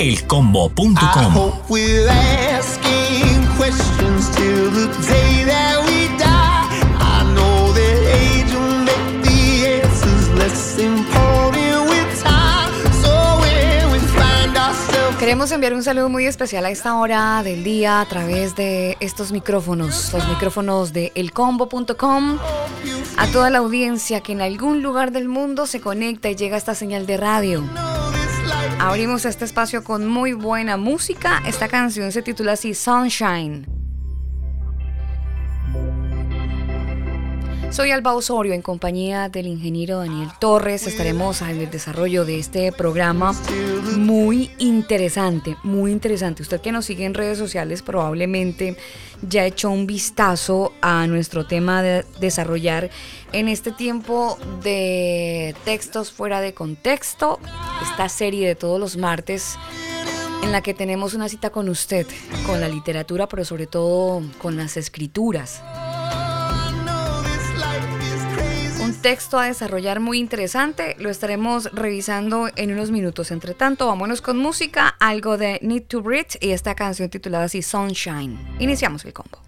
elcombo.com. Queremos enviar un saludo muy especial a esta hora del día a través de estos micrófonos, los micrófonos de elcombo.com, a toda la audiencia que en algún lugar del mundo se conecta y llega a esta señal de radio. Abrimos este espacio con muy buena música. Esta canción se titula así Sunshine. Soy Alba Osorio en compañía del ingeniero Daniel Torres. Estaremos en el desarrollo de este programa muy interesante, muy interesante. Usted que nos sigue en redes sociales probablemente ya echó un vistazo a nuestro tema de desarrollar en este tiempo de textos fuera de contexto, esta serie de todos los martes en la que tenemos una cita con usted, con la literatura, pero sobre todo con las escrituras. Texto a desarrollar muy interesante, lo estaremos revisando en unos minutos. Entre tanto, vámonos con música, algo de Need to Breathe y esta canción titulada así Sunshine. Iniciamos el combo.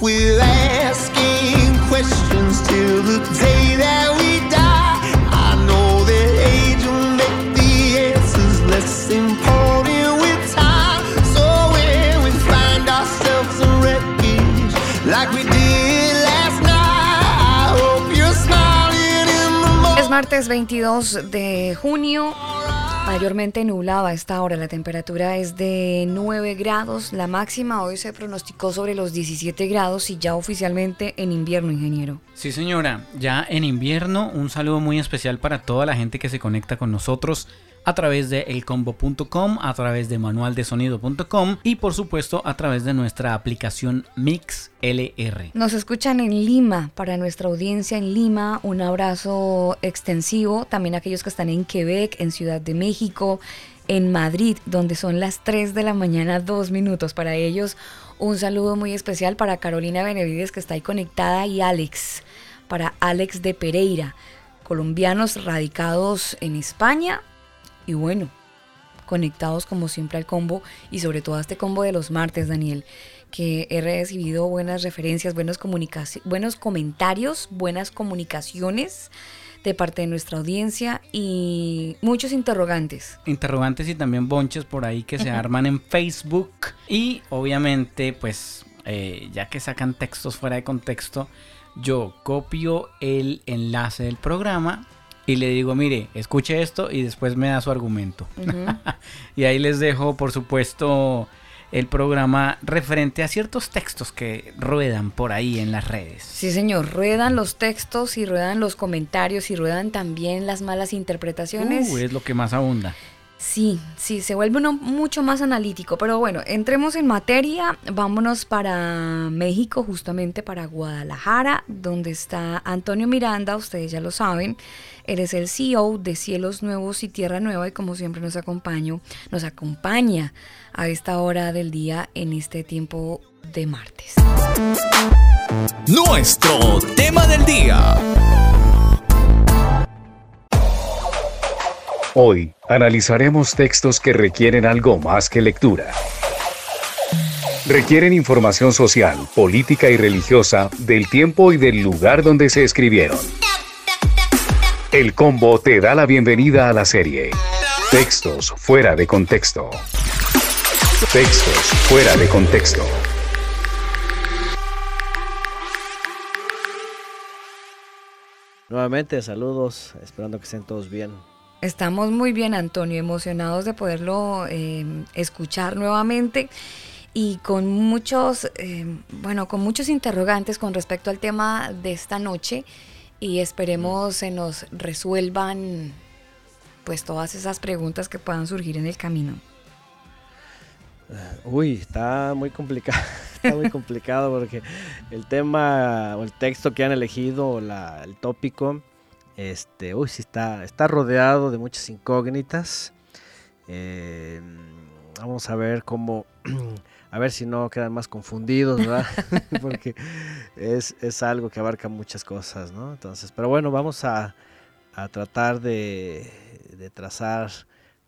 We're asking questions till the day that we die. I know that age will make the answers less important with time. So when we find ourselves in wreckage, like we did last night, I hope you're smiling in the morning. Es martes 22 de junio. Mayormente nublado a esta hora, la temperatura es de 9 grados, la máxima hoy se pronosticó sobre los 17 grados y ya oficialmente en invierno, ingeniero. Sí señora, ya en invierno un saludo muy especial para toda la gente que se conecta con nosotros a través de elcombo.com, a través de manualdesonido.com y por supuesto a través de nuestra aplicación Mix LR. Nos escuchan en Lima, para nuestra audiencia en Lima, un abrazo extensivo, también aquellos que están en Quebec, en Ciudad de México, en Madrid, donde son las 3 de la mañana, dos minutos. Para ellos, un saludo muy especial para Carolina Benevides, que está ahí conectada, y Alex, para Alex de Pereira, colombianos radicados en España, y bueno, conectados como siempre al combo y sobre todo a este combo de los martes, Daniel, que he recibido buenas referencias, buenos, buenos comentarios, buenas comunicaciones de parte de nuestra audiencia y muchos interrogantes. Interrogantes y también bonches por ahí que se arman en Facebook y obviamente pues eh, ya que sacan textos fuera de contexto, yo copio el enlace del programa y le digo, mire, escuche esto y después me da su argumento. y ahí les dejo, por supuesto, el programa referente a ciertos textos que ruedan por ahí en las redes. Sí, señor, ruedan los textos y ruedan los comentarios y ruedan también las malas interpretaciones. Uh, es lo que más abunda. Sí, sí, se vuelve uno mucho más analítico, pero bueno, entremos en materia, vámonos para México, justamente para Guadalajara, donde está Antonio Miranda, ustedes ya lo saben, él es el CEO de Cielos Nuevos y Tierra Nueva y como siempre nos acompaña, nos acompaña a esta hora del día en este tiempo de martes. Nuestro tema del día. Hoy analizaremos textos que requieren algo más que lectura. Requieren información social, política y religiosa del tiempo y del lugar donde se escribieron. El combo te da la bienvenida a la serie. Textos fuera de contexto. Textos fuera de contexto. Nuevamente, saludos, esperando que estén todos bien. Estamos muy bien, Antonio, emocionados de poderlo eh, escuchar nuevamente y con muchos, eh, bueno, con muchos interrogantes con respecto al tema de esta noche y esperemos se nos resuelvan pues todas esas preguntas que puedan surgir en el camino. Uy, está muy complicado, está muy complicado porque el tema o el texto que han elegido, la, el tópico, este, uy, sí está, está rodeado de muchas incógnitas. Eh, vamos a ver cómo, a ver si no quedan más confundidos, ¿verdad? porque es, es, algo que abarca muchas cosas, ¿no? Entonces, pero bueno, vamos a, a tratar de, de trazar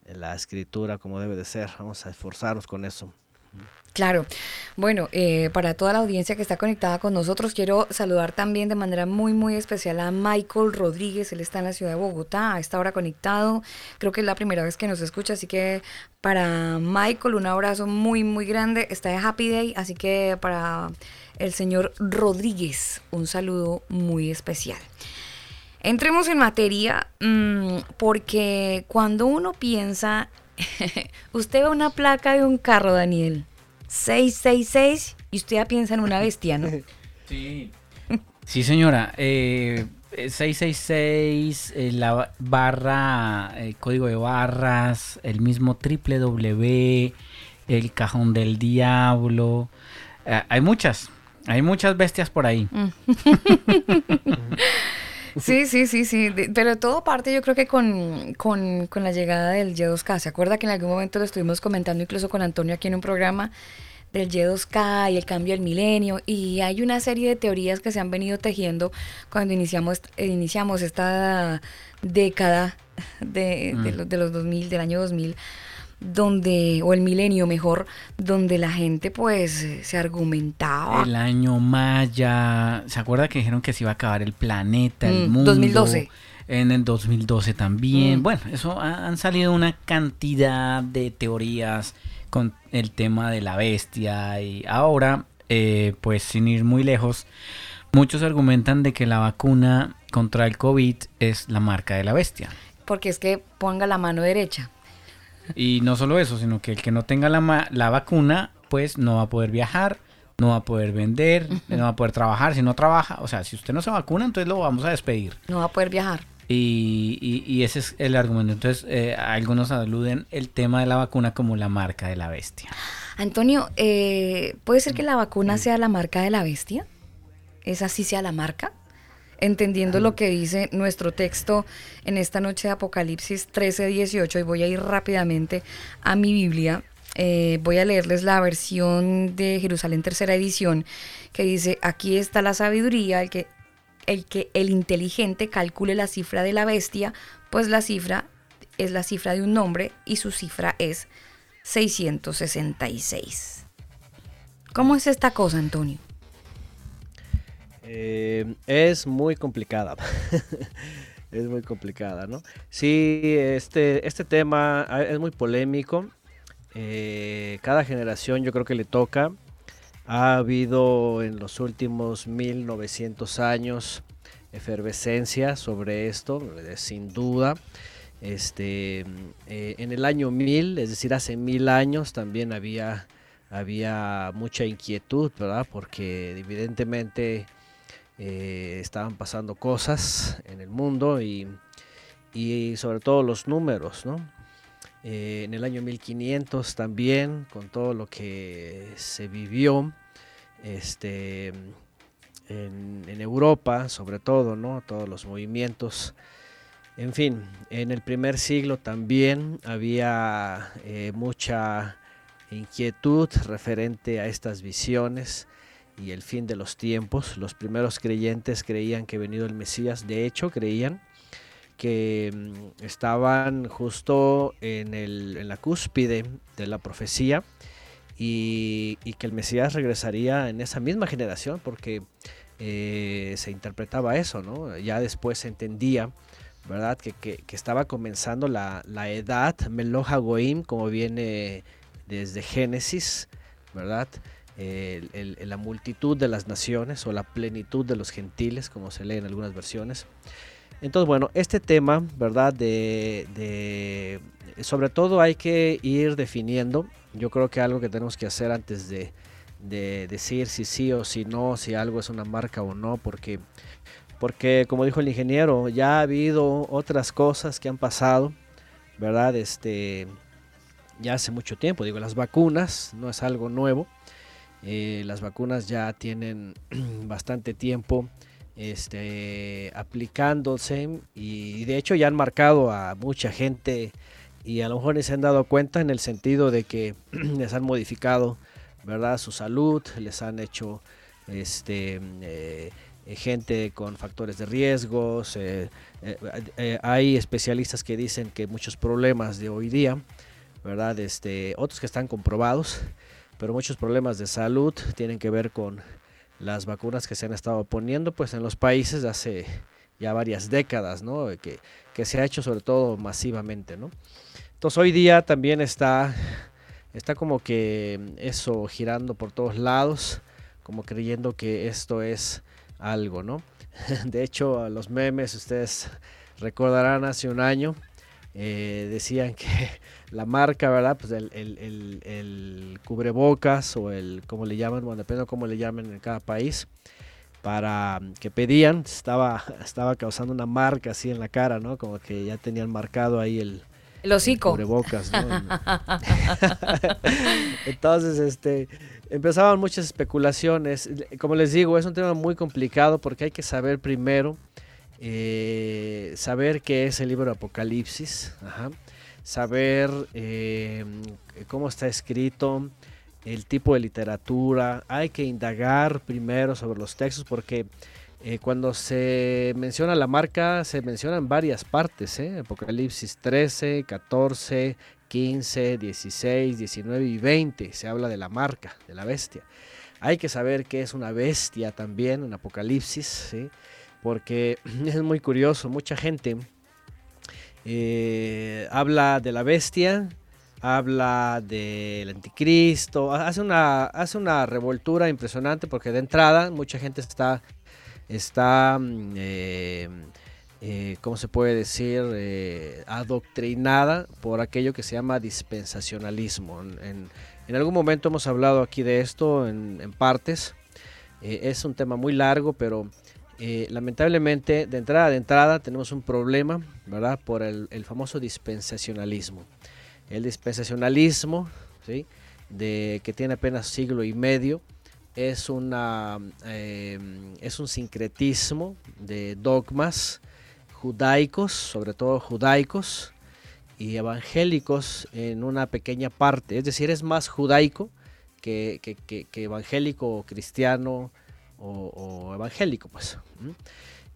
la escritura como debe de ser. Vamos a esforzarnos con eso. Claro. Bueno, eh, para toda la audiencia que está conectada con nosotros, quiero saludar también de manera muy, muy especial a Michael Rodríguez. Él está en la ciudad de Bogotá, a esta hora conectado. Creo que es la primera vez que nos escucha, así que para Michael un abrazo muy, muy grande. Está de Happy Day, así que para el señor Rodríguez un saludo muy especial. Entremos en materia, mmm, porque cuando uno piensa, usted ve una placa de un carro, Daniel, 666, y usted ya piensa en una bestia, ¿no? Sí. Sí, señora. Eh, 666, eh, la barra, el código de barras, el mismo triple W, el cajón del diablo. Eh, hay muchas, hay muchas bestias por ahí. Sí, sí, sí, sí, pero todo parte yo creo que con, con, con la llegada del Y2K. ¿Se acuerda que en algún momento lo estuvimos comentando incluso con Antonio aquí en un programa del Y2K y el cambio del milenio? Y hay una serie de teorías que se han venido tejiendo cuando iniciamos, iniciamos esta década de, de, Mm. los, de los 2000, del año 2000 donde, o el milenio mejor, donde la gente pues se argumentaba. El año Maya. ¿Se acuerda que dijeron que se iba a acabar el planeta, el Mm, mundo? 2012. En el 2012 también. Mm. Bueno, eso ha- han salido una cantidad de teorías con el tema de la bestia. Y ahora, eh, pues sin ir muy lejos, muchos argumentan de que la vacuna contra el COVID es la marca de la bestia. Porque es que ponga la mano derecha. Y no solo eso, sino que el que no tenga la, la vacuna, pues no va a poder viajar, no va a poder vender, no va a poder trabajar. Si no trabaja, o sea, si usted no se vacuna, entonces lo vamos a despedir. No va a poder viajar. Y, y- y ese es el argumento. Entonces, eh, algunos aluden el tema de la vacuna como la marca de la bestia. Antonio, eh, ¿puede ser que la vacuna sea la marca de la bestia? ¿Es así sea la marca? Entendiendo lo que dice nuestro texto en esta noche de Apocalipsis 13, 18, y voy a ir rápidamente a mi Biblia. eh, voy a leerles la versión de Jerusalén tercera edición que dice, aquí está la sabiduría, el que, el que el inteligente calcule la cifra de la bestia, pues la cifra es la cifra de un nombre y su cifra es 666. ¿Cómo es esta cosa, Antonio? Eh, es muy complicada. es muy complicada, ¿no? Sí, este, este tema es muy polémico. Eh, cada generación yo creo que le toca. Ha habido en los últimos 1900 años efervescencia sobre esto, eh, sin duda. Este, eh, en el año 1000, es decir, hace mil años también había, había mucha inquietud, ¿verdad? Porque evidentemente eh, estaban pasando cosas en el mundo y, sobre todo los números, ¿no? Eh, en el año 1500 también, con todo lo que se vivió este, en, en Europa, sobre todo, ¿no? Todos los movimientos. En fin, en el primer siglo también había eh, mucha inquietud referente a estas visiones y el fin de los tiempos. Los primeros creyentes creían que venido el Mesías, de hecho creían que mm, estaban justo en, el- en la cúspide de la profecía y, que el Mesías regresaría en esa misma generación porque eh, se interpretaba eso, ¿no? Ya después se entendía, ¿verdad? Que, que- que estaba comenzando la, la edad Meloja Goim, como viene desde Génesis, ¿verdad? La multitud de las naciones o la plenitud de los gentiles, como se lee en algunas versiones. Entonces, bueno, este tema, ¿verdad? De, de- sobre todo hay que ir definiendo, yo creo que algo que tenemos que hacer antes de, de decir si sí o si no, si algo es una marca o no, porque, porque como dijo el ingeniero, ya ha habido otras cosas que han pasado, ¿verdad? Este, ya hace mucho tiempo, digo, las vacunas no es algo nuevo, eh, las vacunas ya tienen bastante tiempo este, aplicándose y de hecho ya han marcado a mucha gente y a lo mejor ni se han dado cuenta en el sentido de que les han modificado verdad su salud les han hecho este eh, gente con factores de riesgos eh, hay especialistas que dicen que muchos problemas de hoy día verdad este otros que están comprobados pero muchos problemas de salud tienen que ver con las vacunas que se han estado poniendo pues en los países hace ya varias décadas, ¿no? Que, que se ha hecho sobre todo masivamente, ¿no? Entonces hoy día también está, está como que eso girando por todos lados, como creyendo que esto es algo, ¿no? De hecho, los memes, ustedes recordarán hace un año, eh, decían que la marca, ¿verdad? Pues el, el- el- el cubrebocas o el, como le llaman, bueno, depende de cómo le llamen en cada país, para mm, que pedían, estaba, estaba causando una marca así en la cara, ¿no? Como que ya tenían marcado ahí el, El hocico. cubrebocas, ¿no? Entonces, este, empezaban muchas especulaciones. Como les digo, es un tema muy complicado porque hay que saber primero, eh, saber qué es el libro de Apocalipsis, ajá, saber eh, cómo está escrito, el tipo de literatura. Hay que indagar primero sobre los textos porque eh, cuando se menciona la marca, se menciona en varias partes, ¿eh? Apocalipsis 13, 14, 15, 16, 19 y 20 se habla de la marca, de la bestia. Hay que saber qué es una bestia también en Apocalipsis, ¿sí? porque es muy curioso, mucha gente eh, habla de la bestia, habla del anticristo, hace una, hace una revoltura impresionante porque de entrada mucha gente está, está mm, eh, eh, ¿cómo se puede decir? Adoctrinada por aquello que se llama dispensacionalismo. En, algún momento hemos hablado aquí de esto en, partes. Es un tema muy largo, pero eh, lamentablemente de entrada de entrada tenemos un problema, ¿verdad? Por el, famoso dispensacionalismo. El dispensacionalismo, ¿sí? De que tiene apenas siglo y medio, es, una, eh, es un sincretismo de dogmas judaicos, sobre todo judaicos, y evangélicos en una pequeña parte. Es decir, es más judaico que, que, que, que evangélico o cristiano o, evangélico, pues.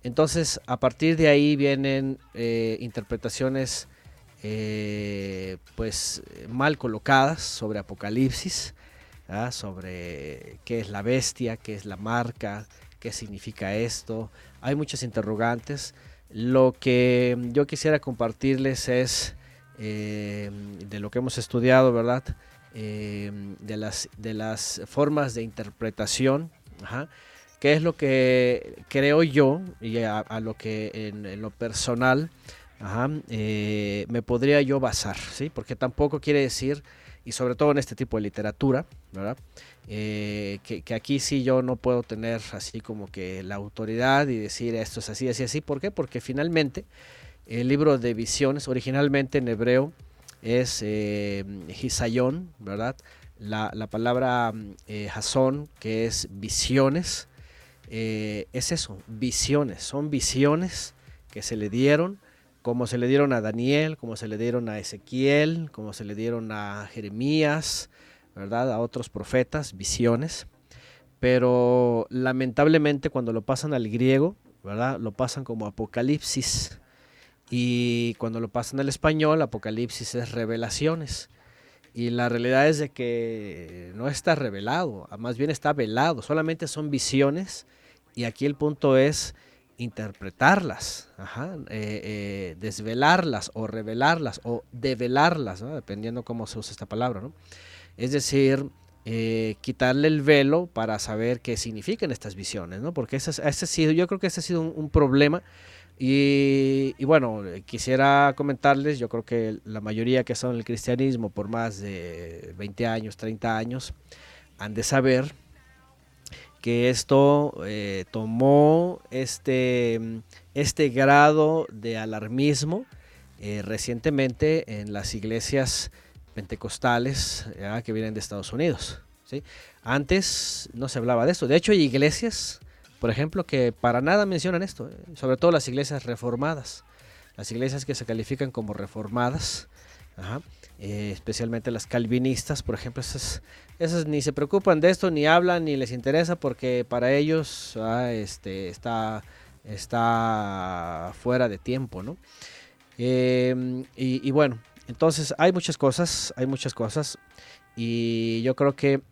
Entonces, a partir de ahí vienen eh, interpretaciones eh, pues mal colocadas sobre Apocalipsis, ¿ah? sobre qué es la bestia, qué es la marca, qué significa esto. Hay muchas interrogantes. Lo que yo quisiera compartirles es eh, de lo que hemos estudiado, ¿verdad? De, las, de las formas de interpretación, que es lo que creo yo y a, lo que en, lo personal eh, me podría yo basar, ¿sí? Porque tampoco quiere decir, y sobre todo en este tipo de literatura, ¿verdad? Eh, que, aquí sí yo no puedo tener así como que la autoridad y decir esto es así, así, así. ¿Por qué? Porque finalmente el libro de visiones, originalmente en hebreo, es eh, Hisayón, ¿verdad? La, la palabra eh, que es visiones, eh, es eso, visiones, son visiones que se le dieron, como se le dieron a Daniel, como se le dieron a Ezequiel, como se le dieron a Jeremías, ¿verdad? A otros profetas, visiones. Pero lamentablemente cuando lo pasan al griego, ¿verdad? Lo pasan como Apocalipsis. Y cuando lo pasan al español, Apocalipsis es revelaciones. Y la realidad es de que no está revelado, más bien está velado, solamente son visiones. Y aquí el punto es interpretarlas, eh, eh, desvelarlas o revelarlas o develarlas, dependiendo cómo se usa esta palabra. Es decir, eh, quitarle el velo para saber qué significan estas visiones, ¿no? porque ese, sido, yo creo que ese ha sido un, un problema y, y, bueno, quisiera comentarles, yo creo que la mayoría que son el cristianismo por más de 20 años, 30 años, han de saber que esto eh, tomó este, este grado de alarmismo eh, recientemente en las iglesias pentecostales que vienen de Estados Unidos. ¿sí? Antes no se hablaba de esto. De hecho, hay iglesias por ejemplo, que para nada mencionan esto, eh, sobre todo las iglesias reformadas, las iglesias que se califican como reformadas, eh, especialmente las calvinistas, por ejemplo, esas, esas, ni se preocupan de esto, ni hablan, ni les interesa, porque para ellos ah, este, está, está fuera de tiempo, ¿no? Eh, y, bueno, entonces hay muchas cosas, hay muchas cosas, y yo creo que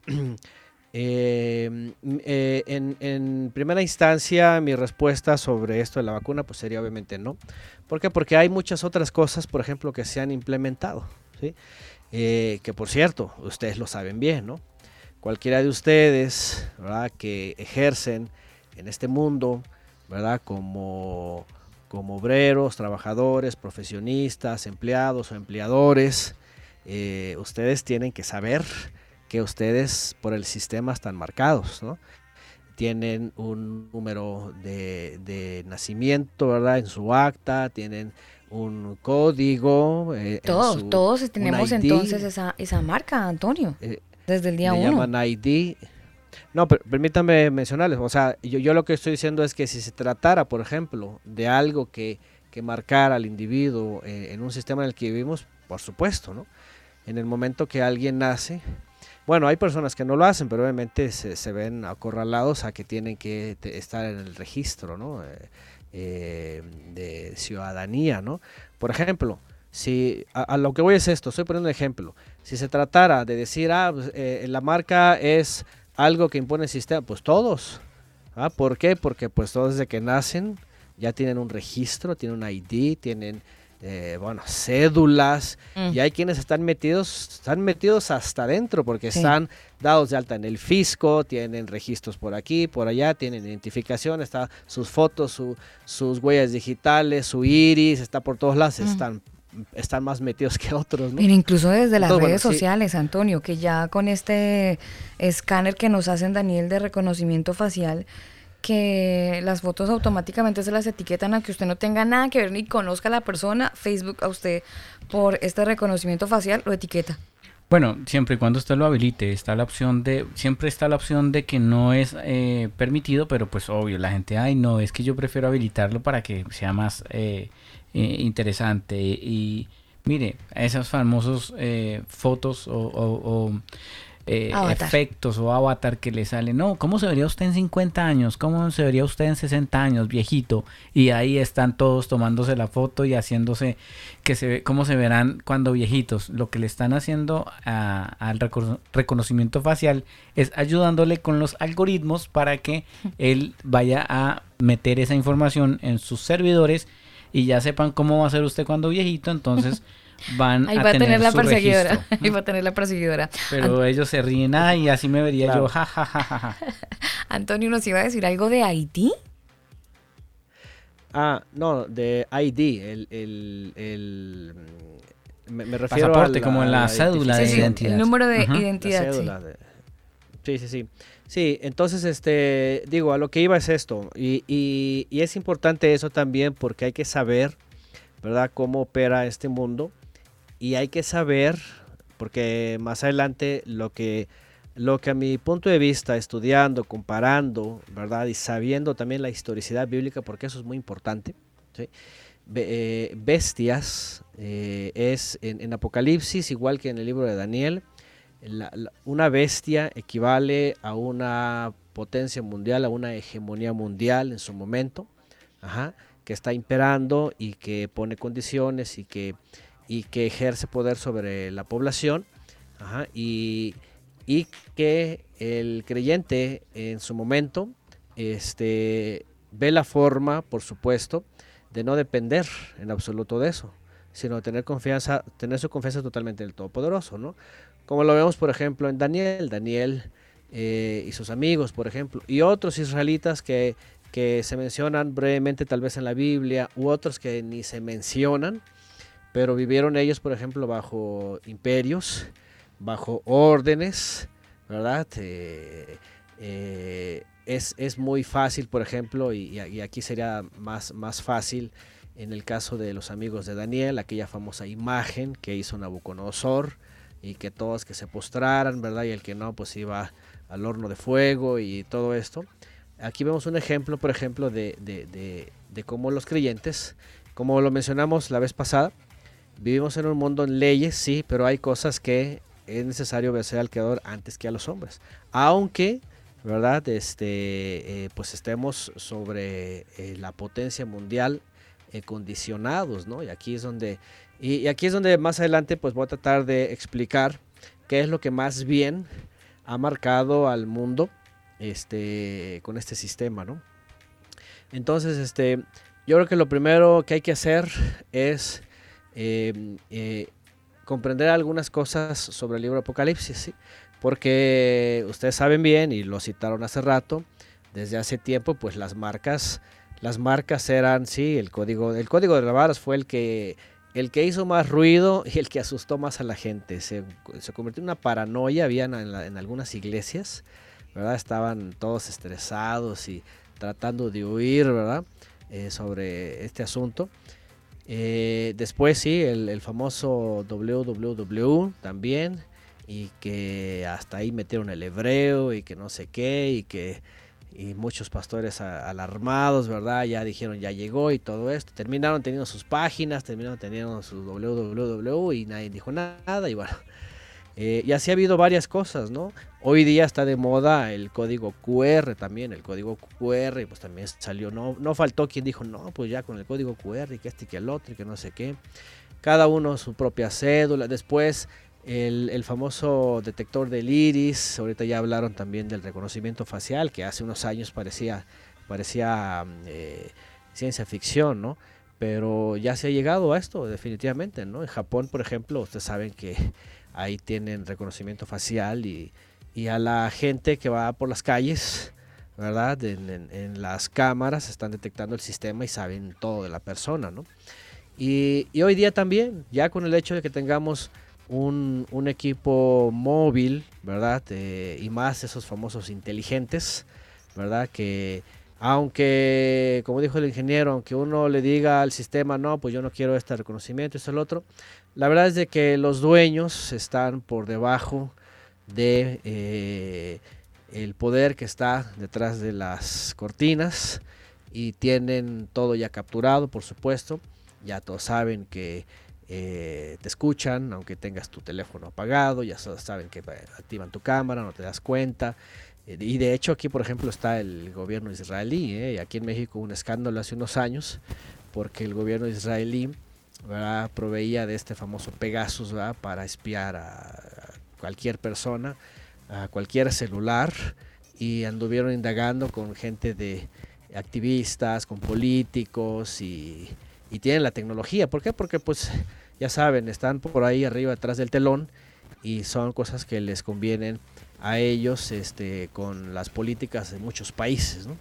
Eh, eh, en, en, primera instancia, mi respuesta sobre esto de la vacuna, pues sería obviamente no. ¿Por qué? Porque hay muchas otras cosas, por ejemplo, que se han implementado. Eh, que por cierto, ustedes lo saben bien, ¿no? Cualquiera de ustedes, ¿verdad? Que ejercen en este mundo, ¿verdad? Como, como obreros, trabajadores, profesionistas, empleados o empleadores, eh, ustedes tienen que saber que ustedes por el sistema están marcados, ¿no? Tienen un número de, de nacimiento, ¿verdad? En su acta, tienen un código. Eh, todos, su, todos tenemos entonces esa, esa marca, Antonio, eh, desde el día le uno. llaman ID. No, pero permítanme mencionarles, o sea, yo, yo lo que estoy diciendo es que si se tratara, por ejemplo, de algo que, que marcara al individuo eh, en un sistema en el que vivimos, por supuesto, ¿no? En el momento que alguien nace, bueno, hay personas que no lo hacen, pero obviamente se, se ven acorralados a que tienen que te, estar en el registro ¿no? Eh, de ciudadanía. ¿no? Por ejemplo, si a, a lo que voy es esto, estoy poniendo un ejemplo. Si se tratara de decir, ah, pues, eh, la marca es algo que impone el sistema, pues todos. ¿ah? ¿Por qué? Porque pues todos desde que nacen ya tienen un registro, tienen un ID, tienen eh, bueno, cédulas, Mm. y hay quienes están metidos, están metidos hasta adentro porque Sí. están dados de alta en el fisco, tienen registros por aquí, por allá, tienen identificación, está sus fotos, su- sus huellas digitales, su iris, está por todos lados, Mm. están, están más metidos que otros, ¿no? Pero incluso desde las bueno, redes sí. sociales, Antonio, que ya con este escáner que nos hacen Daniel de reconocimiento facial, que las fotos automáticamente se las etiquetan a que usted no tenga nada que ver ni conozca a la persona, Facebook a usted por este reconocimiento facial lo etiqueta. Bueno, siempre y cuando usted lo habilite, está la opción de, siempre está la opción de que no es eh, permitido, pero pues obvio, la gente, ay no, es que yo prefiero habilitarlo para que sea más eh, eh, interesante. Y mire, esas famosos eh, fotos o, eh, efectos o avatar que le salen, no, ¿cómo se vería usted en 50 años? ¿Cómo se vería usted en 60 años, viejito? Y ahí están todos tomándose la foto y haciéndose que se ve, cómo se verán cuando viejitos. Lo que le están haciendo a- al recono- reconocimiento facial es ayudándole con los algoritmos para que él vaya a meter esa información en sus servidores y ya sepan cómo va a ser usted cuando viejito, entonces van Ahí a va a tener la su perseguidora. registro. Ahí va a tener la perseguidora. Pero ellos se ríen, ay, así me vería Claro. yo, ja, ja, ja, ja, ja". Antonio nos iba a decir algo de Haití. Ah, no, de ID, el, el, el- me, me refiero Pasaporte, a como en la cédula Sí, de sí, identidad. el número de. La identidad. sí. cédula de- Sí, sí, sí. Sí, entonces, este, digo, a lo que iba es esto. Y, y- y es importante eso también porque hay que saber, ¿verdad?, cómo opera este mundo. Y hay que saber, porque más adelante lo que, lo que a mi punto de vista, estudiando, comparando, ¿verdad?, y sabiendo también la historicidad bíblica, porque eso es muy importante, eh, bestias eh, es en, Apocalipsis, igual que en el libro de Daniel, una bestia equivale a una potencia mundial, a una hegemonía mundial en su momento, que está imperando y que pone condiciones y que, y que ejerce poder sobre la población, y, y que el creyente en su momento este, ve la forma, por supuesto, de no depender en absoluto de eso, sino tener confianza, tener su confianza totalmente en el Todopoderoso, ¿no? Como lo vemos, por ejemplo, en Daniel, Daniel eh, y sus amigos, por ejemplo, y otros israelitas que, que se mencionan brevemente tal vez en la Biblia, u otros que ni se mencionan, pero vivieron ellos, por ejemplo, bajo imperios, bajo órdenes, ¿verdad? Eh, eh, es, es muy fácil, por ejemplo, y, aquí sería más, más fácil en el caso de los amigos de Daniel, aquella famosa imagen que hizo Nabucodonosor y que todos que se postraran, ¿verdad? Y el que no, pues iba al horno de fuego y todo esto. Aquí vemos un ejemplo, por ejemplo, de, de, de cómo los creyentes, como lo mencionamos la vez pasada, vivimos en un mundo en leyes, sí, pero hay cosas que es necesario obedecer al Creador antes que a los hombres. Aunque, ¿verdad? Este, eh, pues estemos sobre eh, la potencia mundial eh, condicionados, ¿no? Y aquí es donde, y, y aquí es donde más adelante pues voy a tratar de explicar qué es lo que más bien ha marcado al mundo este, con este sistema, ¿no? Entonces, este, yo creo que lo primero que hay que hacer es eh, eh, comprender algunas cosas sobre el libro Apocalipsis, porque ustedes saben bien, y lo citaron hace rato, desde hace tiempo, pues las marcas, las marcas eran, sí, el código, el código de barras fue el que, el que hizo más ruido y el que asustó más a la gente. Se, se convirtió en una paranoia, habían en algunas iglesias, ¿verdad? Estaban todos estresados y tratando de huir, ¿verdad? Eh, sobre este asunto. Eh, después sí, el, el famoso WWW también, y que hasta ahí metieron el hebreo y que no sé qué, y que y muchos pastores a- alarmados, ¿verdad? Ya dijeron, ya llegó y todo esto. Terminaron teniendo sus páginas, terminaron teniendo su WWW y nadie dijo nada, y bueno. Eh, y así ha habido varias cosas, ¿no? Hoy día está de moda el código QR también, el código QR, pues también salió, no, no faltó quien dijo, no, pues ya con el código QR y que este que el otro y que no sé qué. cada uno su propia cédula. Después el, el famoso detector del iris, ahorita ya hablaron también del reconocimiento facial, que hace unos años parecía, parecía eh, ciencia ficción, ¿no? Pero ya se ha llegado a esto, definitivamente, ¿no? En Japón, por ejemplo, ustedes saben que ahí tienen reconocimiento facial y, y a la gente que va por las calles, ¿verdad? En, las cámaras están detectando el sistema y saben todo de la persona, ¿no? Y, hoy día también, ya con el hecho de que tengamos un, equipo móvil, ¿verdad? Eh, y más esos famosos inteligentes, ¿verdad? Que aunque, como dijo el ingeniero, aunque uno le diga al sistema, no, pues yo no quiero este reconocimiento, esto, el otro, la verdad es de que los dueños están por debajo de eh, el poder que está detrás de las cortinas y tienen todo ya capturado, por supuesto. Ya todos saben que eh, te escuchan, aunque tengas tu teléfono apagado, ya saben que eh, activan tu cámara, no te das cuenta. Y de hecho aquí, por ejemplo, está el gobierno israelí. ¿eh? Aquí en México un escándalo hace unos años porque el gobierno israelí proveía de este famoso Pegasus para espiar a cualquier persona, a cualquier celular y anduvieron indagando con gente de activistas, con políticos y, y tienen la tecnología. ¿Por qué? Porque pues ya saben, están por ahí arriba atrás del telón y son cosas que les convienen a ellos este, con las políticas de muchos países, ¿no?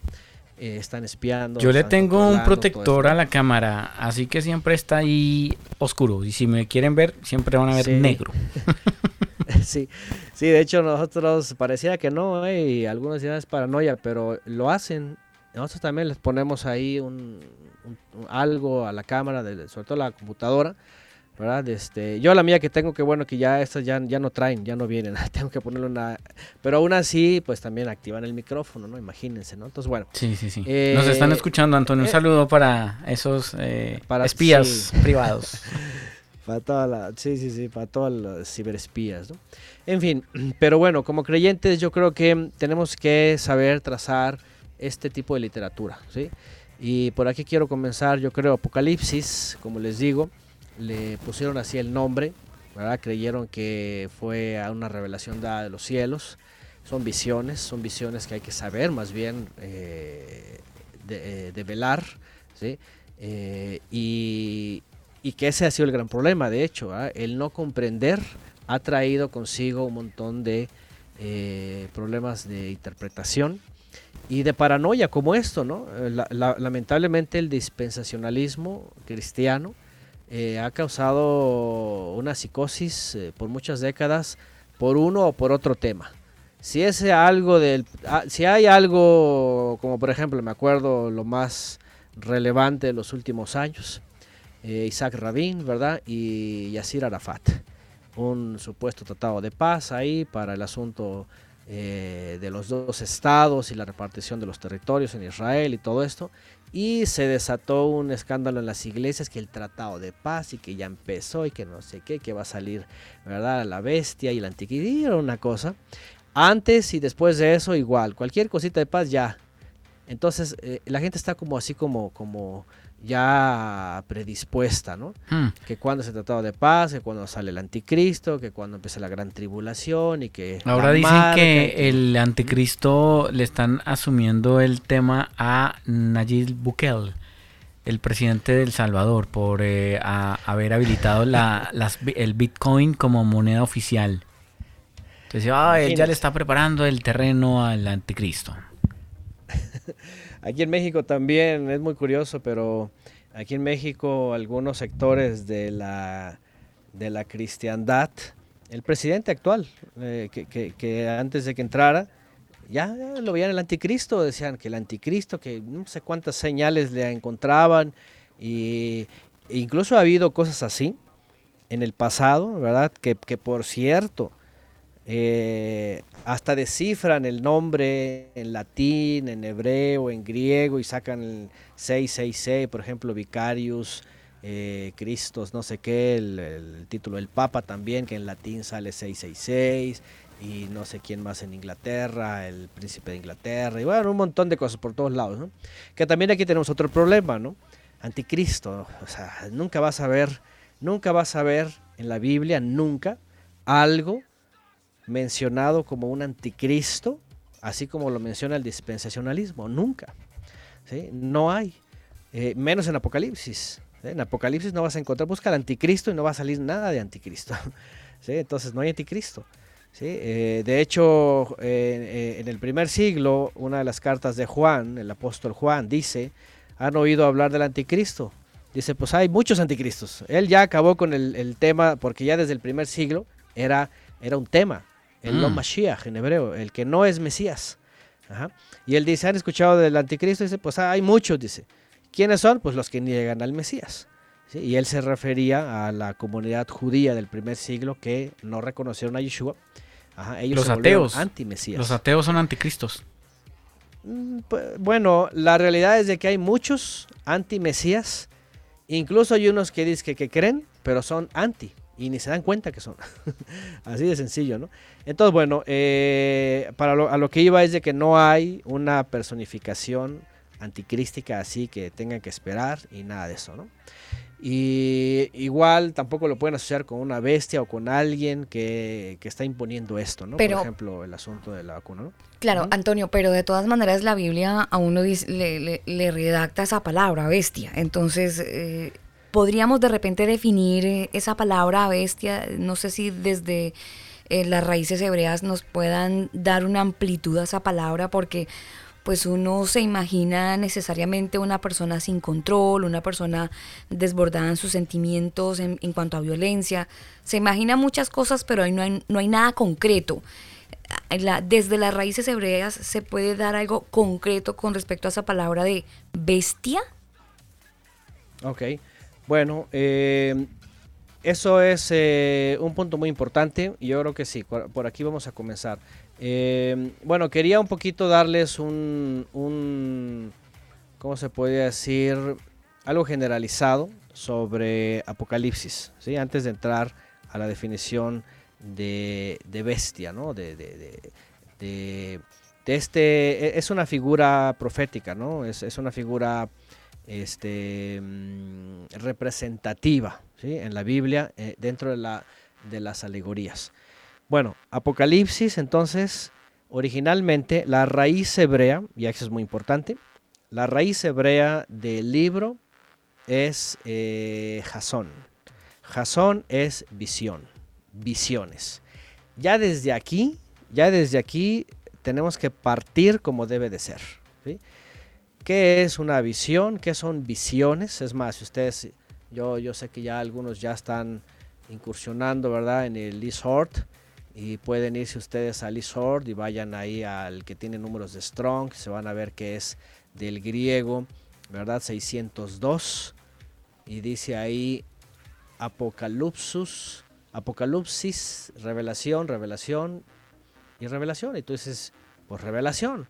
Eh, están espiando. Yo le tengo un protector a la cámara, así que siempre está ahí oscuro. Y si me quieren ver, siempre van a ver Sí. negro. sí, sí, de hecho nosotros parecía que no, eh, y algunos días es paranoia, pero lo hacen. Nosotros también les ponemos ahí un, un- un- algo a la cámara, de, sobre todo la computadora, ¿verdad? Este, yo la mía que tengo, que bueno, que ya estas ya, ya no traen, ya no vienen, tengo que ponerle una... Pero aún así, pues también activan el micrófono, ¿no? Imagínense, ¿no? Entonces, bueno, Sí, sí, sí. Eh, Nos están escuchando, Antonio. Un eh, saludo para esos eh, para- espías sí. privados. Para toda la, sí, sí, sí, para todos los ciberespías, ¿no? En fin, pero bueno, como creyentes yo creo que tenemos que saber trazar este tipo de literatura, ¿sí? Y por aquí quiero comenzar, yo creo, Apocalipsis, como les digo, le pusieron así el nombre, ¿verdad? Creyeron que fue una revelación dada de los cielos. Son visiones, son visiones que hay que saber más bien eh, de, eh, develar, ¿sí? Eh, y, y que ese ha sido el gran problema, de hecho, ¿ah? el no comprender ha traído consigo un montón de eh, problemas de interpretación y de paranoia como esto, ¿no? Eh, la- la- lamentablemente el dispensacionalismo cristiano eh, ha causado una psicosis eh, por muchas décadas por uno o por otro tema. Si ese algo del, ah, si hay algo como por ejemplo me acuerdo lo más relevante de los últimos años, eh, Isaac Rabin, ¿verdad? Y Yasir Arafat. Un supuesto tratado de paz ahí para el asunto eh, de los dos estados y la repartición de los territorios en Israel y todo esto. Y se desató un escándalo en las iglesias que el tratado de paz y que ya empezó y que no sé qué, que va a salir, ¿verdad? La bestia y la antiquidad, una cosa. Antes y después de eso igual, cualquier cosita de paz ya. Entonces eh, la gente está como así como, como ya predispuesta, ¿no? Hmm. que cuando se tratado de paz, que cuando sale el anticristo, que cuando empieza la gran tribulación y que... Ahora dicen marca que el anticristo le están asumiendo el tema a Nayib Bukele, el presidente de El Salvador, por eh, a- haber habilitado la, las bi- el Bitcoin como moneda oficial. Entonces, ah, él ya le está preparando el terreno al anticristo. Aquí en México también es muy curioso, pero aquí en México algunos sectores de la, de la cristiandad, el presidente actual, eh, que, antes de que entrara, ya, lo veían el anticristo, decían que el anticristo, que no sé cuántas señales le encontraban, y incluso ha habido cosas así en el pasado, ¿verdad? Que por cierto, eh, hasta descifran el nombre en latín, en hebreo, en griego y sacan el 666, por ejemplo, Vicarius, eh, Cristos, no sé qué, el, título del Papa también, que en latín sale 666, y no sé quién más en Inglaterra, el príncipe de Inglaterra, y bueno, un montón de cosas por todos lados. Que también aquí tenemos otro problema, ¿no? Anticristo, o sea, nunca vas a ver nunca vas a ver en la Biblia, nunca, algo mencionado como un anticristo, así como lo menciona el dispensacionalismo, nunca. ¿sí? No hay, eh, menos en Apocalipsis. En Apocalipsis no vas a encontrar, busca el anticristo y no va a salir nada de anticristo. ¿sí? Entonces no hay anticristo. ¿sí? Eh, de hecho, eh, en el primer siglo, una de las cartas de Juan, el apóstol Juan, dice, ¿han oído hablar del anticristo? Dice, pues hay muchos anticristos. Él ya acabó con el, el tema, porque ya desde el primer siglo era, era un tema, el no Mm. Mashiach en hebreo, el que no es Mesías. Ajá. Y él dice, ¿han escuchado del anticristo? Dice, pues hay muchos, dice. ¿Quiénes son? Pues los que niegan al Mesías. ¿sí? Y él se refería a la comunidad judía del primer siglo que no reconocieron a Yeshua. Ajá, ellos Los ateos. Anti-Mesías. Los ateos son anticristos. Mm, Bueno, la realidad es de que hay muchos anti-mesías. Incluso hay unos que dicen que, que creen, pero son anti. Y ni se dan cuenta que son. Así de sencillo, ¿no? Entonces, bueno, eh, para lo, a lo que iba es de que no hay una personificación anticrística así que tengan que esperar y nada de eso, ¿no? Y igual tampoco lo pueden asociar con una bestia o con alguien que, que está imponiendo esto, ¿no? Pero- Por ejemplo, el asunto de la vacuna, ¿no? Claro. Antonio, pero de todas maneras la Biblia a uno dice- le, le- le redacta esa palabra, bestia. Entonces, eh, podríamos de repente definir eh, esa palabra bestia, no sé si desde eh, las raíces hebreas nos puedan dar una amplitud a esa palabra, porque pues uno se imagina necesariamente una persona sin control, una persona desbordada en sus sentimientos en, en cuanto a violencia. Se imagina muchas cosas, pero ahí no hay, no hay nada concreto. La- desde las raíces hebreas se puede dar algo concreto con respecto a esa palabra de bestia. Ok, bueno, eh, eso es eh, un punto muy importante y yo creo que sí, por aquí vamos a comenzar. Eh, bueno, quería un poquito darles un, un, ¿cómo se podría decir? Algo generalizado sobre Apocalipsis, ¿sí? Antes de entrar a la definición de, de bestia, ¿no? De, de, de- de- de este, e- es una figura profética, ¿no? Es, es una figura este, mm, representativa en la Biblia eh, dentro de las alegorías. Bueno, Apocalipsis entonces, originalmente la raíz hebrea, y eso es muy importante, la raíz hebrea del libro es eh, Jasón. Jasón es visión, visiones. Ya desde aquí, ya desde aquí tenemos que partir como debe de ser. ¿sí? ¿Qué es una visión? ¿Qué son visiones? Es más, si ustedes, yo, yo sé que ya algunos ya están incursionando, ¿verdad? En el Lizard y pueden irse ustedes al Lizard y vayan ahí al que tiene números de Strong, se van a ver que es del griego, ¿verdad? 602 y dice ahí Apocalipsis, Apocalipsis, revelación, revelación y revelación. Y tú dices, pues revelación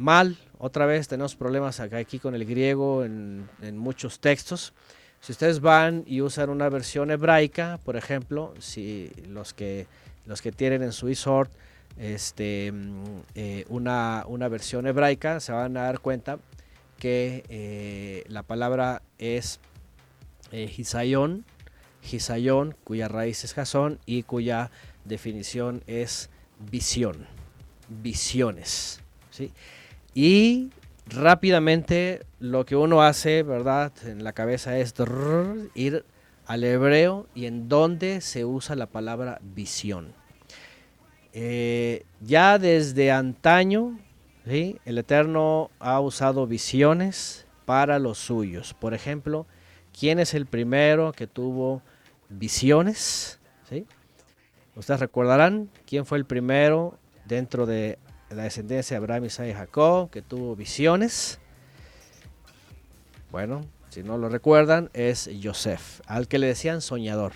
mal. Otra vez tenemos problemas acá aquí con el griego en, en muchos textos. Si ustedes van y usan una versión hebraica, por ejemplo, si los que los que tienen en su eSword este, eh, una, una versión hebraica, se van a dar cuenta que eh, la palabra es eh, Hisayón, cuya raíz es Jasón y cuya definición es visión, visiones. ¿sí? Y rápidamente lo que uno hace, ¿verdad? En la cabeza es ir al hebreo y en dónde se usa la palabra visión. Eh, ya desde antaño, ¿sí? el Eterno ha usado visiones para los suyos. Por ejemplo, ¿quién es el primero que tuvo visiones? ¿Sí? Ustedes recordarán quién fue el primero dentro de la descendencia de Abraham, Isaac y Jacob que tuvo visiones. Bueno, si no lo recuerdan, es Joseph, al que le decían soñador.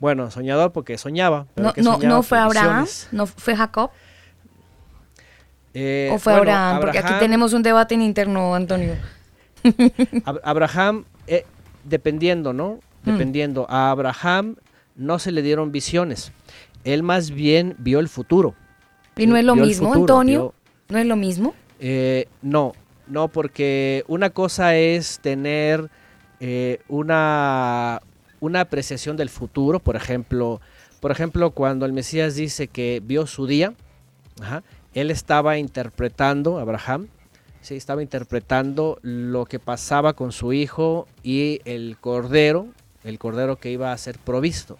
Bueno, soñador porque soñaba. pero No, ¿qué no, soñaba? no fue Abraham, visiones. no fue Jacob Eh, o fue bueno, Abraham, porque aquí tenemos un debate en interno, Antonio. Ab- Abraham, eh, dependiendo, ¿no? Mm. Dependiendo. A Abraham no se le dieron visiones. Él más bien vio el futuro. Y no es lo mismo, futuro, Antonio. vio- No es lo mismo. Eh, no, no, porque una cosa es tener eh, una, una apreciación del futuro, por ejemplo, por ejemplo, cuando el Mesías dice que vio su día, ajá, él estaba interpretando, Abraham, sí, estaba interpretando lo que pasaba con su hijo y el cordero, el cordero que iba a ser provisto.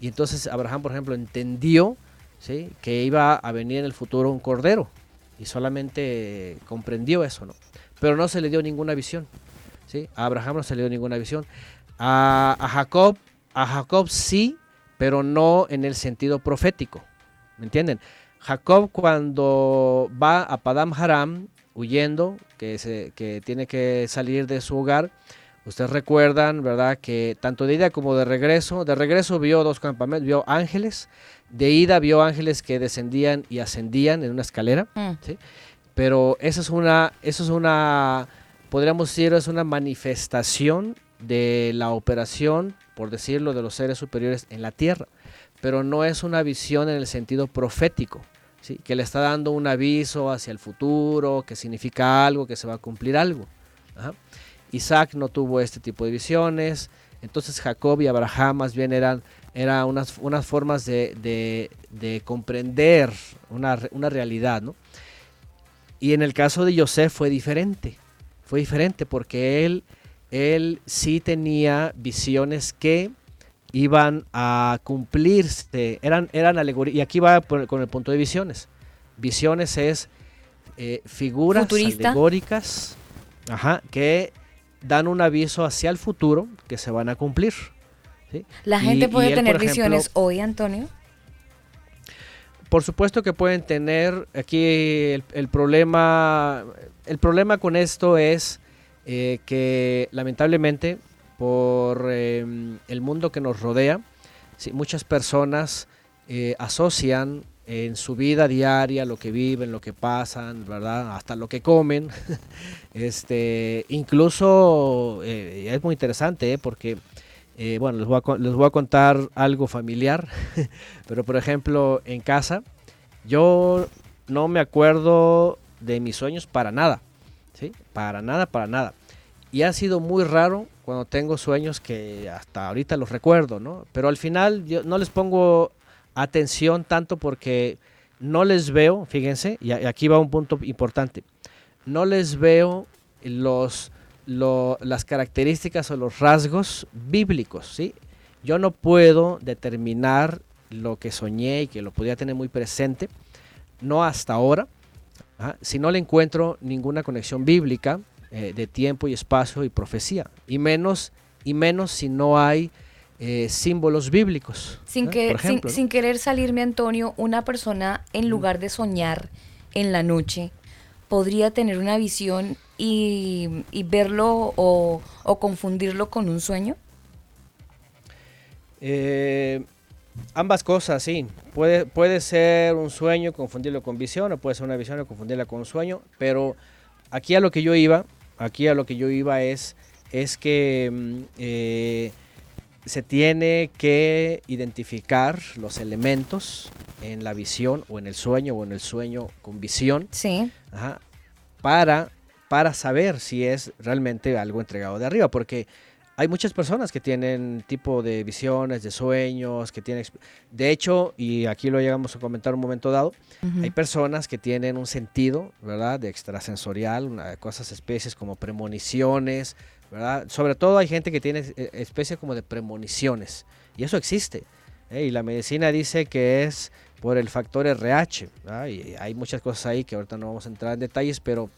Y entonces Abraham, por ejemplo, entendió ¿sí? que iba a venir en el futuro un cordero y solamente comprendió eso, ¿no? Pero no se le dio ninguna visión. ¿sí? A Abraham no se le dio ninguna visión. A, Jacob, a Jacob sí, pero no en el sentido profético. ¿Me entienden? Jacob cuando va a Padam Haram huyendo, que, se, que tiene que salir de su hogar, ustedes recuerdan, ¿verdad? Que tanto de ida como de regreso, de regreso vio dos campamentos, vio ángeles, de ida vio ángeles que descendían y ascendían en una escalera, Mm. ¿sí? Pero eso es una, eso es una, podríamos decir, es una manifestación de la operación, por decirlo, de los seres superiores en la tierra, pero no es una visión en el sentido profético, ¿sí? que le está dando un aviso hacia el futuro, que significa algo, que se va a cumplir algo. Ajá. Isaac no tuvo este tipo de visiones, entonces Jacob y Abraham más bien eran, eran unas, unas formas de, de- de comprender una, una realidad, ¿no? Y en el caso de José fue diferente, fue diferente porque él, él sí tenía visiones que iban a cumplirse, eran, eran alegorías, y aquí va con el punto de visiones. Visiones es eh, figuras Futurista. alegóricas ajá, que dan un aviso hacia el futuro que se van a cumplir. ¿sí? La gente y puede él, tener ejemplo, visiones hoy, Antonio. Por supuesto que pueden tener aquí el, el problema. El problema con esto es eh, que lamentablemente por eh, el mundo que nos rodea, sí, muchas personas eh, asocian en su vida diaria lo que viven, lo que pasan, ¿verdad? Hasta lo que comen. este, incluso eh, es muy interesante ¿eh? porque, eh, bueno, les voy, a, les voy a contar algo familiar. Pero por ejemplo, en casa, yo no me acuerdo de mis sueños para nada. ¿Sí? Para nada, para nada. Y ha sido muy raro cuando tengo sueños que hasta ahorita los recuerdo, ¿no? Pero al final yo no les pongo atención tanto porque no les veo, fíjense, y aquí va un punto importante, no les veo los, lo- las características o los rasgos bíblicos, ¿sí? Yo no puedo determinar lo que soñé y que lo podía tener muy presente, no hasta ahora, ¿ah? si no le encuentro ninguna conexión bíblica eh, de tiempo y espacio y profecía, y menos, y menos si no hay eh, símbolos bíblicos. Sin, que, Por sin- ejemplo, ¿no? sin querer salirme, Antonio, una persona en lugar de soñar en la noche podría tener una visión y, y verlo o, o confundirlo con un sueño. Eh, ambas cosas, sí. Puede, puede ser un sueño, confundirlo con visión, o puede ser una visión y confundirla con un sueño, pero aquí a lo que yo iba, aquí a lo que yo iba es, es que mm, eh, se tiene que identificar los elementos en la visión o en el sueño o en el sueño con visión Sí. Ajá, para, para saber si es realmente algo entregado de arriba, porque hay muchas personas que tienen tipo de visiones, de sueños, que tienen... De hecho, y aquí lo llegamos a comentar un momento dado, hay personas que tienen un sentido, ¿verdad? De extrasensorial, una- cosas, especies como premoniciones, ¿verdad? Sobre todo hay gente que tiene eh, especies como de premoniciones, y eso existe. ¿eh? Y la medicina dice que es por el factor RH. Y hay muchas cosas ahí que ahorita no vamos a entrar en detalles, pero,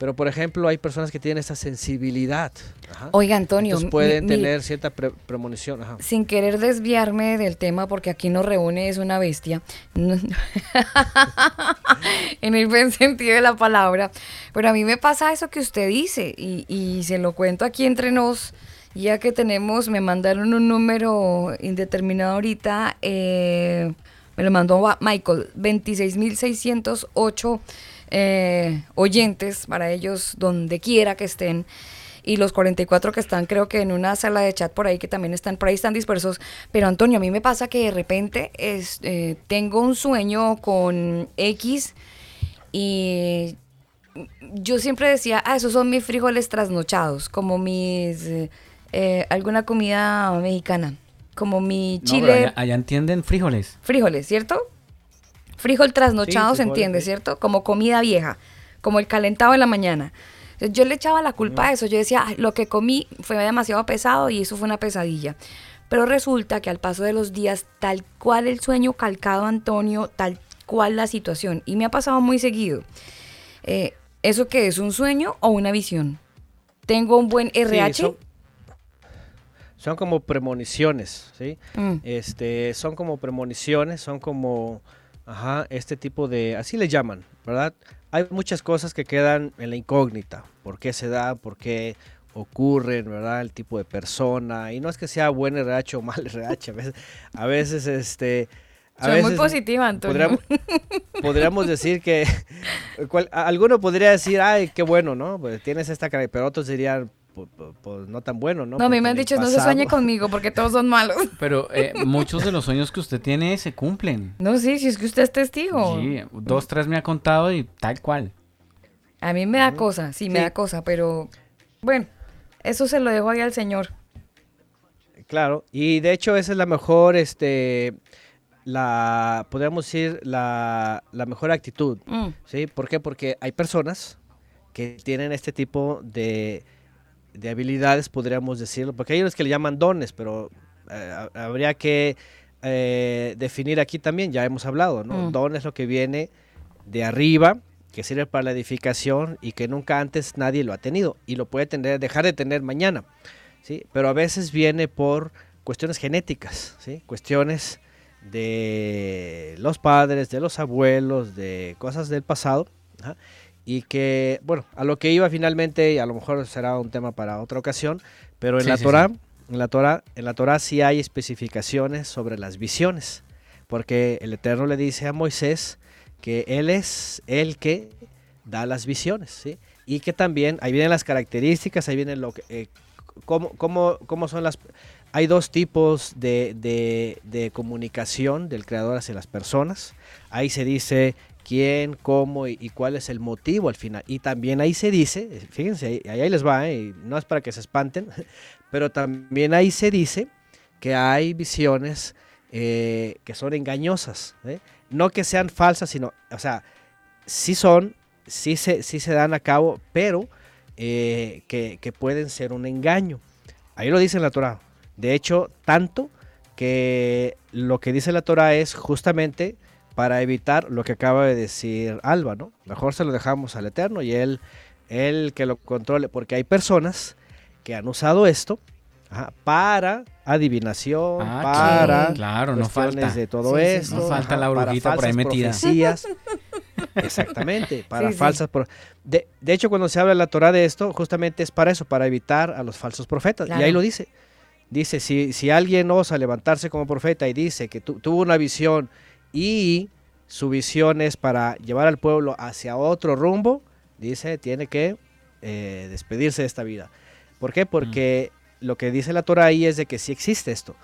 pero por ejemplo hay personas que tienen esa sensibilidad. ajá. Oiga, Antonio, Entonces pueden mi- mi- tener cierta pre- premonición. ajá. sin querer desviarme del tema, porque aquí nos reúne es una bestia, en el buen sentido de la palabra, pero a mí me pasa eso que usted dice, y, y se lo cuento aquí entre nos, ya que tenemos, me mandaron un número indeterminado ahorita, eh, me lo mandó Michael, 26.608 eh, oyentes para ellos donde quiera que estén y los 44 que están creo que en una sala de chat por ahí que también están por ahí están dispersos pero Antonio a mí me pasa que de repente es, eh, tengo un sueño con X y yo siempre decía ah esos son mis frijoles trasnochados como mis eh, eh, alguna comida mexicana, como mi No, chile, allá, allá entienden frijoles. frijoles, ¿cierto? Frijol trasnochado Sí, se entiende. ¿cierto? Como comida vieja, como el calentado de la mañana. Yo le echaba la culpa a eso, yo decía, "Ay, lo que comí fue demasiado pesado y eso fue una pesadilla. Pero resulta que al paso de los días, tal cual el sueño calcado Antonio, tal cual la situación, y me ha pasado muy seguido. Eh, ¿Eso qué es? ¿Un sueño o una visión? ¿Tengo un buen Sí, RH? son, son como premoniciones, ¿sí? Mm. Este, son como premoniciones, son como, ajá, este tipo de, así le llaman, ¿verdad? Hay muchas cosas que quedan en la incógnita, por qué se da, por qué ocurren, ¿verdad? El tipo de persona, y no es que sea buen RH o mal RH, a veces, a veces este... a Soy muy positiva, Antonio. Podríamos, podríamos decir que cual- alguno podría decir, ay, qué bueno, ¿no? Pues tienes esta cara, pero otros dirían, pues, no tan bueno, ¿no? No, a mí me han dicho, no se sueñe conmigo porque todos son malos. Pero eh, muchos de los sueños que usted tiene se cumplen. No, sí, si es que usted es testigo. Sí, dos, tres me ha contado y tal cual. A mí me da cosa, sí, me da cosa, pero bueno, eso se lo dejo ahí al señor. Claro, y de hecho esa es la mejor, este, la, podríamos decir, la, la mejor actitud, Mm, ¿sí? ¿Por qué? Porque hay personas que tienen este tipo de, de habilidades, podríamos decirlo, porque hay unos que le llaman dones, pero eh, ha- habría que eh, definir aquí también, ya hemos hablado, ¿no? Mm. Don es lo que viene de arriba, que sirve para la edificación y que nunca antes nadie lo ha tenido y lo puede tener, dejar de tener mañana, ¿sí? Pero a veces viene por cuestiones genéticas, ¿sí? Cuestiones de los padres, de los abuelos, de cosas del pasado, ajá, y que, bueno, a lo que iba finalmente, y a lo mejor será un tema para otra ocasión, pero en Sí, la sí, Torah, sí. en la Torah, en la Torah sí hay especificaciones sobre las visiones, porque el Eterno le dice a Moisés que él es el que da las visiones, ¿sí? Y que también, ahí vienen las características, ahí viene lo que, eh, cómo, cómo, cómo son las... Hay dos tipos de, de- de comunicación del creador hacia las personas. Ahí se dice quién, cómo y, cuál es el motivo al final. Y también ahí se dice, fíjense, ahí, les va, ¿eh? y no es para que se espanten, pero también ahí se dice que hay visiones eh, que son engañosas. ¿eh? No que sean falsas, sino, o sea, sí son, sí se, sí se dan a cabo, pero que, pueden ser un engaño. Ahí lo dice la Torah. De hecho, tanto que lo que dice la Torah es justamente para evitar lo que acaba de decir Alba, ¿no? Mejor se lo dejamos al Eterno y él, él que lo controle, porque hay personas que han usado esto ajá, para adivinación, Ah, para sí. Claro, no falta. de todo Sí, sí, esto. No falta la para brujita por ahí metida. profecías. Exactamente, para Sí, sí. falsas pro- de, de hecho, cuando se habla en la Torah de esto, justamente es para eso, para evitar a los falsos profetas. Y ahí lo dice. Dice, si, si alguien osa levantarse como profeta y dice que tu- tuvo una visión y su visión es para llevar al pueblo hacia otro rumbo, dice, tiene que eh, despedirse de esta vida. ¿Por qué? Porque lo que dice la Torah ahí es de que sí existe esto.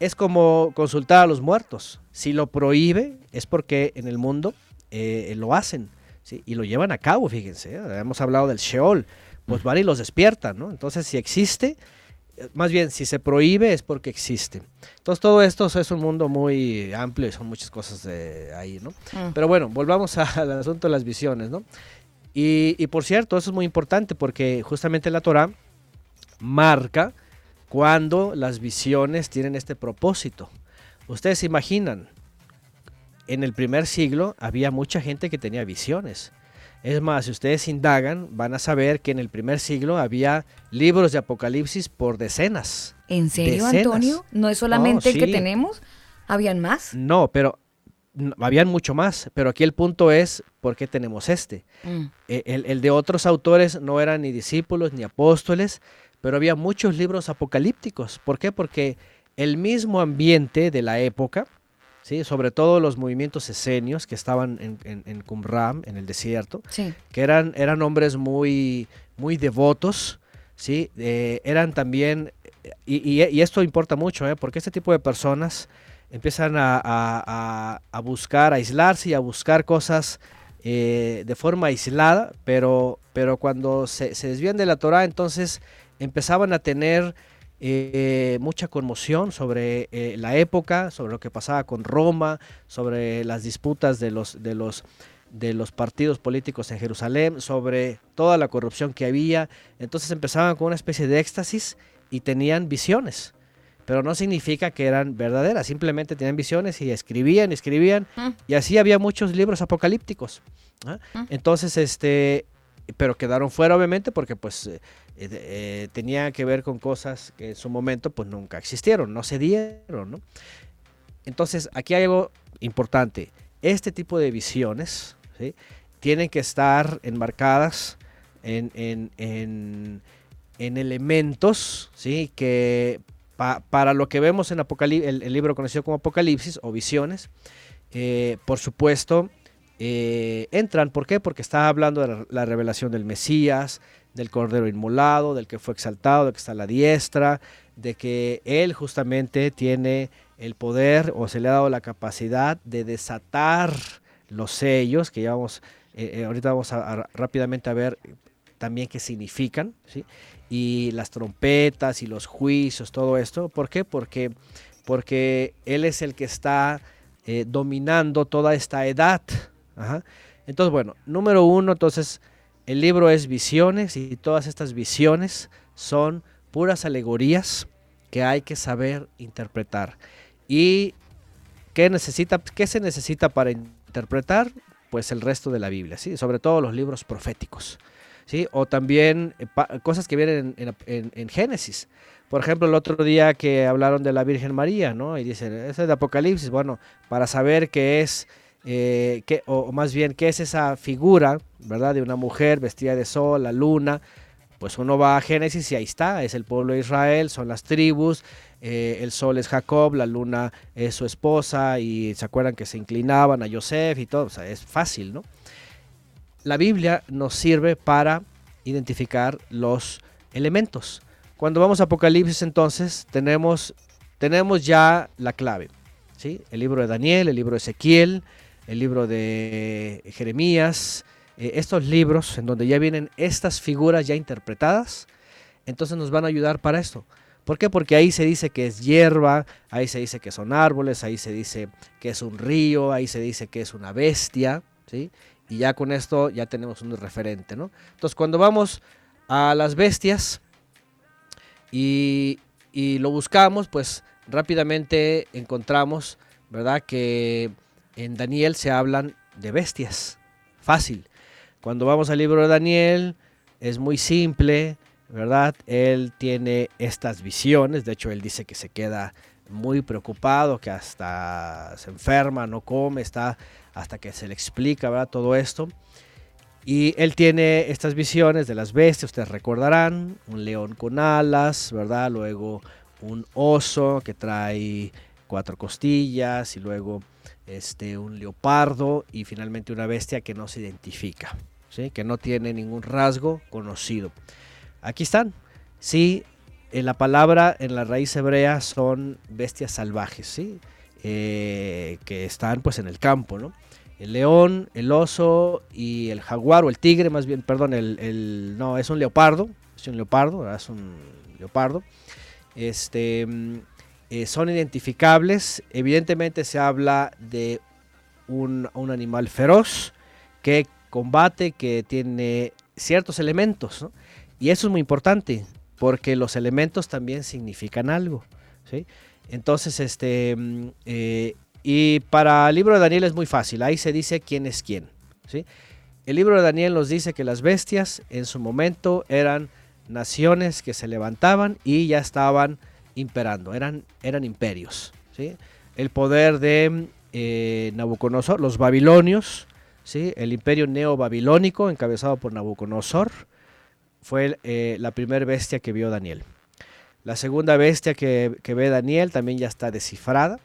Es como consultar a los muertos. Si lo prohíbe es porque en el mundo eh, lo hacen ¿sí? y lo llevan a cabo, fíjense. ¿eh? Hemos hablado del Sheol, pues van y los despiertan, ¿no? Entonces, si existe, más bien, si se prohíbe es porque existe. Entonces, todo esto es un mundo muy amplio y son muchas cosas de ahí, ¿no? Mm. Pero bueno, volvamos a- al asunto de las visiones, ¿no? Y, y por cierto, eso es muy importante porque justamente la Torah marca cuando las visiones tienen este propósito. Ustedes se imaginan, en el primer siglo había mucha gente que tenía visiones. Es más, si ustedes indagan, van a saber que en el primer siglo había libros de Apocalipsis por decenas. ¿En serio, Decenas. Antonio? ¿No es solamente el que tenemos? ¿Habían más? No, pero no, habían mucho más. Pero aquí el punto es, ¿por qué tenemos este? Mm. Eh, El, el de otros autores no eran ni discípulos ni apóstoles, pero había muchos libros apocalípticos. ¿Por qué? Porque el mismo ambiente de la época, ¿sí? sobre todo los movimientos esenios que estaban en, en, en Qumran, en el desierto, Sí. que eran, eran hombres muy, muy devotos, ¿sí? Eh, eran también, y, y- y esto importa mucho, ¿eh? porque este tipo de personas empiezan a, a- a- a buscar, a aislarse y a buscar cosas eh, de forma aislada, pero, pero cuando se, se desvían de la Torah, entonces empezaban a tener eh, mucha conmoción sobre eh, la época, sobre lo que pasaba con Roma, sobre las disputas de los, de los de los partidos políticos en Jerusalén, sobre toda la corrupción que había. Entonces empezaban con una especie de éxtasis y tenían visiones. Pero no significa que eran verdaderas, simplemente tenían visiones y escribían, escribían. Mm. Y así había muchos libros apocalípticos. ¿ah? Mm. Entonces, este, pero quedaron fuera obviamente porque pues eh, eh, tenía que ver con cosas que en su momento pues nunca existieron, no se dieron, ¿no? Entonces, aquí hay algo importante. Este tipo de visiones ¿sí? tienen que estar enmarcadas en, en- en- en elementos ¿sí? que pa- para lo que vemos en Apocalí- el, libro conocido como Apocalipsis o visiones, eh, por supuesto, eh, entran. ¿Por qué? Porque está hablando de la revelación del Mesías, del Cordero Inmolado, del que fue exaltado, de que está a la diestra, de que Él justamente tiene el poder o se le ha dado la capacidad de desatar los sellos, que ya vamos, eh, eh, ahorita vamos a, rápidamente a ver también qué significan, y las trompetas y los juicios, todo esto. ¿Por qué? Porque, porque Él es el que está eh, dominando toda esta edad. Entonces, bueno, número uno, entonces, el libro es visiones y todas estas visiones son puras alegorías que hay que saber interpretar. ¿Y qué, necesita, qué se necesita para interpretar? Pues el resto de la Biblia, ¿sí? sobre todo los libros proféticos. ¿sí? O también eh, cosas que vienen en, en- en Génesis. Por ejemplo, el otro día que hablaron de la Virgen María, ¿no? Y dicen, eso es de Apocalipsis. Bueno, para saber qué es, eh, o más bien, qué es esa figura, ¿verdad? De una mujer vestida de sol, la luna. Pues uno va a Génesis y ahí está, es el pueblo de Israel, son las tribus, eh, el sol es Jacob, la luna es su esposa y se acuerdan que se inclinaban a Joseph y todo, o sea, es fácil, ¿no? la Biblia nos sirve para identificar los elementos. Cuando vamos a Apocalipsis entonces tenemos, tenemos ya la clave. ¿sí? El libro de Daniel, el libro de Ezequiel, el libro de Jeremías, eh, estos libros en donde ya vienen estas figuras ya interpretadas, entonces nos van a ayudar para esto. ¿Por qué? Porque ahí se dice que es hierba, ahí se dice que son árboles, ahí se dice que es un río, ahí se dice que es una bestia, ¿sí? y ya con esto ya tenemos un referente, ¿no? Entonces cuando vamos a las bestias y, y lo buscamos, pues rápidamente encontramos, ¿verdad? Que en Daniel se hablan de bestias, fácil. Cuando vamos al libro de Daniel es muy simple, ¿verdad? Él tiene estas visiones, de hecho él dice que se queda muy preocupado, que hasta se enferma, no come, está hasta que se le explica ¿verdad? todo esto. Y él tiene estas visiones de las bestias, ustedes recordarán, un león con alas, ¿verdad? Luego un oso que trae cuatro costillas y luego este, un leopardo y finalmente una bestia que no se identifica, ¿sí? que no tiene ningún rasgo conocido. Aquí están, sí, en la palabra en la raíz hebrea son bestias salvajes, ¿sí? Eh, que están pues en el campo, ¿no? El león, el oso y el jaguar o el tigre, más bien, perdón, el, el- no, es un leopardo, es un leopardo, es un leopardo. Este, mm, eh, son identificables, evidentemente se habla de un, un animal feroz que combate, que tiene ciertos elementos. Y eso es muy importante, porque los elementos también significan algo. Entonces, este, mm, eh, y para el libro de Daniel es muy fácil, ahí se dice quién es quién. El libro de Daniel nos dice que las bestias en su momento eran naciones que se levantaban y ya estaban imperando, eran, eran imperios, ¿sí? El poder de eh, Nabucodonosor, los babilonios, ¿sí? El imperio neobabilónico encabezado por Nabucodonosor, fue eh, la primera bestia que vio Daniel. La segunda bestia que, que ve Daniel también ya está descifrada.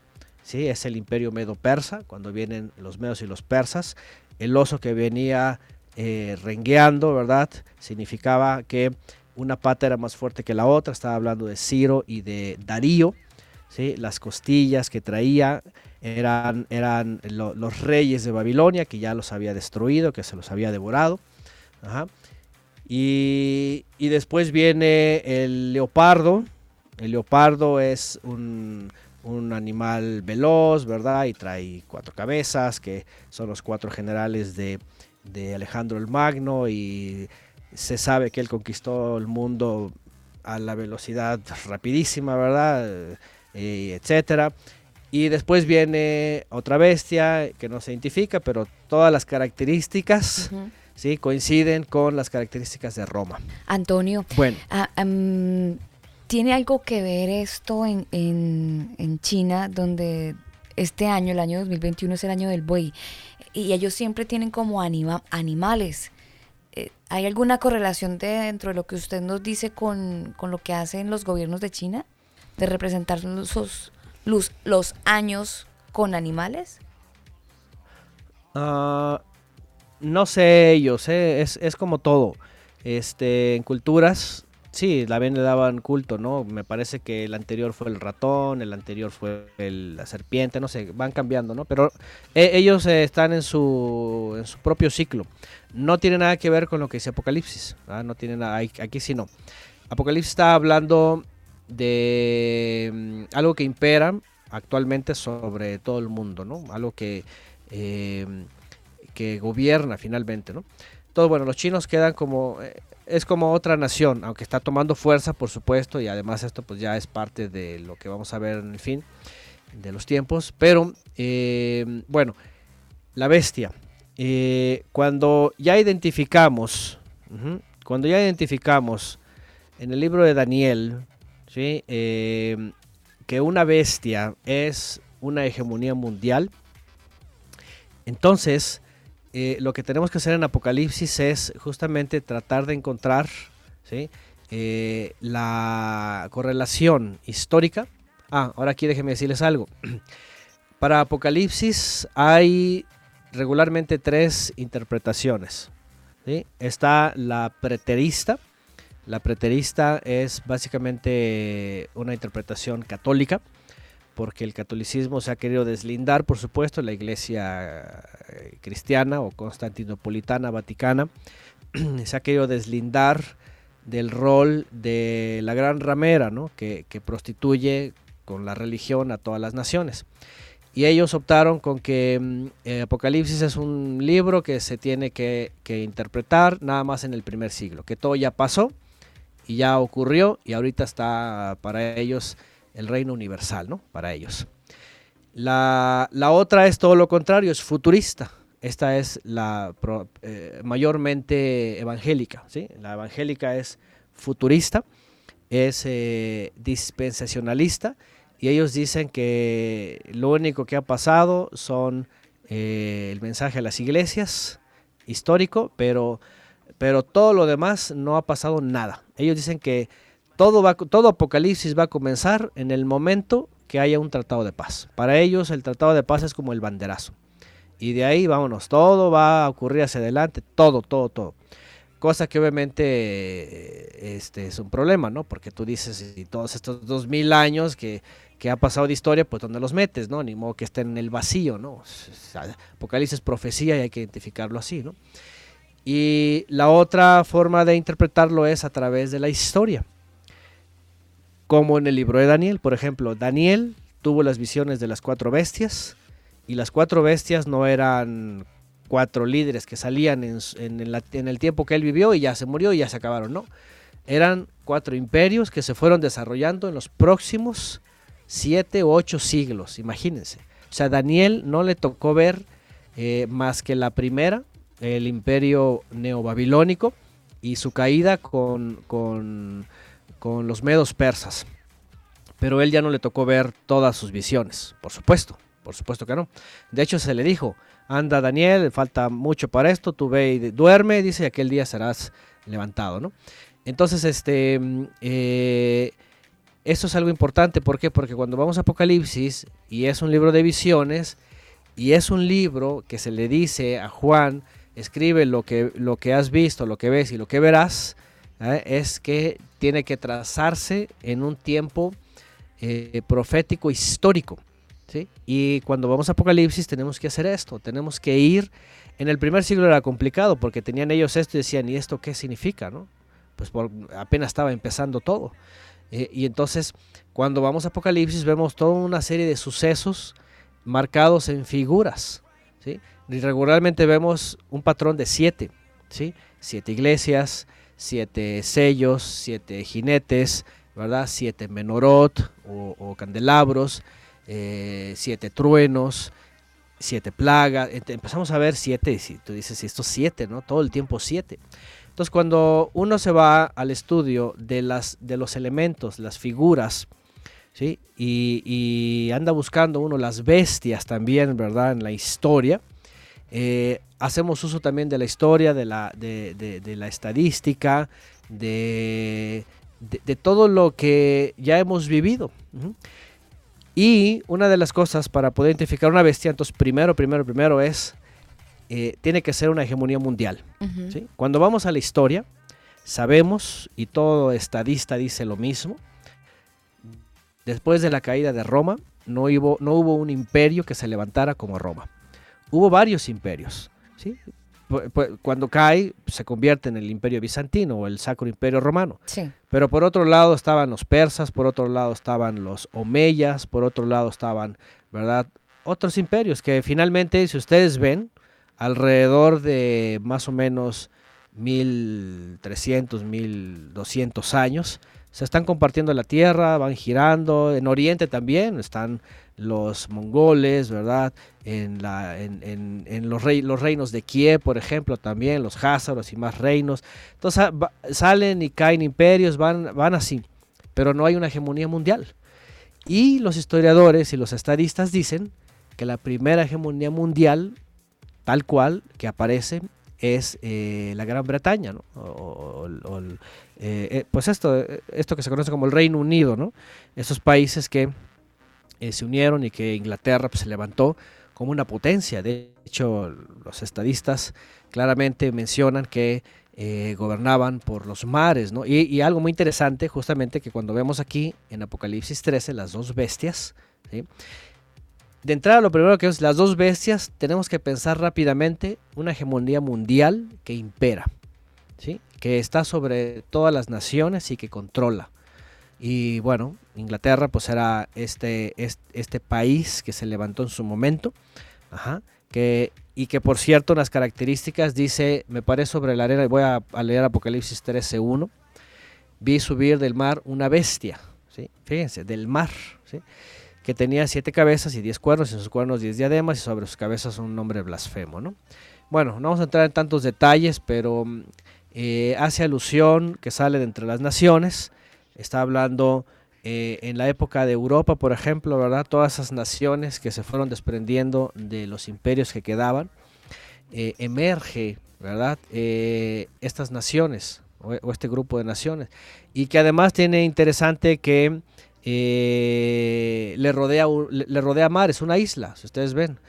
¿sí? Es el imperio medo-persa, cuando vienen los medos y los persas. El oso que venía eh, rengueando, ¿verdad? Significaba que una pata era más fuerte que la otra. Estaba hablando de Ciro y de Darío. ¿sí? Las costillas que traía eran, eran lo- los reyes de Babilonia, que ya los había destruido, que se los había devorado. Y, y después viene el leopardo, El leopardo es un, un animal veloz, ¿verdad? Y trae cuatro cabezas, que son los cuatro generales de, de Alejandro el Magno, y se sabe que él conquistó el mundo a la velocidad rapidísima, ¿verdad? Eh, etcétera. Y después viene otra bestia que no se identifica, pero todas las características. ¿sí? coinciden con las características de Roma. Antonio, Bueno, am, ¿tiene algo que ver esto en, en- en China, donde este año, el año 2021, es el año del buey? Y ellos siempre tienen como anima- animales. Eh, ¿Hay alguna correlación de- dentro de lo que usted nos dice con, con lo que hacen los gobiernos de China? ¿De representar los, los, años con animales? Ah, no sé ellos, es, es como todo. Este, en culturas, sí, también le daban culto, ¿no? Me parece que el anterior fue el ratón, el anterior fue la serpiente, no sé, van cambiando, ¿no? Pero eh, ellos eh, están en su, en su propio ciclo. No tiene nada que ver con lo que dice Apocalipsis, no tiene nada, aquí sí no. Apocalipsis está hablando de mm, algo que impera actualmente sobre todo el mundo, ¿no? Algo que, eh, que gobierna finalmente, ¿no? Todo, bueno, los chinos quedan como, eh, es como otra nación, aunque está tomando fuerza, por supuesto, y además esto pues ya es parte de lo que vamos a ver en el fin de los tiempos, pero eh, bueno, la bestia, eh, cuando ya identificamos, cuando ya identificamos en el libro de Daniel, ¿sí? Eh, que una bestia es una hegemonía mundial, entonces eh, lo que tenemos que hacer en Apocalipsis es justamente tratar de encontrar ¿sí? Eh, la correlación histórica. Ah, ahora aquí déjenme decirles algo. Para Apocalipsis hay regularmente tres interpretaciones. Está la preterista. La preterista es básicamente una interpretación católica, porque el catolicismo se ha querido deslindar, por supuesto, la iglesia eh, cristiana o constantinopolitana, vaticana, se ha querido deslindar del rol de la gran ramera, ¿no? que prostituye con la religión a todas las naciones. Y ellos optaron con que mm, eh, Apocalipsis es un libro que se tiene que, que interpretar nada más en el primer siglo, que todo ya pasó y ya ocurrió y ahorita está para ellos el reino universal, ¿no? Para ellos. La, la otra es todo lo contrario, es futurista. Esta es la pro- eh, mayormente evangélica, ¿sí? La evangélica es futurista, es eh, dispensacionalista y ellos dicen que lo único que ha pasado son eh, el mensaje a las iglesias histórico, pero pero todo lo demás no ha pasado nada. Ellos dicen que todo, va, todo Apocalipsis va a comenzar en el momento que haya un tratado de paz. Para ellos el tratado de paz es como el banderazo. Y de ahí vámonos, todo va a ocurrir hacia adelante, todo, todo, todo. Cosa que obviamente este, es un problema, ¿no? Porque tú dices, y todos estos dos mil años que, que ha pasado de historia, pues ¿dónde los metes, no? Ni modo que estén en el vacío, ¿no? Apocalipsis es profecía y hay que identificarlo así, ¿no? Y la otra forma de interpretarlo es a través de la historia. Como en el libro de Daniel, por ejemplo, Daniel tuvo las visiones de las cuatro bestias y las cuatro bestias no eran cuatro líderes que salían en, en el tiempo que él vivió y ya se murió y ya se acabaron, no. Eran cuatro imperios que se fueron desarrollando en los próximos siete u ocho siglos, imagínense. O sea, Daniel no le tocó ver eh, más que la primera, el imperio neobabilónico y su caída con, con, con los medos persas. Pero él ya no le tocó ver todas sus visiones, por supuesto, por supuesto que no. De hecho se le dijo, anda Daniel, falta mucho para esto, tú ve y duerme, dice, aquel día serás levantado, ¿no? Entonces, este, mm, eh, esto es algo importante, ¿por qué? Porque cuando vamos a Apocalipsis y es un libro de visiones y es un libro que se le dice a Juan, escribe lo que, lo que has visto, lo que ves y lo que verás, ¿eh? es que tiene que trazarse en un tiempo eh, profético histórico. ¿sí? Y cuando vamos a Apocalipsis tenemos que hacer esto, tenemos que ir, en el primer siglo era complicado porque tenían ellos esto y decían, ¿y esto qué significa? No? Pues por- apenas estaba empezando todo. Eh, y entonces, cuando vamos a Apocalipsis, vemos toda una serie de sucesos marcados en figuras. ¿sí? Regularmente vemos un patrón de siete, ¿sí? siete iglesias, siete sellos, siete jinetes, ¿verdad? siete menorot o, candelabros, eh, siete truenos, siete plagas. Empezamos a ver siete, si tú dices, estos siete, ¿no? Todo el tiempo siete. Entonces, cuando uno se va al estudio de, las, de los elementos, las figuras, ¿sí? Y, anda buscando uno las bestias también, ¿verdad? En la historia. eh, hacemos uso también de la historia, de la, de, la estadística, de, de- todo lo que ya hemos vivido. Y una de las cosas para poder identificar una bestia, entonces primero, primero, primero es, eh, tiene que ser una hegemonía mundial. Cuando vamos a la historia, sabemos, y todo estadista dice lo mismo, después de la caída de Roma, no hubo, no hubo un imperio que se levantara como Roma. Hubo varios imperios. ¿sí? Cuando cae, se convierte en el imperio bizantino o el Sacro Imperio Romano. Sí. Pero por otro lado estaban los persas, por otro lado estaban los omeyas, por otro lado estaban, ¿verdad? Otros imperios que finalmente, si ustedes ven, alrededor de más o menos 1300, 1200 años, se están compartiendo la tierra, van girando. En Oriente también están los mongoles, ¿verdad? En, la, en, en- los, rey- los reinos de Kiev, por ejemplo, también, los házaros y más reinos. Entonces ah, salen y caen imperios, van, van así, pero no hay una hegemonía mundial. Y los historiadores y los estadistas dicen que la primera hegemonía mundial, tal cual, que aparece es eh, la Gran Bretaña, ¿no? O- eh, eh, pues esto, esto que se conoce como el Reino Unido, ¿no? Esos países que se unieron y que Inglaterra pues, se levantó como una potencia. De hecho, los estadistas claramente mencionan que gobernaban por los mares, ¿no? Y, y algo muy interesante, justamente, que cuando vemos aquí en Apocalipsis 13 las dos bestias, ¿sí? De entrada, lo primero que es las dos bestias, tenemos que pensar rápidamente una hegemonía mundial que impera, ¿sí? que está sobre todas las naciones y que controla. Y bueno, Inglaterra pues era este, este, país que se levantó en su momento, ajá, que, y que por cierto las características dice, me paré sobre la arena, y voy a, a leer Apocalipsis 13.1, vi subir del mar una bestia, ¿sí? fíjense, del mar, ¿sí? Que tenía siete cabezas y diez cuernos, y en sus cuernos diez diademas, y sobre sus cabezas un nombre blasfemo. ¿no? Bueno, no vamos a entrar en tantos detalles, pero mm, eh, hace alusión que sale de entre las naciones, está hablando eh, en la época de Europa, por ejemplo, ¿verdad? Todas esas naciones que se fueron desprendiendo de los imperios que quedaban, eh, emerge, ¿verdad? Estas naciones o este grupo de naciones y que además tiene interesante que eh, le rodea le, rodea mar, es una isla, si ustedes ven.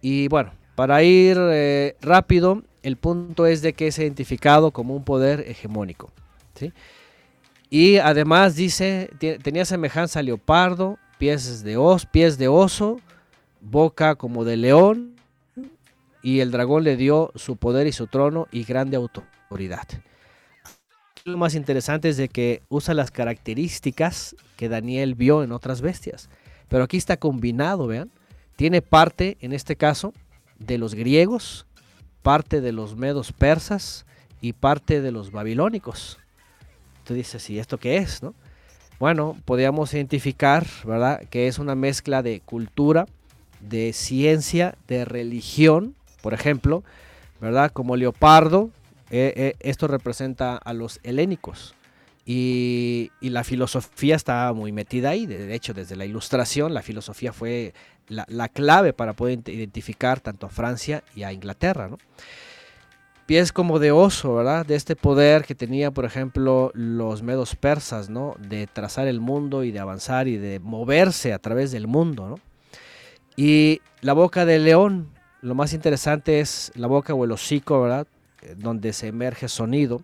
Y bueno, para ir eh, rápido, el punto es de que es identificado como un poder hegemónico. ¿sí? Y además dice, tenía semejanza a leopardo, pies de, os, pies de oso, boca como de león, y el dragón le dio su poder y su trono y grande autoridad. Lo más interesante es de que usa las características que Daniel vio en otras bestias. Pero aquí está combinado, vean. Tiene parte, en este caso, de los griegos, parte de los medos persas y parte de los babilónicos. Tú dices, ¿y esto qué es? No? Bueno, podríamos identificar, ¿verdad? Que es una mezcla de cultura, de ciencia, de religión, por ejemplo, ¿verdad? Como leopardo, eh, eh, esto representa a los helénicos. Y, la filosofía está muy metida ahí. De hecho, desde la ilustración, la filosofía fue la, la clave para poder identificar tanto a Francia y a Inglaterra, ¿no? Pies como de oso, ¿verdad? De este poder que tenía, por ejemplo, los medos persas, ¿no? De trazar el mundo y de avanzar y de moverse a través del mundo. Y la boca del león, lo más interesante es la boca o el hocico, ¿verdad? Donde se emerge sonido.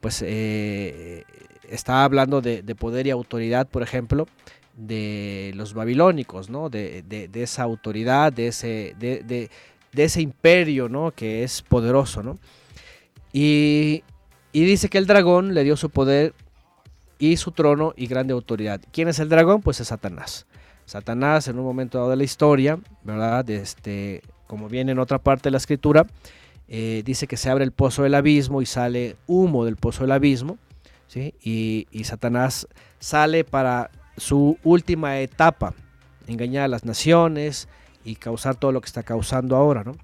Pues eh, está hablando de, de poder y autoridad, por ejemplo, de los babilónicos, ¿no? De, esa autoridad, de ese, de ese imperio, ¿no? Que es poderoso, ¿no? Y, y dice que el dragón le dio su poder y su trono y grande autoridad. ¿Quién es el dragón? Pues es Satanás. Satanás en un momento dado de la historia, ¿verdad? Este, como viene en otra parte de la escritura, eh, dice que se abre el pozo del abismo y sale humo del pozo del abismo, ¿sí? y, Satanás sale para su última etapa, engañar a las naciones y causar todo lo que está causando ahora, ¿no?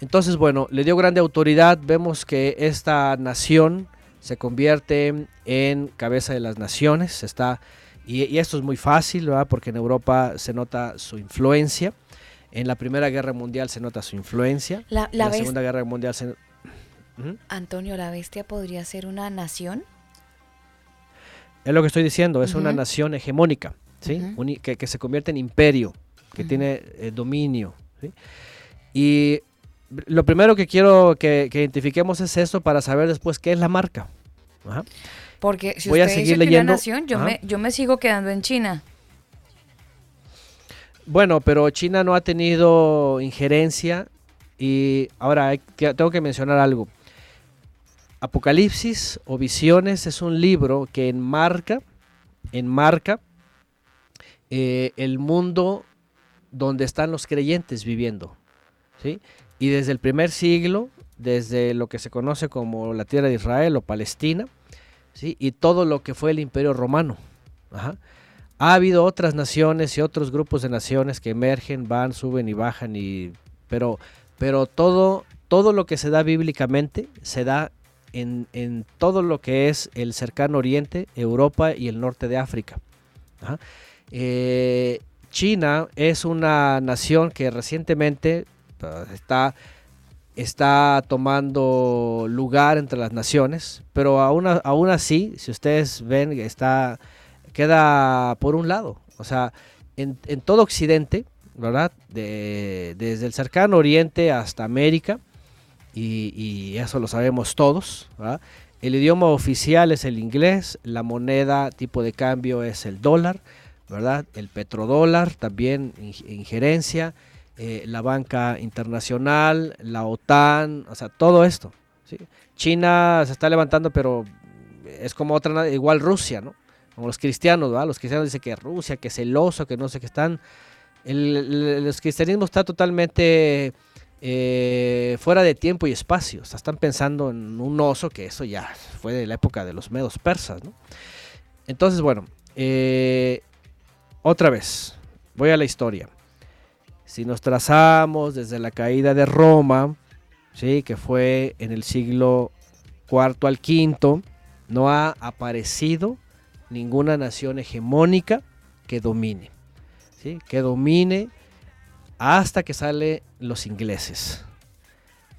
Entonces, bueno, le dio grande autoridad. Vemos que esta nación se convierte en cabeza de las naciones. Está, y, y esto es muy fácil, ¿verdad? Porque en Europa se nota su influencia. En la Primera Guerra Mundial se nota su influencia. La, en la la Segunda Guerra Mundial se... Ujú. Antonio, la bestia podría ser una nación. Es lo que estoy diciendo, es una Ujú. nación hegemónica, ¿sí? Ujú. Uni- que, que se convierte en imperio, que Ujú. tiene eh, dominio. ¿sí? Y lo primero que quiero que, que identifiquemos es esto para saber después qué es la marca. Ajá. Porque si Voy a usted seguir dice que leyendo. una nación, yo me, yo me sigo quedando en China. Bueno, pero China no ha tenido injerencia y ahora tengo que mencionar algo. Apocalipsis o Visiones es un libro que enmarca, enmarca eh, el mundo donde están los creyentes viviendo. ¿sí? Y desde el primer siglo, desde lo que se conoce como la tierra de Israel o Palestina, ¿sí? y todo lo que fue el imperio romano. Ajá. Ha habido otras naciones y otros grupos de naciones que emergen, van, suben y bajan, y, pero, pero todo, todo lo que se da bíblicamente se da en, en todo lo que es el cercano oriente, Europa y el norte de África. Ajá. Eh, China es una nación que recientemente uh, está, está tomando lugar entre las naciones, pero aún, aún así, si ustedes ven, está, queda por un lado. O sea, en, en todo Occidente, ¿verdad? De- desde el cercano oriente hasta América, y, eso lo sabemos todos, ¿verdad? El idioma oficial es el inglés, la moneda tipo de cambio es el dólar, ¿verdad? El petrodólar, también injerencia, eh, la banca internacional, la OTAN, o sea, todo esto. China se está levantando, pero es como otra, igual Rusia, ¿no? Como los cristianos, ¿verdad? Los cristianos dicen que Rusia, que celoso, que no sé qué están. El, el- el cristianismo está totalmente eh, fuera de tiempo y espacio. O sea, están pensando en un oso, que eso ya fue de la época de los medos persas, ¿no? Entonces, bueno, eh, otra vez, voy a la historia. Si nos trazamos desde la caída de Roma, ¿sí? que fue en el siglo IV al V, no ha aparecido ninguna nación hegemónica que domine, ¿sí? que domine hasta que salen los ingleses.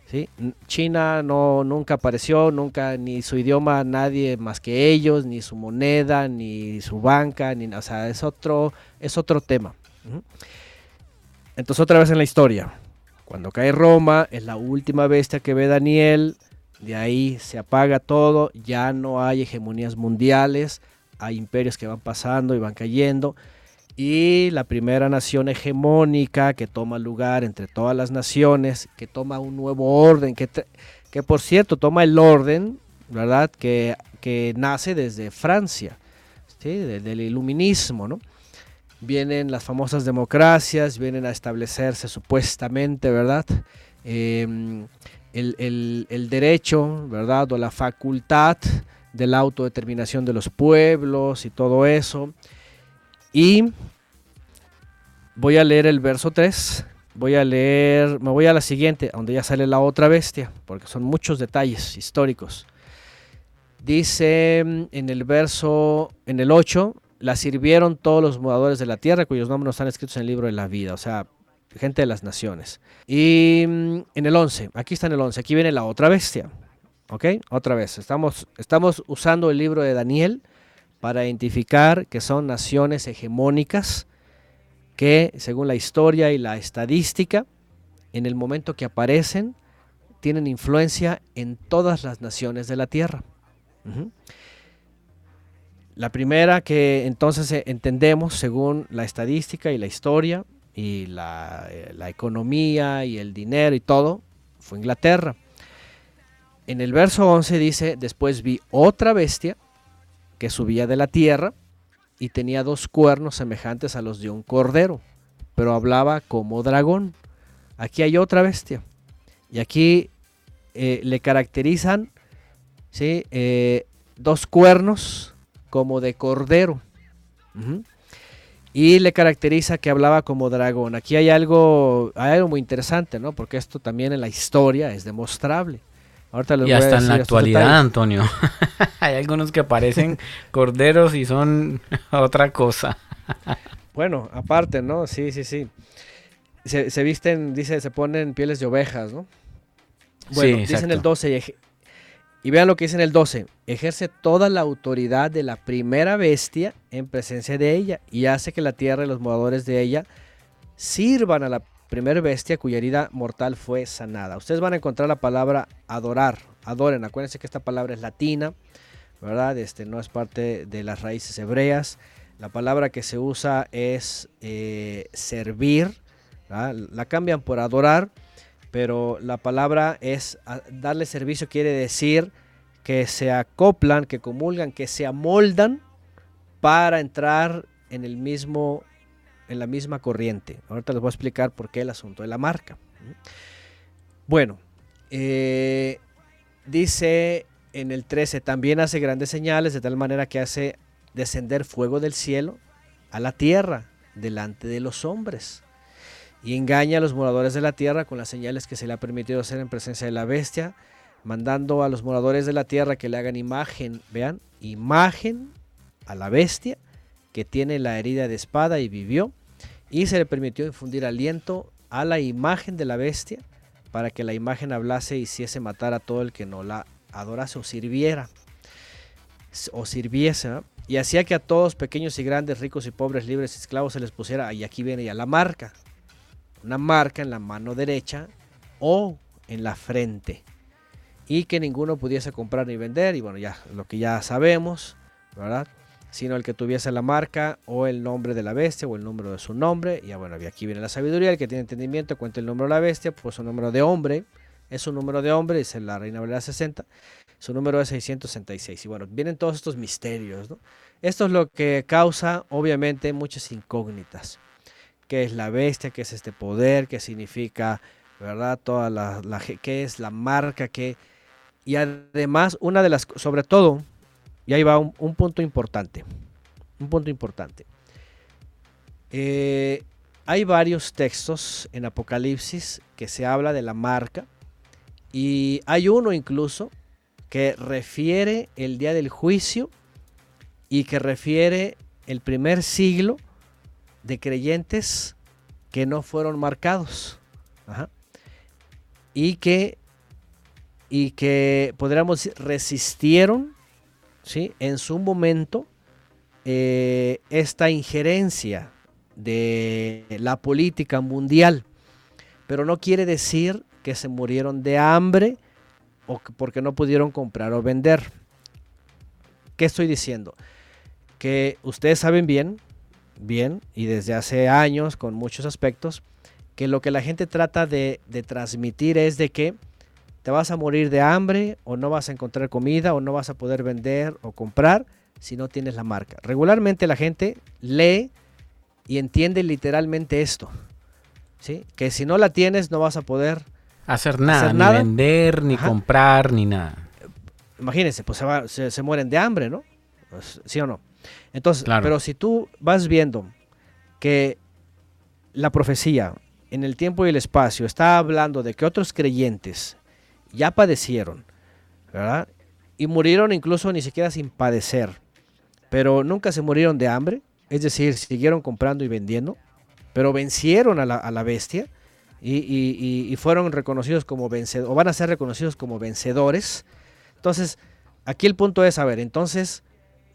¿sí? China no, nunca apareció, nunca, ni su idioma nadie más que ellos, ni su moneda, ni su banca, ni, o sea, es otro, es otro tema. Entonces otra vez en la historia, cuando cae Roma, es la última bestia que ve Daniel, de ahí se apaga todo, ya no hay hegemonías mundiales, hay imperios que van pasando y van cayendo, y la primera nación hegemónica que toma lugar entre todas las naciones, que toma un nuevo orden, que, que por cierto toma el orden, ¿verdad? Que, que nace desde Francia, ¿sí? Desde el iluminismo, ¿no? Vienen las famosas democracias, vienen a establecerse supuestamente, ¿verdad? Em, el, el- el derecho, ¿verdad? O la facultad de la autodeterminación de los pueblos y todo eso. Y voy a leer el verso 3. Voy a leer, me voy a la siguiente, donde ya sale la otra bestia, porque son muchos detalles históricos. Dice en el verso, en el 8, la sirvieron todos los moradores de la tierra, cuyos nombres no están escritos en el libro de la vida, o sea, gente de las naciones. Y en el 11, aquí está en el 11, aquí viene la otra bestia. ¿Ok? Otra vez, estamos, estamos usando el libro de Daniel para identificar que son naciones hegemónicas que, según la historia y la estadística, en el momento que aparecen, tienen influencia en todas las naciones de la Tierra. La primera que entonces eh, entendemos, según la estadística y la historia y la, eh, la economía y el dinero y todo, fue Inglaterra. En el verso 11 dice, después vi otra bestia que subía de la tierra y tenía dos cuernos semejantes a los de un cordero, pero hablaba como dragón. Aquí hay otra bestia. Y aquí eh, le caracterizan ¿sí? Eh, dos cuernos como de cordero. Y le caracteriza que hablaba como dragón. Aquí hay algo, hay algo muy interesante, ¿no? Porque esto también en la historia es demostrable. Ahorita les Y voy a hasta en la actualidad. Antonio. Hay algunos que parecen corderos y son otra cosa. Bueno, aparte, ¿no? Sí, sí, sí. Se, se visten, dice, se ponen pieles de ovejas, ¿no? Bueno, Sí, dicen el exacto. 12. y Y vean lo que dice en el 12. Ejerce toda la autoridad de la primera bestia en presencia de ella y hace que la tierra y los moradores de ella sirvan a la primera bestia cuya herida mortal fue sanada. Ustedes van a encontrar la palabra adorar. Adoren. Acuérdense que esta palabra es latina, ¿verdad? Este no es parte de las raíces hebreas. La palabra que se usa es eh, servir. La cambian por adorar, pero la palabra es darle servicio, quiere decir que se acoplan, que comulgan, que se amoldan para entrar en el mismo en la misma corriente. Ahorita les voy a explicar por qué el asunto de la marca. Bueno, eh, dice en el 13, también hace grandes señales de tal manera que hace descender fuego del cielo a la tierra delante de los hombres y engaña a los moradores de la tierra con las señales que se le ha permitido hacer en presencia de la bestia, mandando a los moradores de la tierra que le hagan imagen, vean, imagen a la bestia que tiene la herida de espada y vivió, y se le permitió infundir aliento a la imagen de la bestia para que la imagen hablase y hiciese matar a todo el que no la adorase o sirviera o sirviese, y hacía que a todos, pequeños y grandes, ricos y pobres, libres y esclavos, se les pusiera, y aquí viene ya la marca, una marca en la mano derecha o en la frente, y que ninguno pudiese comprar ni vender, y bueno, ya lo que ya sabemos, ¿verdad? Sino el que tuviese la marca o el nombre de la bestia o el número de su nombre, y bueno, aquí viene la sabiduría, el que tiene entendimiento cuenta el número de la bestia, pues un número de hombre, es un número de hombre, dice la Reina Valera 60, su número es 666. Y bueno, vienen todos estos misterios, ¿no? Esto es lo que causa, obviamente, muchas incógnitas. ¿Qué es la bestia? ¿Qué es este poder? ¿Qué significa, verdad? Toda la, la ¿Qué es la marca? ¿Qué? Y además, una de las, sobre todo, y ahí va un, un punto importante. Un punto importante. Eh, hay varios textos en Apocalipsis que se habla de la marca. Y hay uno incluso que refiere el día del juicio y que refiere el primer siglo de creyentes que no fueron marcados. Y que, y que podríamos decir, resistieron ¿sí? en su momento eh, esta injerencia de la política mundial. Pero no quiere decir que se murieron de hambre o que- porque no pudieron comprar o vender. ¿Qué estoy diciendo? Que ustedes saben bien, bien, y desde hace años con muchos aspectos, que lo que la gente trata de, de transmitir es de que te vas a morir de hambre o no vas a encontrar comida o no vas a poder vender o comprar si no tienes la marca. Regularmente la gente lee y entiende literalmente esto. ¿sí? Que si no la tienes no vas a poder Hacer nada, Hacer ni vender, ni Ajá. comprar, ni nada. imagínense, pues se, va- se- se mueren de hambre, ¿no? Pues, ¿Sí o no? Entonces, Claro. pero si tú vas viendo que la profecía en el tiempo y el espacio está hablando de que otros creyentes ya padecieron, ¿verdad? Y murieron incluso ni siquiera sin padecer, pero nunca se murieron de hambre, es decir, siguieron comprando y vendiendo, pero vencieron a la, bestia y- y fueron reconocidos como vencedores, o van a ser reconocidos como vencedores. Entonces, aquí el punto es, a ver, entonces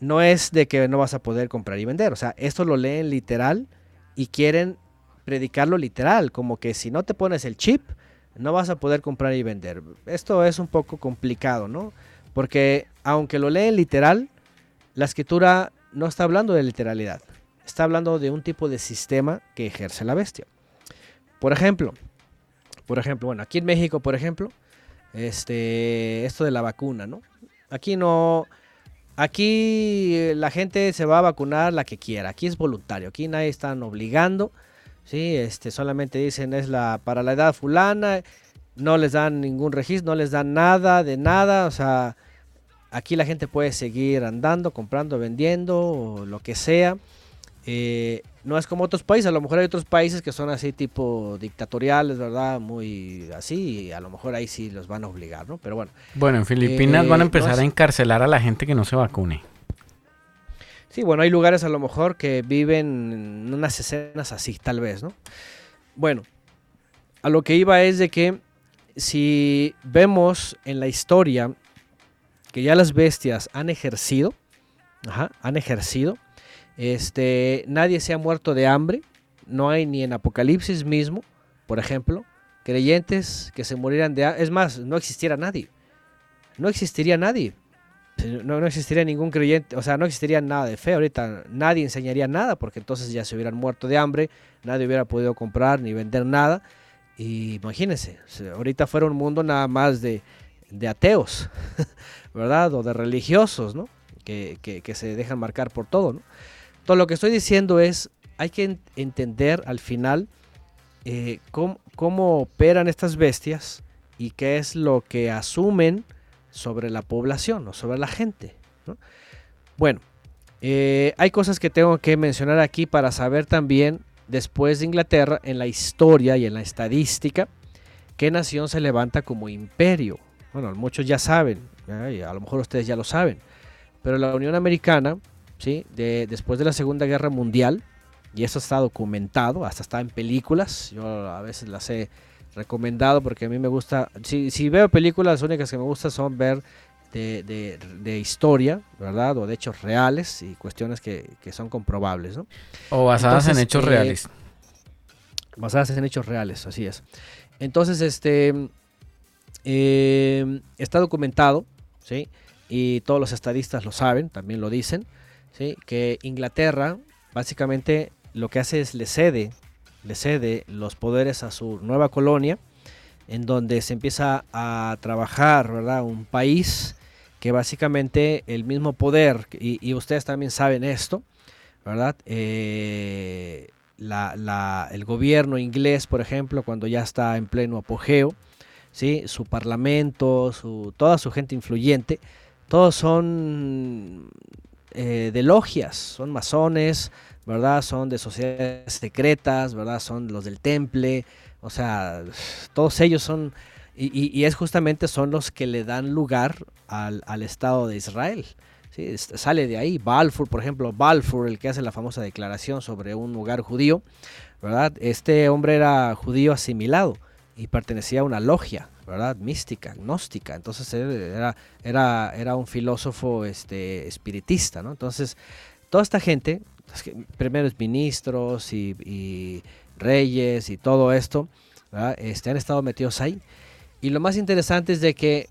no es de que no vas a poder comprar y vender, o sea, esto lo leen literal y quieren predicarlo literal, como que si no te pones el chip, no vas a poder comprar y vender. Esto es un poco complicado, ¿no? Porque aunque lo leen literal, la escritura no está hablando de literalidad, está hablando de un tipo de sistema que ejerce la bestia. Por ejemplo, por ejemplo, bueno, aquí en México, por ejemplo, este, esto de la vacuna, ¿no? Aquí no, aquí eh, la gente se va a vacunar la que quiera. Aquí es voluntario. Aquí nadie están obligando. Sí, este, solamente dicen es la para la edad fulana. No les dan ningún registro, no les dan nada de nada. O sea, aquí la gente puede seguir andando, comprando, vendiendo, o lo que sea. Eh, no es como otros países, a lo mejor hay otros países que son así tipo dictatoriales, ¿verdad? Muy así, y a lo mejor ahí sí los van a obligar, ¿no? Pero bueno. Bueno, en Filipinas Eh, van a no empezar es- a encarcelar a la gente que no se vacune. Sí, bueno, hay lugares a lo mejor que viven en unas escenas así, tal vez, ¿no? Bueno, a lo que iba es de que si vemos en la historia que ya las bestias han ejercido, han ejercido, este, nadie se ha muerto de hambre, no hay ni en Apocalipsis mismo, por ejemplo, creyentes que se murieran de hambre, es más, no existiera nadie, no existiría nadie, no, no existiría ningún creyente, o sea, no existiría nada de fe. Ahorita nadie enseñaría nada porque entonces ya se hubieran muerto de hambre, nadie hubiera podido comprar ni vender nada. Y imagínense, ahorita fuera un mundo nada más de, de ateos, ¿verdad? O de religiosos, ¿no? Que, que- se dejan marcar por todo, ¿no? Todo lo que estoy diciendo es, hay que en- entender al final eh, cómo, cómo operan estas bestias y qué es lo que asumen sobre la población o sobre la gente. ¿no? Bueno, eh, hay cosas que tengo que mencionar aquí para saber también, después de Inglaterra, en la historia y en la estadística, qué nación se levanta como imperio. Bueno, muchos ya saben, ¿eh? a lo mejor ustedes ya lo saben, pero la Unión Americana, ¿sí? de, después de la Segunda Guerra Mundial, y eso está documentado, hasta está en películas, yo a veces las he recomendado porque a mí me gusta, si, si veo películas, las únicas que me gustan son ver de, de- de historia, ¿verdad? O de hechos reales y cuestiones que, que son comprobables, ¿no? O basadas en hechos eh, reales. Basadas en hechos reales, así es. Entonces, este, eh, está documentado, ¿sí? Y todos los estadistas lo saben, también lo dicen, ¿sí? Que Inglaterra, básicamente, lo que hace es le cede, le cede los poderes a su nueva colonia, en donde se empieza a trabajar, ¿verdad? Un país que básicamente el mismo poder, y, y ustedes también saben esto, ¿verdad? Eh, la- la- el gobierno inglés, por ejemplo, cuando ya está en pleno apogeo, ¿sí? su parlamento, su, toda su gente influyente, todos son eh, de logias, son masones, ¿verdad? Son de sociedades secretas, ¿verdad? Son los del temple, o sea, todos ellos son, y, es justamente son los que le dan lugar al, al Estado de Israel. ¿sí? Sale de ahí, Balfour, por ejemplo, Balfour, el que hace la famosa declaración sobre un lugar judío, ¿verdad? Este hombre era judío asimilado y pertenecía a una logia, ¿verdad? Mística, gnóstica. Entonces era, era, era un filósofo este, espiritista, ¿no? Entonces, toda esta gente, primeros ministros y, y reyes y todo esto. Este, han estado metidos ahí. Y lo más interesante es de que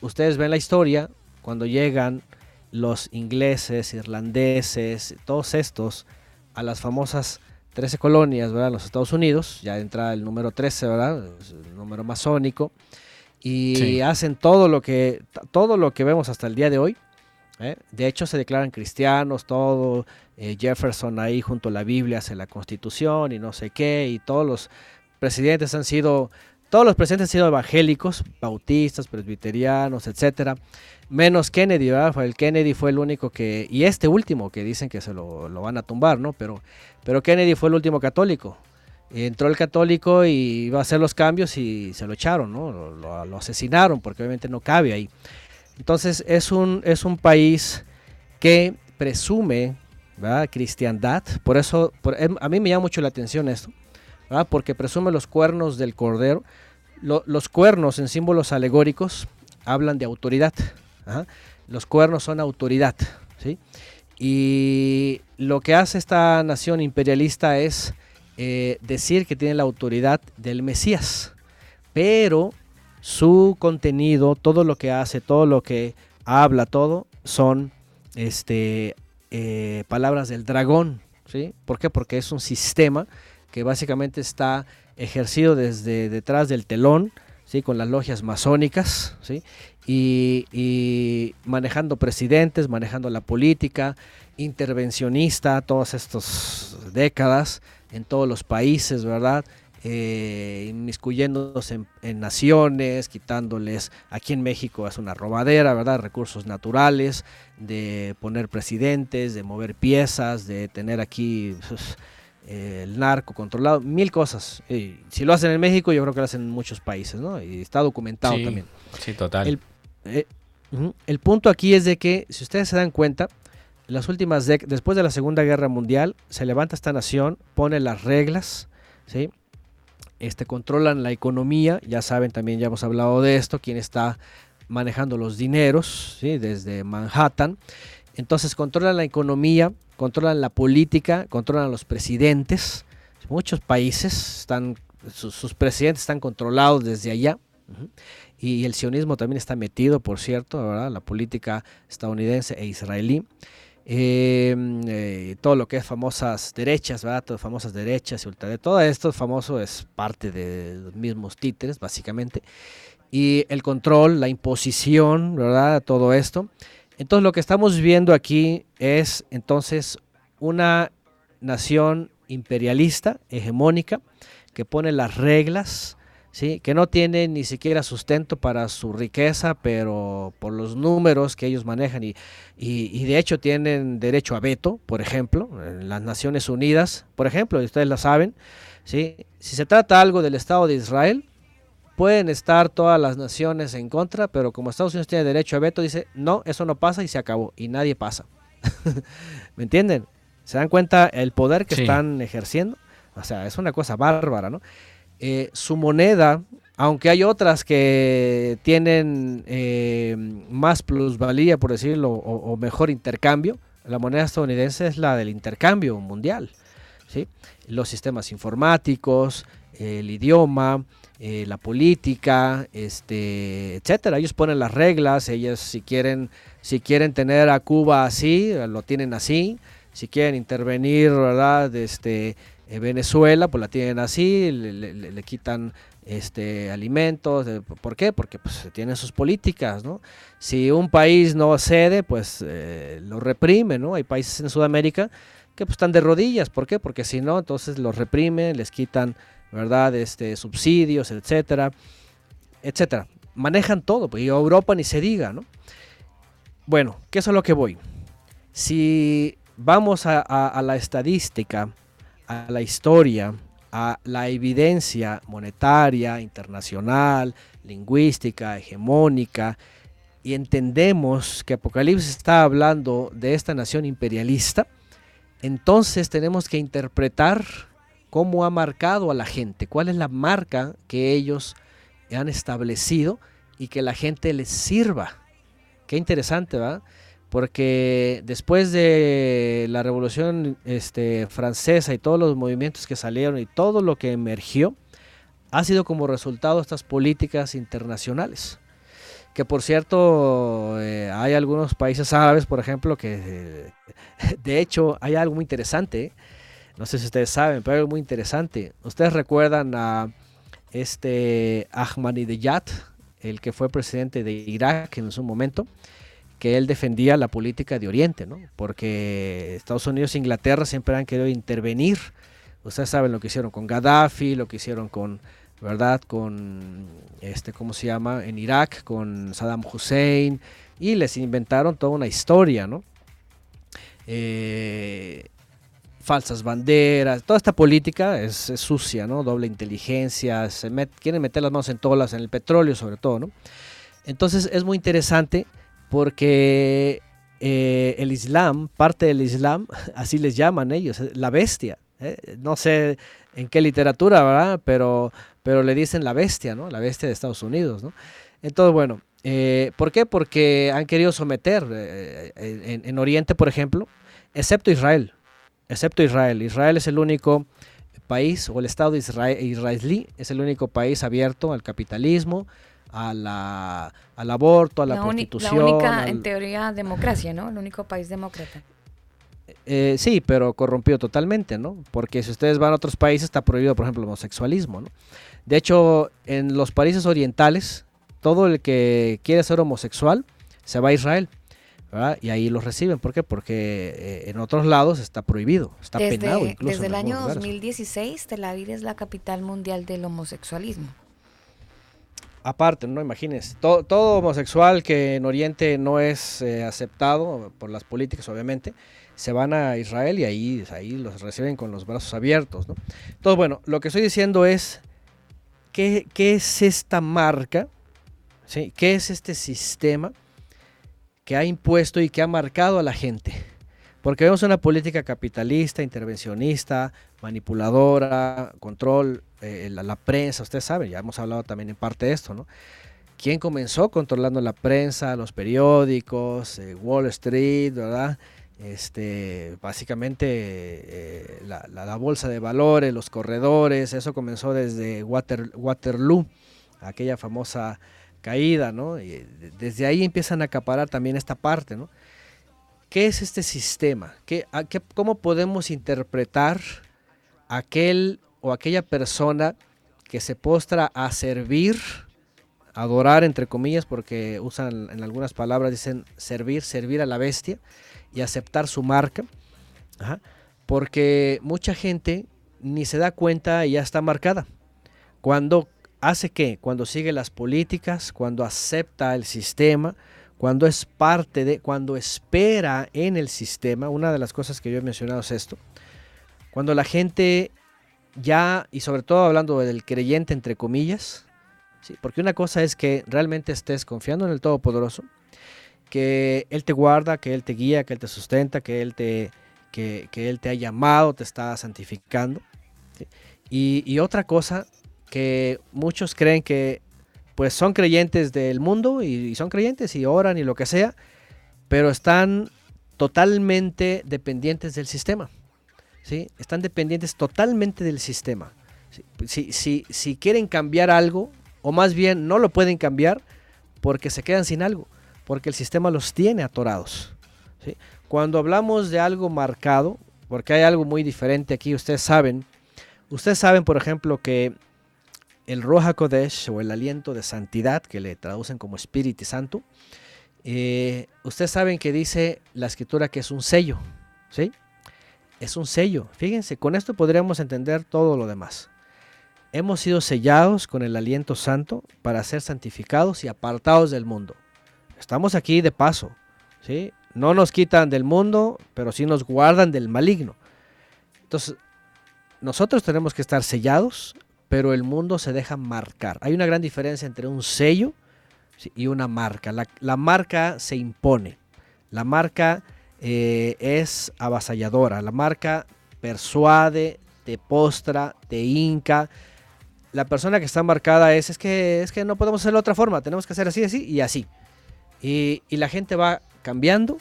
ustedes ven la historia, cuando llegan los ingleses, irlandeses, todos estos, a las famosas 13 colonias, ¿verdad? En los Estados Unidos, ya entra el número 13, ¿verdad? El número masónico. Y Sí. hacen todo lo que todo lo que vemos hasta el día de hoy. ¿eh? De hecho, se declaran cristianos, todo. Eh, Jefferson ahí junto a la Biblia hace la constitución y no sé qué. Y todos los presidentes han sido, todos los presidentes han sido evangélicos, bautistas, presbiterianos, etcétera. Menos Kennedy, ¿verdad? El Kennedy fue el único que, y este último que dicen que se lo, van a tumbar, ¿no? Pero, pero Kennedy fue el último católico. Entró el católico y iba a hacer los cambios y se lo echaron, ¿no? Lo, lo- lo asesinaron porque obviamente no cabe ahí. Entonces es un, es un país que presume, Cristiandad. Por eso, em- a mí me llama mucho la atención esto. Porque presume los cuernos del cordero. Lo- los cuernos en símbolos alegóricos hablan de autoridad. Ajá. Los cuernos son autoridad. Y lo que hace esta nación imperialista es eh, decir que tiene la autoridad del Mesías, pero su contenido, todo lo que hace, todo lo que habla, todo son este, eh, palabras del dragón, ¿sí? ¿Por qué? Porque es un sistema que básicamente está ejercido desde detrás del telón, ¿sí? con las logias masónicas, ¿sí? y, y manejando presidentes, manejando la política, intervencionista todas estas décadas en todos los países, ¿verdad? Eh, inmiscuyéndose en, en, naciones, quitándoles, aquí en México es una robadera, ¿verdad? Recursos naturales, de poner presidentes, de mover piezas, de tener aquí pues, eh, el narco controlado, mil cosas. Y si lo hacen en México, yo creo que lo hacen en muchos países, ¿no? Y está documentado Sí, también. Sí, total. El, eh, el punto aquí es de que, si ustedes se dan cuenta, las últimas dec- después de la Segunda Guerra Mundial, se levanta esta nación, pone las reglas, ¿sí? Este, controlan la economía, ya saben, también ya hemos hablado de esto, quién está manejando los dineros, ¿sí? Desde Manhattan. Entonces controlan la economía, controlan la política, controlan los presidentes. Muchos países están, sus, presidentes están controlados desde allá. Y el sionismo también está metido, por cierto, ¿verdad? La política estadounidense e israelí. Eh, eh, todo lo que es famosas derechas, ¿verdad? Todo famosas derechas y ultraderecha. Todo esto famoso es parte de los mismos títeres, básicamente. Y el control, la imposición, ¿verdad? Todo esto. Entonces lo que estamos viendo aquí es entonces una nación imperialista, hegemónica, que pone las reglas, ¿sí? que no tiene ni siquiera sustento para su riqueza, pero por los números que ellos manejan y, y, y de hecho tienen derecho a veto, por ejemplo, en las Naciones Unidas, por ejemplo, y ustedes lo saben, ¿sí? si se trata algo del Estado de Israel, pueden estar todas las naciones en contra, pero como Estados Unidos tiene derecho a veto, dice, no, eso no pasa y se acabó, y nadie pasa. ¿Me entienden? ¿Se dan cuenta el poder que Sí. están ejerciendo? O sea, es una cosa bárbara, ¿no? Eh, su moneda, aunque hay otras que tienen eh, más plusvalía, por decirlo, o, mejor intercambio, la moneda estadounidense es la del intercambio mundial. ¿sí? Los sistemas informáticos, el idioma, eh, la política, este, etcétera. Ellos ponen las reglas, ellos si quieren, si quieren tener a Cuba así, lo tienen así. Si quieren intervenir, ¿verdad? Este, Venezuela, pues la tienen así, le, quitan este, alimentos. eh, ¿Por qué? Porque pues tienen sus políticas, ¿no? Si un país no cede, pues eh, lo reprime, ¿no? Hay países en Sudamérica que pues están de rodillas, ¿por qué? Porque si no, entonces los reprimen, les quitan, ¿verdad? Este, subsidios, etcétera, etcétera. Manejan todo, pues, y Europa ni se diga, ¿no? Bueno, ¿qué es a lo que voy? Si vamos a la estadística, a la historia, a la evidencia monetaria, internacional, lingüística, hegemónica, y entendemos que Apocalipsis está hablando de esta nación imperialista, entonces tenemos que interpretar cómo ha marcado a la gente, cuál es la marca que ellos han establecido y que la gente les sirva. Qué interesante, ¿verdad? Porque después de la Revolución este, Francesa y todos los movimientos que salieron y todo lo que emergió, ha sido como resultado estas políticas internacionales. Que por cierto, eh, hay algunos países árabes, por ejemplo, que eh, de hecho hay algo muy interesante. No sé si ustedes saben, pero hay algo muy interesante. Ustedes recuerdan a este Ahmadinejad, el que fue presidente de Irak en su momento, que él defendía la política de Oriente, ¿no? Porque Estados Unidos e Inglaterra siempre han querido intervenir. Ustedes saben lo que hicieron con Gaddafi, lo que hicieron con, ¿verdad? Con, este, ¿cómo se llama? En Irak, con Saddam Hussein, y les inventaron toda una historia, ¿no? Eh, falsas banderas, toda esta política es, sucia, ¿no? Doble inteligencia, se quieren meter las manos en todas en el petróleo sobre todo, ¿no? Entonces es muy interesante porque eh, el Islam, parte del Islam, así les llaman ellos, eh, la bestia. ¿eh? No sé en qué literatura, ¿verdad? Pero, pero le dicen la bestia, ¿no? La bestia de Estados Unidos, ¿no? Entonces, bueno, ¿por qué? Porque han querido someter en, en Oriente, por ejemplo, excepto Israel, excepto Israel. Israel es el único país, o el Estado israelí, es el único país abierto al capitalismo, a la, al aborto, a la, La, uni- la prostitución. única, al- en teoría, democracia, ¿no? El único país demócrata. Eh, sí, pero corrompido totalmente, ¿no? Porque si ustedes van a otros países está prohibido, por ejemplo, el homosexualismo, ¿no? De hecho, en los países orientales, todo el que quiere ser homosexual se va a Israel. ¿verdad? Y ahí los reciben. ¿Por qué? Porque eh, en otros lados está prohibido, está penado Desde, incluso. desde el año algunos lugares. 2016, Tel Aviv es la capital mundial del homosexualismo. Aparte, no imagines, todo, homosexual que en Oriente no es eh, aceptado por las políticas, obviamente, se van a Israel y ahí, ahí los reciben con los brazos abiertos. ¿no? Entonces, bueno, lo que estoy diciendo es, ¿qué, qué es esta marca? ¿Sí? ¿Qué es este sistema que ha impuesto y que ha marcado a la gente? Porque vemos una política capitalista, intervencionista, manipuladora, control, eh, la, prensa, ustedes saben, ya hemos hablado también en parte de esto, ¿no? ¿Quién comenzó controlando la prensa, los periódicos, eh, Wall Street, ¿verdad? Este, básicamente eh, la, bolsa de valores, los corredores, eso comenzó desde Water- Waterloo, aquella famosa caída, ¿no? Y de- desde ahí empiezan a acaparar también esta parte, ¿no? ¿Qué es este sistema? ¿Qué, a qué- ¿Cómo podemos interpretar aquel o aquella persona que se postra a servir, adorar entre comillas, porque usan en algunas palabras, dicen servir, servir a la bestia y aceptar su marca? Porque mucha gente ni se da cuenta y ya está marcada. Cuando hace qué? Cuando sigue las políticas, cuando acepta el sistema, cuando es parte de, cuando espera en el sistema, una de las cosas que yo he mencionado es esto, cuando la gente ya, y sobre todo hablando del creyente entre comillas, ¿sí? porque una cosa es que realmente estés confiando en el Todopoderoso, que Él te guarda, que Él te guía, que Él te sustenta, que Él te, que, que Él te ha llamado, te está santificando. y otra cosa que muchos creen que pues son creyentes del mundo y, y son creyentes y oran y lo que sea, pero están totalmente dependientes del sistema. Están dependientes totalmente del sistema. Si, si, si quieren cambiar algo, o más bien no lo pueden cambiar porque se quedan sin algo, porque el sistema los tiene atorados. Cuando hablamos de algo marcado, porque hay algo muy diferente aquí, ustedes saben, ustedes saben, por ejemplo, que el Roja Kodesh o el aliento de santidad, que le traducen como Espíritu Santo, eh, ustedes saben que dice la escritura que es un sello, ¿sí? Es un sello. Fíjense, con esto podríamos entender todo lo demás. Hemos sido sellados con el aliento santo para ser santificados y apartados del mundo. Estamos aquí de paso, ¿sí? No nos quitan del mundo, pero sí nos guardan del maligno. Entonces, nosotros tenemos que estar sellados, pero el mundo se deja marcar. Hay una gran diferencia entre un sello y una marca. La, la marca se impone. La marca eh, es avasalladora. La marca persuade, te postra, te hinca. La persona que está marcada es, es que, es que no podemos hacerlo de otra forma. Tenemos que hacer así, así y así. Y, y la gente va cambiando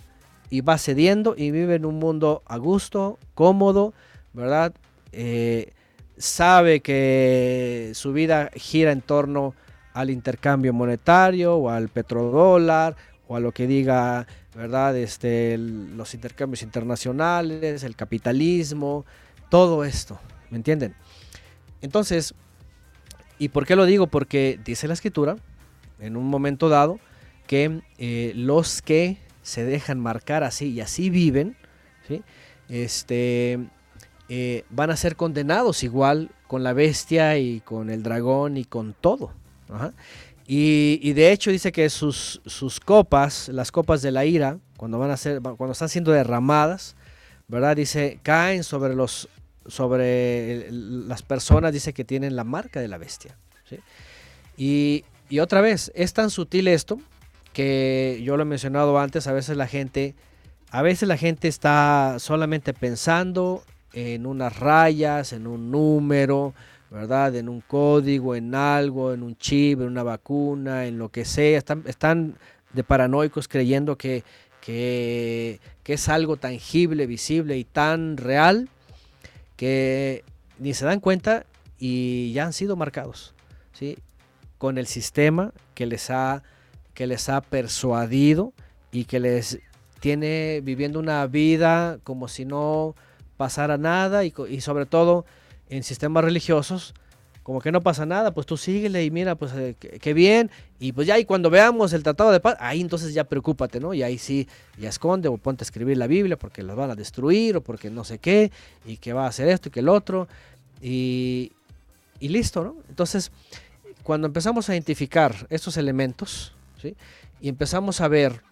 y va cediendo y vive en un mundo a gusto, cómodo, ¿verdad? Eh, sabe que su vida gira en torno al intercambio monetario o al petrodólar o a lo que diga, ¿verdad? Este, los intercambios internacionales, el capitalismo, todo esto, ¿me entienden? Entonces, ¿y por qué lo digo? Porque dice la escritura, en un momento dado, que eh, los que se dejan marcar así y así viven, ¿sí? este, eh, van a ser condenados igual con la bestia y con el dragón y con todo. Ajá. Y, de hecho dice que sus, sus copas, las copas de la ira, cuando van a ser, cuando están siendo derramadas, ¿verdad? Dice, caen sobre los sobre las personas, dice que tienen la marca de la bestia. Y, y otra vez, es tan sutil esto que yo lo he mencionado antes, a veces la gente, a veces la gente está solamente pensando en unas rayas, en un número, ¿verdad? En un código, en algo, en un chip, en una vacuna, en lo que sea. Están, están de paranoicos creyendo que, que, que es algo tangible, visible y tan real que ni se dan cuenta y ya han sido marcados, ¿sí? Con el sistema que les ha, que les ha persuadido y que les tiene viviendo una vida como si no pasara nada y, y sobre todo en sistemas religiosos como que no pasa nada, pues tú síguele y mira, pues eh, qué, bien, y pues ya y cuando veamos el tratado de paz, ahí entonces ya preocúpate, ¿no? Y ahí sí, ya esconde o ponte a escribir la Biblia porque las van a destruir o porque no sé qué, y que va a hacer esto y que el otro, y, y listo, ¿no? Entonces, cuando empezamos a identificar estos elementos, ¿sí? Y empezamos a ver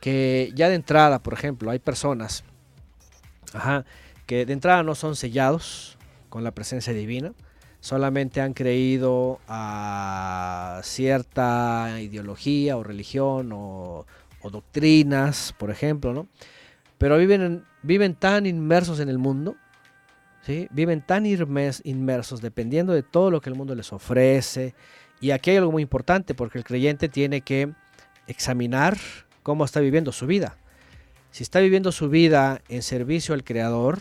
que ya de entrada, por ejemplo, hay personas ajá, que de entrada no son sellados con la presencia divina, solamente han creído a cierta ideología o religión o, doctrinas, por ejemplo, ¿no? Pero viven, en- viven tan inmersos en el mundo, ¿sí? Viven tan inmersos dependiendo de todo lo que el mundo les ofrece. Y aquí hay algo muy importante porque el creyente tiene que examinar cómo está viviendo su vida. Si está viviendo su vida en servicio al Creador,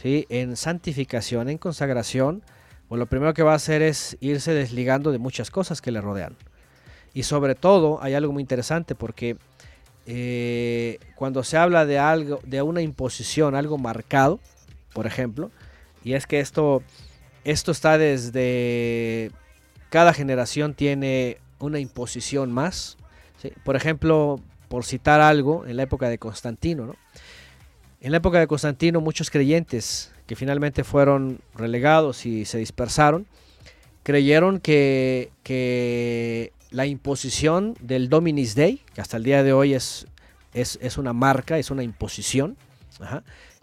¿sí? en santificación, en consagración, pues lo primero que va a hacer es irse desligando de muchas cosas que le rodean. Y sobre todo hay algo muy interesante porque eh, cuando se habla de algo, de una imposición, algo marcado, por ejemplo, y es que esto, esto está desde cada generación tiene una imposición más. ¿sí? Por ejemplo, por citar algo, en la época de Constantino, ¿no? En la época de Constantino, muchos creyentes que finalmente fueron relegados y se dispersaron, creyeron que, la imposición del Dominis Day, que hasta el día de hoy es, es, una marca, es una imposición,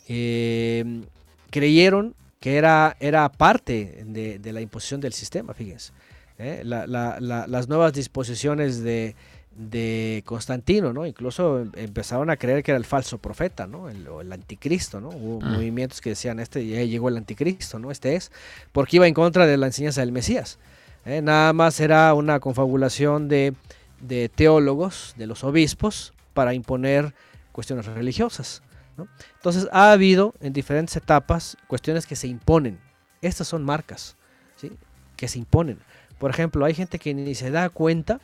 eh, creyeron que era, era parte de, la imposición del sistema, fíjense. ¿eh? La- la- la- las nuevas disposiciones de, de Constantino, ¿no? Incluso em- empezaron a creer que era el falso profeta, ¿no? El, o el anticristo, ¿no? Hubo Mm. movimientos que decían, este ya llegó el anticristo, ¿no? Este es, porque iba en contra de la enseñanza del Mesías. ¿eh? Nada más era una confabulación de, de teólogos, de los obispos, para imponer cuestiones religiosas. ¿no? Entonces ha habido en diferentes etapas cuestiones que se imponen. Estas son marcas, ¿sí? Que se imponen. Por ejemplo, hay gente que ni se da cuenta,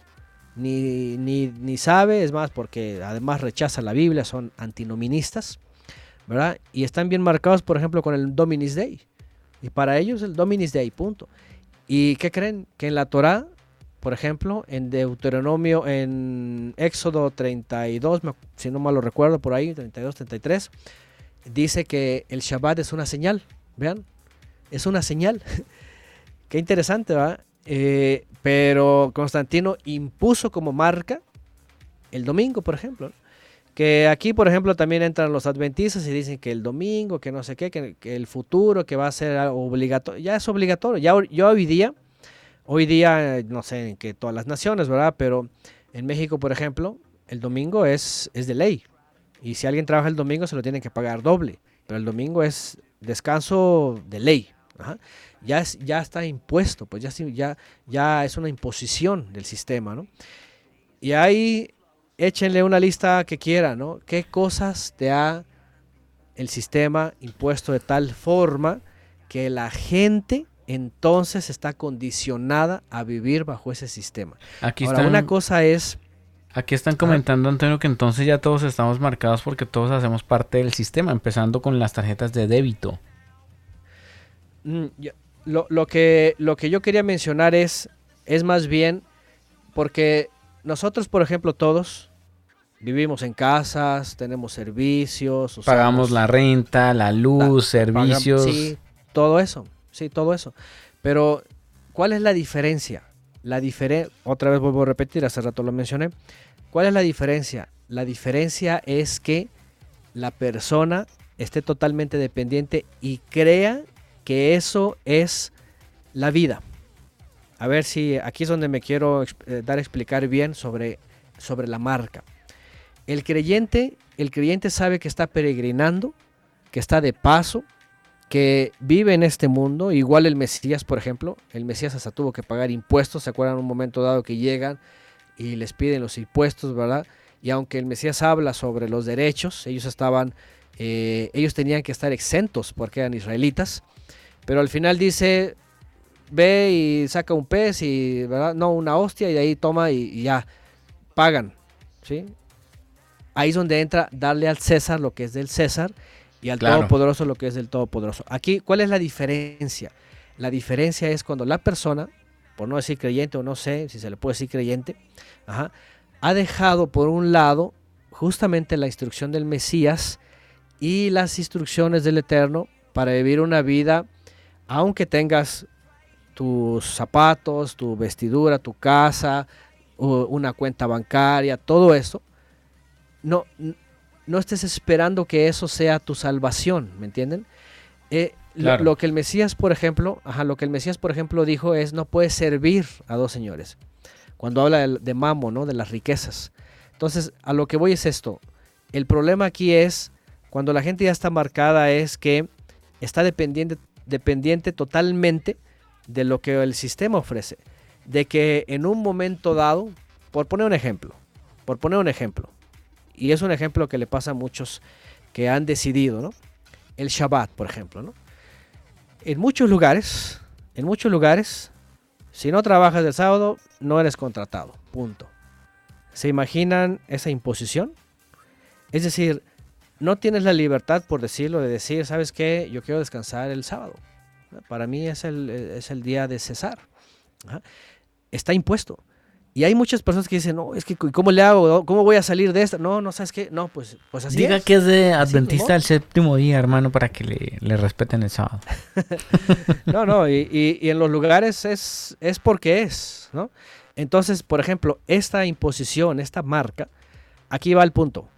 ni, ni, sabe, es más, porque además rechaza la Biblia, son antinoministas, ¿verdad? Y están bien marcados, por ejemplo, con el Dominis Day. Y para ellos el Dominis Day, punto. ¿Y qué creen? Que en la Torá, por ejemplo, en Deuteronomio, en Éxodo 32, me- si no mal lo recuerdo, por ahí, 32, 33, dice que el Shabbat es una señal. Vean, es una señal. Qué interesante, ¿va? Eh, pero Constantino impuso como marca el domingo, por ejemplo. Que aquí, por ejemplo, también entran los adventistas y dicen que el domingo, que no sé qué, que, que el futuro, que va a ser obligatorio. Ya es obligatorio. Ya, ya hoy día, hoy día, eh, no sé en que todas las naciones, ¿verdad? Pero en México, por ejemplo, el domingo es, es de ley. Y si alguien trabaja el domingo, se lo tienen que pagar doble. Pero el domingo es descanso de ley. Ajá. Ya, es, ya está impuesto, pues ya, ya, ya es una imposición del sistema, ¿no? Y ahí échenle una lista que quieran, ¿no? ¿Qué cosas te ha el sistema impuesto de tal forma que la gente entonces está condicionada a vivir bajo ese sistema? Aquí Ahora, están, una cosa es aquí están comentando, Antonio, que entonces ya todos estamos marcados porque todos hacemos parte del sistema, empezando con las tarjetas de débito. Lo, lo que, lo que yo quería mencionar es, es más bien porque nosotros, por ejemplo, todos vivimos en casas, tenemos servicios, usamos- Pagamos la renta, la luz, servicios. Sí, todo eso, sí, todo eso. Pero, ¿cuál es la diferencia? La diferencia, otra vez vuelvo a repetir, hace rato lo mencioné. ¿Cuál es la diferencia? La diferencia es que la persona esté totalmente dependiente y crea que eso es la vida. A ver si aquí es donde me quiero eh, dar a explicar bien sobre, sobre la marca. El creyente, el creyente sabe que está peregrinando, que está de paso, que vive en este mundo, igual el Mesías, por ejemplo, el Mesías hasta tuvo que pagar impuestos, ¿se acuerdan un momento dado que llegan y les piden los impuestos, ¿verdad? Y aunque el Mesías habla sobre los derechos, ellos estaban, eh, ellos tenían que estar exentos porque eran israelitas, pero al final dice, ve y saca un pez y, ¿verdad? No, una hostia y de ahí toma y, y ya, pagan, ¿sí? ahí es donde entra darle al César lo que es del César y al Claro. Todopoderoso lo que es del Todopoderoso. Aquí, ¿cuál es la diferencia? La diferencia es cuando la persona, por no decir creyente o no sé si se le puede decir creyente, ajá, ha dejado por un lado justamente la instrucción del Mesías y las instrucciones del Eterno para vivir una vida, aunque tengas tus zapatos, tu vestidura, tu casa, una cuenta bancaria, todo eso, no, no estés esperando que eso sea tu salvación, ¿me entienden? Eh, lo- Claro. lo, que el Mesías, por ejemplo, ajá, lo que el Mesías, por ejemplo, dijo es no puedes servir a dos señores. Cuando habla del- de, mamo, ¿no? De las riquezas. Entonces, a lo que voy es esto. El problema aquí es cuando la gente ya está marcada es que está dependiente, dependiente totalmente de lo que el sistema ofrece. De que en un momento dado, por poner un ejemplo, por poner un ejemplo, y es un ejemplo que le pasa a muchos que han decidido, ¿no? El Shabbat, por ejemplo, ¿no? En muchos lugares, en muchos lugares, si no trabajas el sábado, no eres contratado, punto. ¿Se imaginan esa imposición? Es decir, no tienes la libertad, por decirlo, de decir, ¿sabes qué? Yo quiero descansar el sábado. Para mí es el, es el día de cesar. Ajá. Está impuesto. Y hay muchas personas que dicen, no, es que ¿cómo le hago? ¿Cómo voy a salir de esta? No, no, ¿sabes qué? No, pues, pues así Diga es. que es de Adventista del séptimo día, hermano, para que le, le respeten el sábado. No, no, y, y- y en los lugares es, es porque es, ¿no? Entonces, por ejemplo, esta imposición, esta marca, aquí va el punto.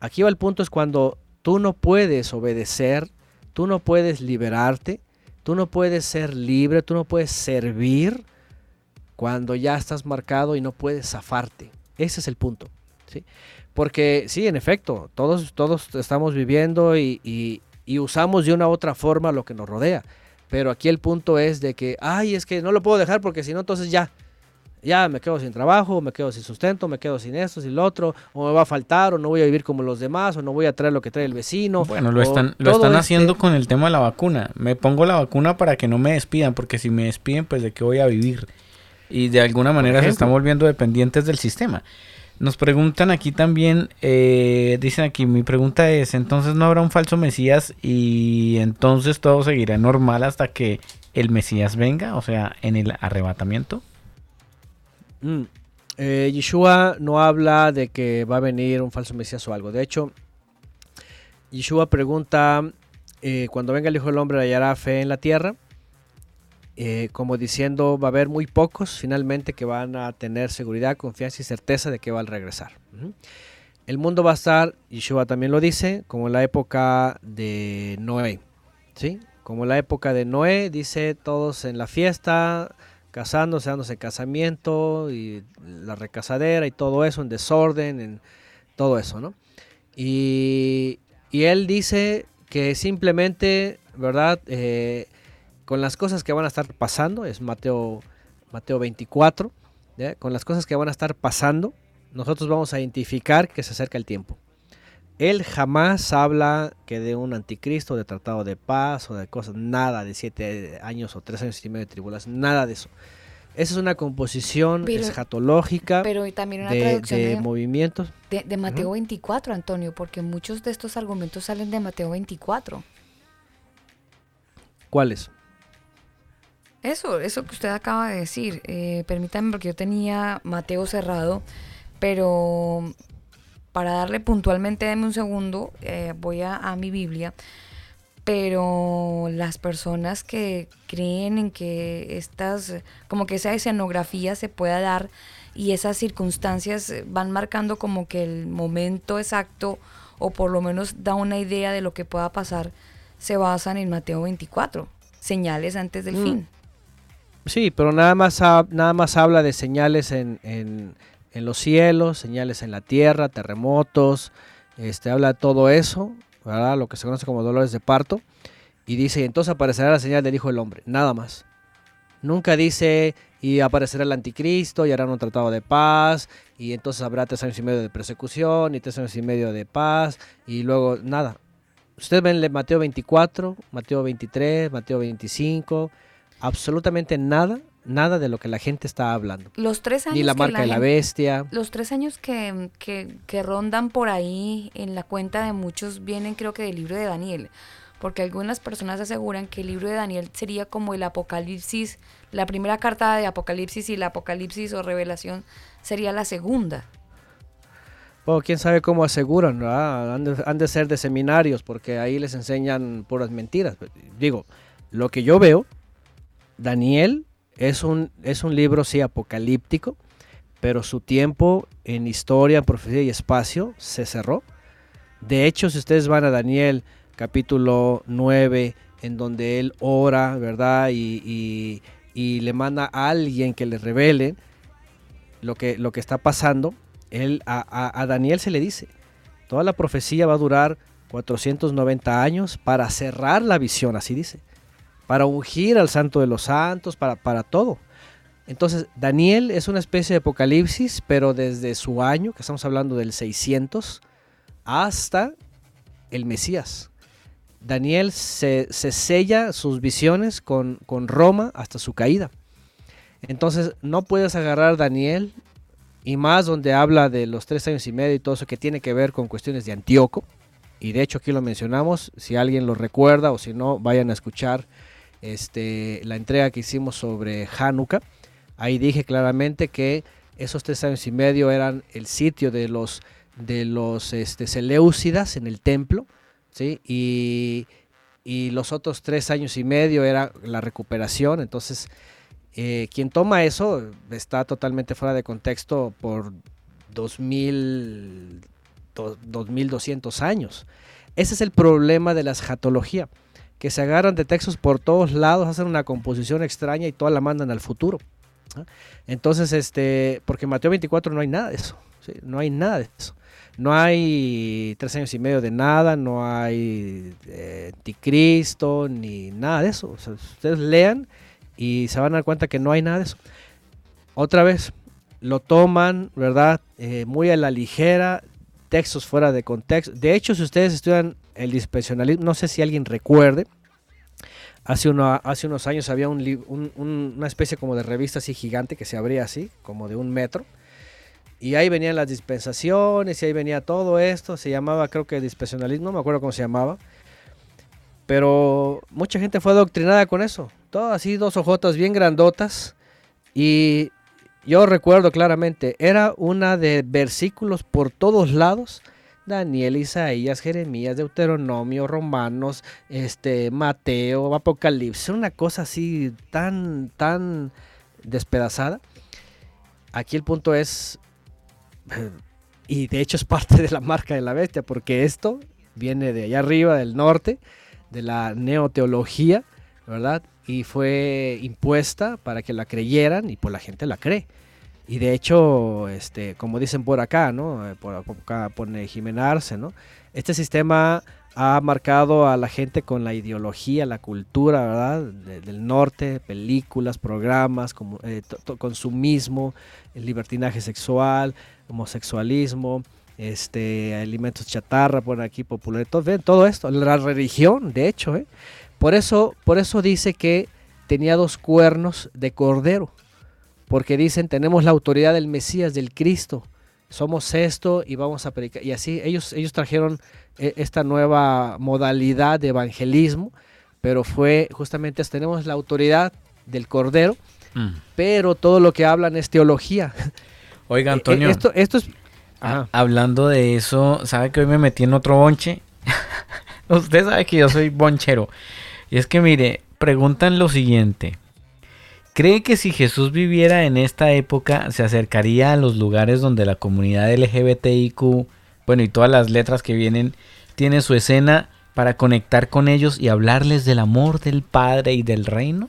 Aquí va el punto es cuando tú no puedes obedecer, tú no puedes liberarte, tú no puedes ser libre, tú no puedes servir cuando ya estás marcado y no puedes zafarte. Ese es el punto, ¿sí? Porque sí, en efecto, todos, todos estamos viviendo y, y- y usamos de una u otra forma lo que nos rodea. Pero aquí el punto es de que, ay, es que no lo puedo dejar porque si no, entonces ya, ya me quedo sin trabajo, me quedo sin sustento, me quedo sin esto, sin lo otro, o me va a faltar, o no voy a vivir como los demás, o no voy a traer lo que trae el vecino. Bueno, lo están, lo están este- haciendo con el tema de la vacuna. Me pongo la vacuna para que no me despidan, porque si me despiden, pues de qué voy a vivir. Y de alguna manera se están volviendo dependientes del sistema. Nos preguntan aquí también, eh, dicen aquí, mi pregunta es, entonces no habrá un falso Mesías y entonces todo seguirá normal hasta que el Mesías venga, o sea, en el arrebatamiento. Mm. Eh, Yeshua no habla de que va a venir un falso Mesías o algo. De hecho, Yeshua pregunta, eh, cuando venga el Hijo del Hombre hallará fe en la tierra, Eh, como diciendo, va a haber muy pocos finalmente que van a tener seguridad, confianza y certeza de que va a regresar. El mundo va a estar, Yeshua también lo dice, como en la época de Noé. ¿sí? Como en la época de Noé, dice todos en la fiesta, casándose, dándose casamiento y la recasadera y todo eso en desorden, en todo eso, ¿no? Y, él dice que simplemente, ¿verdad? Eh, con las cosas que van a estar pasando, es Mateo, Mateo 24, ¿ya? con las cosas que van a estar pasando, nosotros vamos a identificar que se acerca el tiempo. Él jamás habla que de un anticristo, de tratado de paz o de cosas, nada de siete años o tres años y medio de tribulación, nada de eso. Esa es una composición Pero- escatológica Pero y también una de, traducción de de, movimientos. de- de Mateo 24, Antonio, porque muchos de estos argumentos salen de Mateo 24. ¿Cuáles? Eso, eso que usted acaba de decir, eh, permítame porque yo tenía Mateo cerrado, pero para darle puntualmente, deme un segundo, eh, voy a, a mi Biblia, pero las personas que creen en que estas, como que esa escenografía se pueda dar y esas circunstancias eh, van marcando como que el momento exacto o por lo menos da una idea de lo que pueda pasar, se basan en Mateo 24, señales antes del Mm. fin. Sí, pero nada más, nada más habla de señales en, en- en los cielos, señales en la tierra, terremotos, este, habla de todo eso, ¿verdad? lo que se conoce como dolores de parto, y dice, entonces aparecerá la señal del Hijo del Hombre, nada más. Nunca dice, y aparecerá el anticristo, y harán un tratado de paz, y entonces habrá tres años y medio de persecución, y tres años y medio de paz, y luego nada. Ustedes ven Mateo 24, Mateo 23, Mateo 25, absolutamente nada nada de lo que la gente está hablando. Los tres años Ni la que marca de la bestia. Los tres años que, que, que rondan por ahí en la cuenta de muchos vienen creo que del libro de Daniel, porque algunas personas aseguran que el libro de Daniel sería como el Apocalipsis, la primera carta de Apocalipsis y el Apocalipsis o Revelación sería la segunda. Bueno, quién sabe cómo aseguran, ¿verdad? Han de, han de ser de seminarios, porque ahí les enseñan puras mentiras. Digo, lo que yo veo, Daniel es un, es un libro, sí, apocalíptico, pero su tiempo en historia, profecía y espacio se cerró. De hecho, si ustedes van a Daniel capítulo 9, en donde él ora, ¿verdad? Y, y- y le manda a alguien que le revele lo que, lo que está pasando, él, a, a- a Daniel se le dice, toda la profecía va a durar 490 años para cerrar la visión, así dice, para ungir al santo de los santos, para, para todo. Entonces, Daniel es una especie de apocalipsis, pero desde su año, que estamos hablando del 600, hasta el Mesías. Daniel se, se sella sus visiones con, con Roma hasta su caída. Entonces, no puedes agarrar Daniel y más donde habla de los tres años y medio y todo eso que tiene que ver con cuestiones de Antíoco. Y de hecho aquí lo mencionamos, si alguien lo recuerda o si no, vayan a escuchar este, la entrega que hicimos sobre Hanukkah. Ahí dije claramente que esos tres años y medio eran el sitio de los, de los este, Seleucidas en el templo, ¿sí? Y, los otros tres años y medio era la recuperación. Entonces, eh, quien toma eso está totalmente fuera de contexto por 2000, do- 2200 años. Ese es el problema de la escatología, que se agarran de textos por todos lados, hacen una composición extraña y toda la mandan al futuro. Entonces, este, porque en Mateo 24 no hay nada de eso, no hay nada de eso. No hay tres años y medio de nada, no hay eh, anticristo, ni nada de eso. Ustedes lean y se van a dar cuenta que no hay nada de eso. Otra vez, lo toman, ¿verdad? Eh, muy a la ligera, textos fuera de contexto. De hecho, si ustedes estudian el dispensacionalismo, no sé si alguien recuerde, hace, uno- hace unos años había una especie como de revista así gigante que se abría así, como de un metro. Y ahí venían las dispensaciones y ahí venía todo esto. Se llamaba, creo que dispensacionalismo, no me acuerdo cómo se llamaba. Pero mucha gente fue adoctrinada con eso. Todo así, dos ojotas bien grandotas. Y yo recuerdo claramente, era una de versículos por todos lados. Daniel, Isaías, Jeremías, Deuteronomio, Romanos, este, Mateo, Apocalipsis. Una cosa así tan, tan despedazada. Aquí el punto es, y de hecho es parte de la marca de la bestia, porque esto viene de allá arriba, del norte, de la neoteología, ¿verdad? Y fue impuesta para que la creyeran y pues la gente la cree. Y de hecho, este, como dicen por acá, ¿no? Eh, Por acá pone Jimenarse, ¿no? Este sistema ha marcado a la gente con la ideología, la cultura, ¿verdad? De- del norte, películas, programas, como, eh, consumismo, el libertinaje sexual, homosexualismo, este, alimentos chatarra, por aquí popular, todo, todo esto, la religión, de hecho, ¿eh? Por eso, por eso dice que tenía dos cuernos de cordero, porque dicen tenemos la autoridad del Mesías, del Cristo, somos esto y vamos a predicar. Y así ellos, ellos trajeron eh, esta nueva modalidad de evangelismo, pero fue justamente tenemos la autoridad del Cordero, Mm. pero todo lo que hablan es teología. Oiga, Eh, eh, Antonio, esto, esto es... Ajá. hablando de eso, ¿sabe que hoy me metí en otro bonche? Usted sabe que yo soy bonchero. Y es que, mire, preguntan lo siguiente. ¿Cree que si Jesús viviera en esta época se acercaría a los lugares donde la comunidad LGBTIQ, bueno, y todas las letras que vienen, tiene su escena para conectar con ellos y hablarles del amor del Padre y del reino?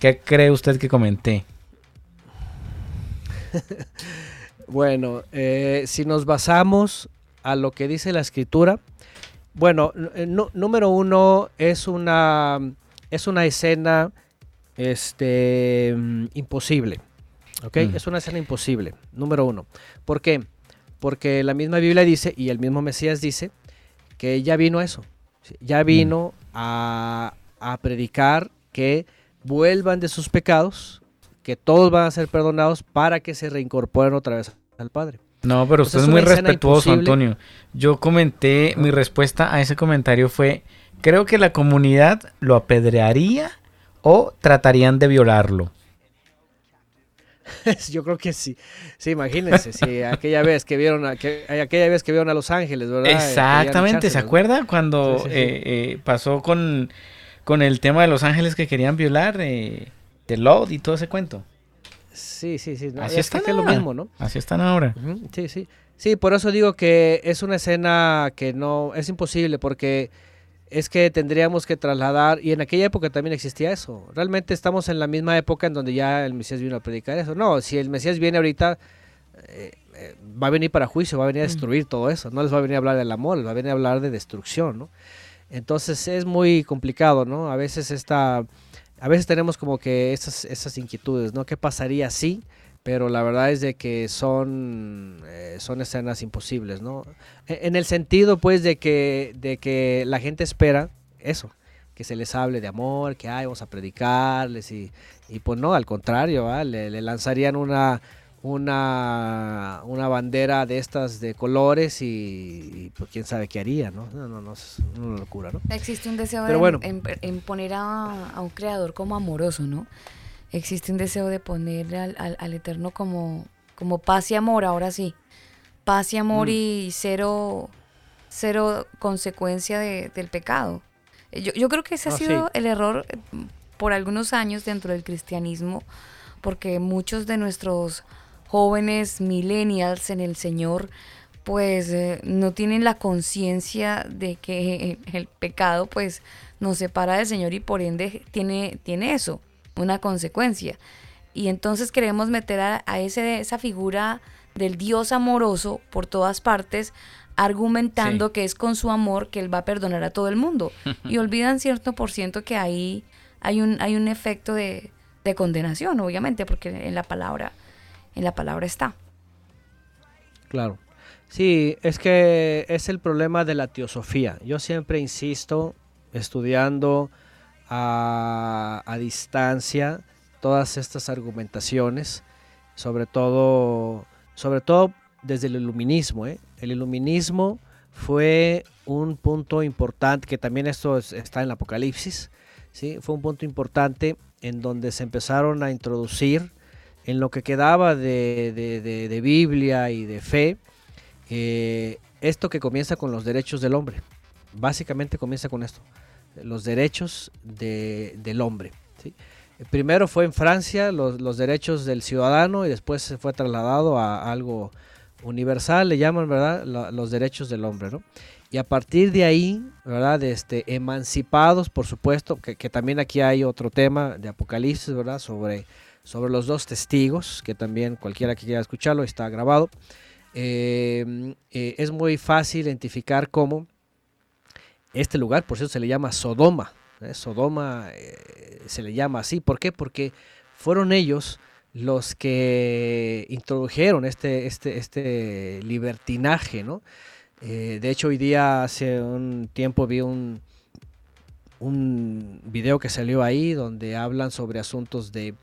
¿Qué cree usted que comenté? Bueno, eh, si nos basamos a lo que dice la escritura, bueno, eh, número uno es una, es una escena este, mm, imposible. ¿Ok? Mm. Es una escena imposible, número uno. ¿Por qué? Porque la misma Biblia dice, y el mismo Mesías dice, que ya vino eso. Ya vino a, a predicar que vuelvan de sus pecados, que todos van a ser perdonados para que se reincorporen otra vez al Padre. No, pero usted es es muy respetuoso, imposible. Antonio. Yo comenté, mi respuesta a ese comentario fue, creo que la comunidad lo apedrearía o tratarían de violarlo. Yo creo que sí. Sí, imagínense, sí, aquella vez que vieron a, que, aquella vez que vieron a Los Ángeles, ¿verdad? Eh, Exactamente, ¿se acuerda cuando Sí, sí, sí. eh, eh, pasó con, con el tema de los ángeles que querían violar, eh, de Lot y todo ese cuento? Sí, sí, sí. no, Así es que es lo mismo, ¿no? Así están ahora. Sí, sí. Sí, por eso digo que es una escena que no es imposible porque es que tendríamos que trasladar y en aquella época también existía eso. Realmente estamos en la misma época en donde ya el Mesías vino a predicar eso. No, si el Mesías viene ahorita eh, eh, va a venir para juicio, va a venir a destruir todo eso. No les va a venir a hablar del amor, les va a venir a hablar de destrucción, ¿no? Entonces es muy complicado, ¿no? A veces esta a veces tenemos como que esas, esas inquietudes, ¿no? ¿Qué pasaría si? Pero la verdad es de que son, eh, son escenas imposibles, ¿no? E- En el sentido, pues, de que, de que la gente espera eso, que se les hable de amor, que ay, vamos a predicarles y, y pues no, al contrario, le, le lanzarían una, una, una bandera de estas de colores y, y, pues quién sabe qué haría, ¿no? No, no, no, es una locura, ¿no? Existe un deseo Pero en, bueno. en- en poner a, a un creador como amoroso, ¿no? Existe un deseo de poner al, al- al Eterno como, como paz y amor, ahora sí. Paz y amor Mm. y cero, cero consecuencia de- del pecado. Eh, Yo, yo creo que ese ha Ah, sido sí. el error eh, por algunos años dentro del cristianismo, porque muchos de nuestros jóvenes millennials en el Señor pues eh, no tienen la conciencia de que el pecado pues nos separa del Señor y por ende tiene, tiene eso, una consecuencia. Y entonces queremos meter a, a ese, esa figura del Dios amoroso por todas partes, argumentando Sí. que es con su amor que Él va a perdonar a todo el mundo. y olvidan cierto por ciento que ahí hay un, hay un efecto de, de condenación, obviamente, porque en la palabra, en la palabra está. Claro. Sí, es que es el problema de la teosofía. Yo siempre insisto, estudiando a, distancia todas estas argumentaciones, sobre todo, sobre todo desde el iluminismo. ¿eh? El iluminismo fue un punto importante, que también esto es- está en el Apocalipsis, ¿sí? fue un punto importante en donde se empezaron a introducir en lo que quedaba de, de- de- de Biblia y de fe, eh, esto que comienza con los derechos del hombre. Básicamente comienza con esto, los derechos de- del hombre. Primero fue en Francia los, los derechos del ciudadano y después se fue trasladado a algo universal, le llaman, ¿verdad? Los derechos del hombre, ¿no? Y a partir de ahí, ¿verdad? Este, emancipados, por supuesto, que, que también aquí hay otro tema de Apocalipsis, ¿verdad? Sobre, sobre los dos testigos, que también cualquiera que quiera escucharlo está grabado. Eh, eh, es muy fácil identificar cómo este lugar, por cierto, se le llama Sodoma. ¿eh? Sodoma eh, se le llama así. ¿Por qué? Porque fueron ellos los que introdujeron este, este, este libertinaje, ¿no? Eh, de hecho, hoy día, hace un tiempo, vi un, un video que salió ahí donde hablan sobre asuntos de,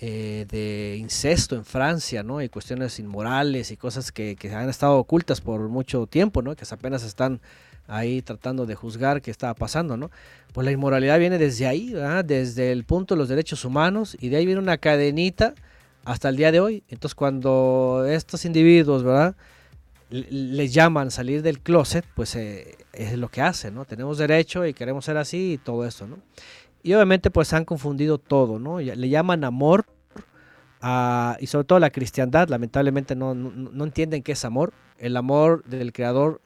de incesto en Francia, ¿no? Y cuestiones inmorales y cosas que, que han estado ocultas por mucho tiempo, ¿no? Que apenas están ahí tratando de juzgar qué estaba pasando, ¿no? Pues la inmoralidad viene desde ahí, ¿verdad? desde el punto de los derechos humanos y de ahí viene una cadenita hasta el día de hoy. Entonces cuando estos individuos, ¿verdad? les llaman salir del closet, pues eh, es lo que hacen, ¿no? Tenemos derecho y queremos ser así y todo eso, ¿no? Y obviamente pues han confundido todo, ¿no? Le llaman amor a- y sobre todo la cristiandad, lamentablemente no, no, no entienden qué es amor. El amor del creador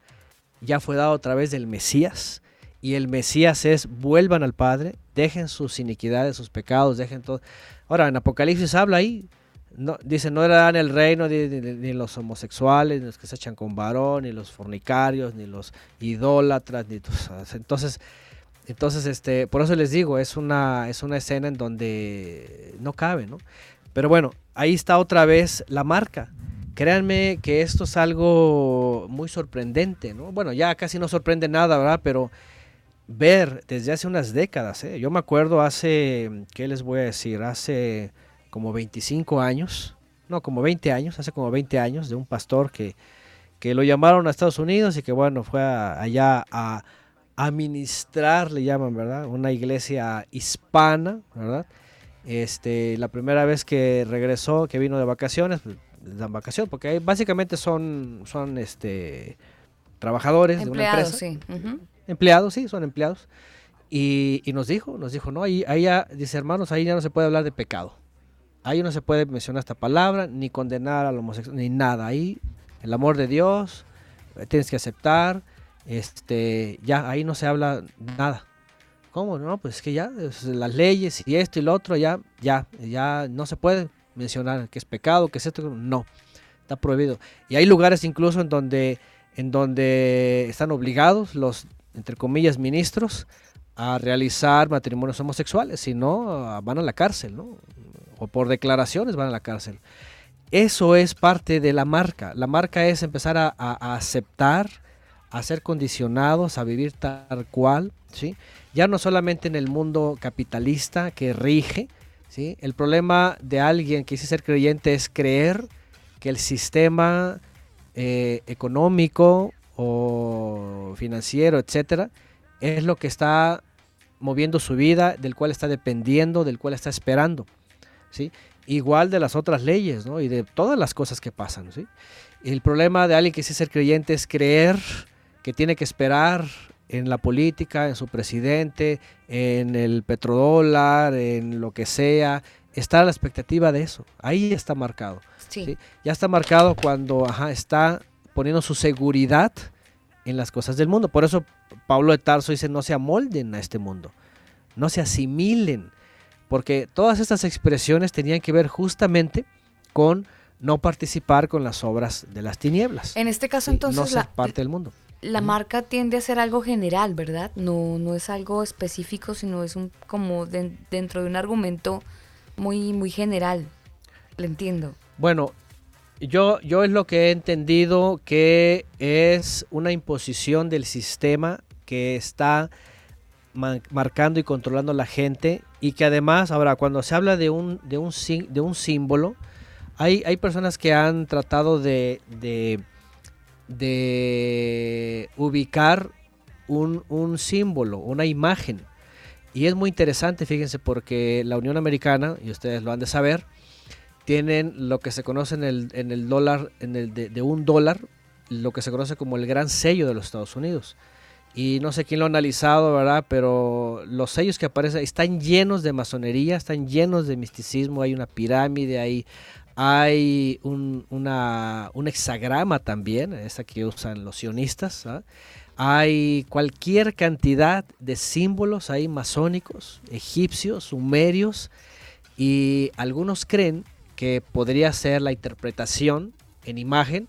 ya fue dado a través del Mesías y el Mesías es vuelvan al Padre, dejen sus iniquidades, sus pecados, dejen todo. Ahora en Apocalipsis habla ahí, no, dice, no eran el reino ni, los homosexuales, ni los que se echan con varón, ni los fornicarios, ni los idólatras, ni entonces, entonces este, por eso les digo, es una, es una escena en donde no cabe, ¿no? Pero bueno, ahí está otra vez la marca. Créanme que esto es algo muy sorprendente, ¿no? Bueno, ya casi no sorprende nada, ¿verdad? Pero ver desde hace unas décadas. ¿eh? Yo me acuerdo hace, ¿qué les voy a decir? Hace como 25 años, no, como 20 años, hace como 20 años, de un pastor que, que lo llamaron a Estados Unidos y que bueno, fue allá a administrar, le llaman, ¿verdad? Una iglesia hispana, ¿verdad? Este, la primera vez que regresó, que vino de vacaciones, dan vacación, porque básicamente son, son este, trabajadores de una Empleados, empresa. sí. Empleados, sí, son empleados. Y, y nos dijo, nos dijo, no, ahí, ahí ya, dice hermanos, ahí ya no se puede hablar de pecado. Ahí no se puede mencionar esta palabra, ni condenar al homosexual, ni nada. Ahí el amor de Dios, eh, tienes que aceptar, este, ya, ahí no se habla nada. ¿Cómo? No, pues es que ya, las leyes y esto y lo otro, ya, ya, ya no se puede mencionar que es pecado, que es esto, no, está prohibido. Y hay lugares incluso en donde, en donde están obligados los, entre comillas, ministros a realizar matrimonios homosexuales, si no, ah, van a la cárcel, ¿no? O por declaraciones van a la cárcel. Eso es parte de la marca. La marca es empezar a, a- a aceptar, a ser condicionados, a vivir tal cual, ¿sí? Ya no solamente en el mundo capitalista que rige, ¿sí? El problema de alguien que dice ser creyente es creer que el sistema eh, económico o financiero, etcétera, es lo que está moviendo su vida, del cual está dependiendo, del cual está esperando, ¿sí? Igual de las otras leyes, ¿no? Y de todas las cosas que pasan, ¿sí? El problema de alguien que dice ser creyente es creer que tiene que esperar en la política, en su presidente, en el petrodólar, en lo que sea, estar a la expectativa de eso. Ahí está marcado. Sí. ¿sí? Ya está marcado cuando ajá, está poniendo su seguridad en las cosas del mundo. Por eso Pablo de Tarso dice, no se amolden a este mundo, no se asimilen, porque todas estas expresiones tenían que ver justamente con no participar con las obras de las tinieblas. En este caso, ¿sí? entonces, no ser la, parte del mundo. La marca tiende a ser algo general, ¿verdad? No, no es algo específico, sino es un como de- dentro de un argumento muy, muy general. Le entiendo. Bueno, yo, yo es lo que he entendido que es una imposición del sistema que está ma- marcando y controlando a la gente y que además, ahora, cuando se habla de un, de un, de un símbolo, hay, hay personas que han tratado de, de, de ubicar un, un símbolo, una imagen. Y es muy interesante, fíjense, porque la Unión Americana, y ustedes lo han de saber, tienen lo que se conoce en el, en el dólar, en el de, de un dólar, lo que se conoce como el gran sello de los Estados Unidos. Y no sé quién lo ha analizado, ¿verdad? Pero los sellos que aparecen están llenos de masonería, están llenos de misticismo, hay una pirámide, hay, hay un, una, un hexagrama también, esa que usan los sionistas, ¿ah? Hay cualquier cantidad de símbolos ahí masónicos, egipcios, sumerios, y algunos creen que podría ser la interpretación en imagen,